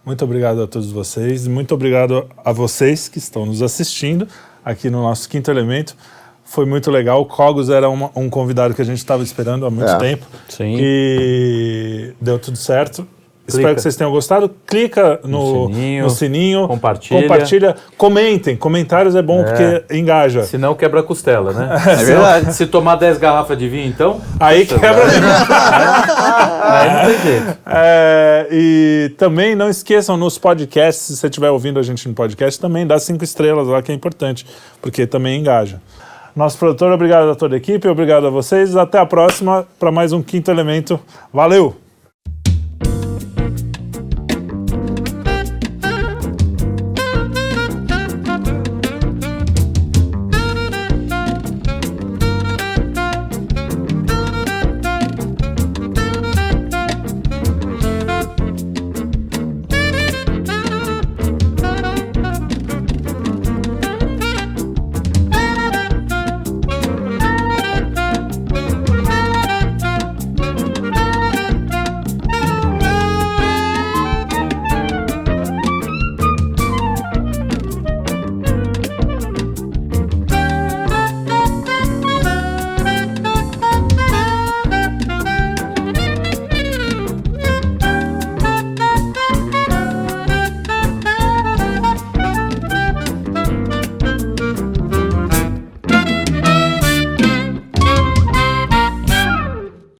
Muito obrigado a todos vocês. Muito obrigado a vocês que estão nos assistindo aqui no nosso Quinto Elemento. Foi muito legal. O Cogos era uma- um convidado que a gente estava esperando há muito É. tempo. Sim. E deu tudo certo. Espero Clica. que vocês tenham gostado. Clica no, No sininho, no sininho, compartilha. compartilha, comentem. Comentários é bom porque engaja. Senão quebra a costela, né? É verdade. Se tomar 10 garrafas de vinho, então. Aí puta, quebra. Aí não tem jeito. É, e também não esqueçam nos podcasts, se você estiver ouvindo a gente no podcast, também dá cinco estrelas lá, que é importante, porque também engaja. Nosso produtor, obrigado a toda a equipe, obrigado a vocês. Até a próxima para mais um Quinto Elemento. Valeu!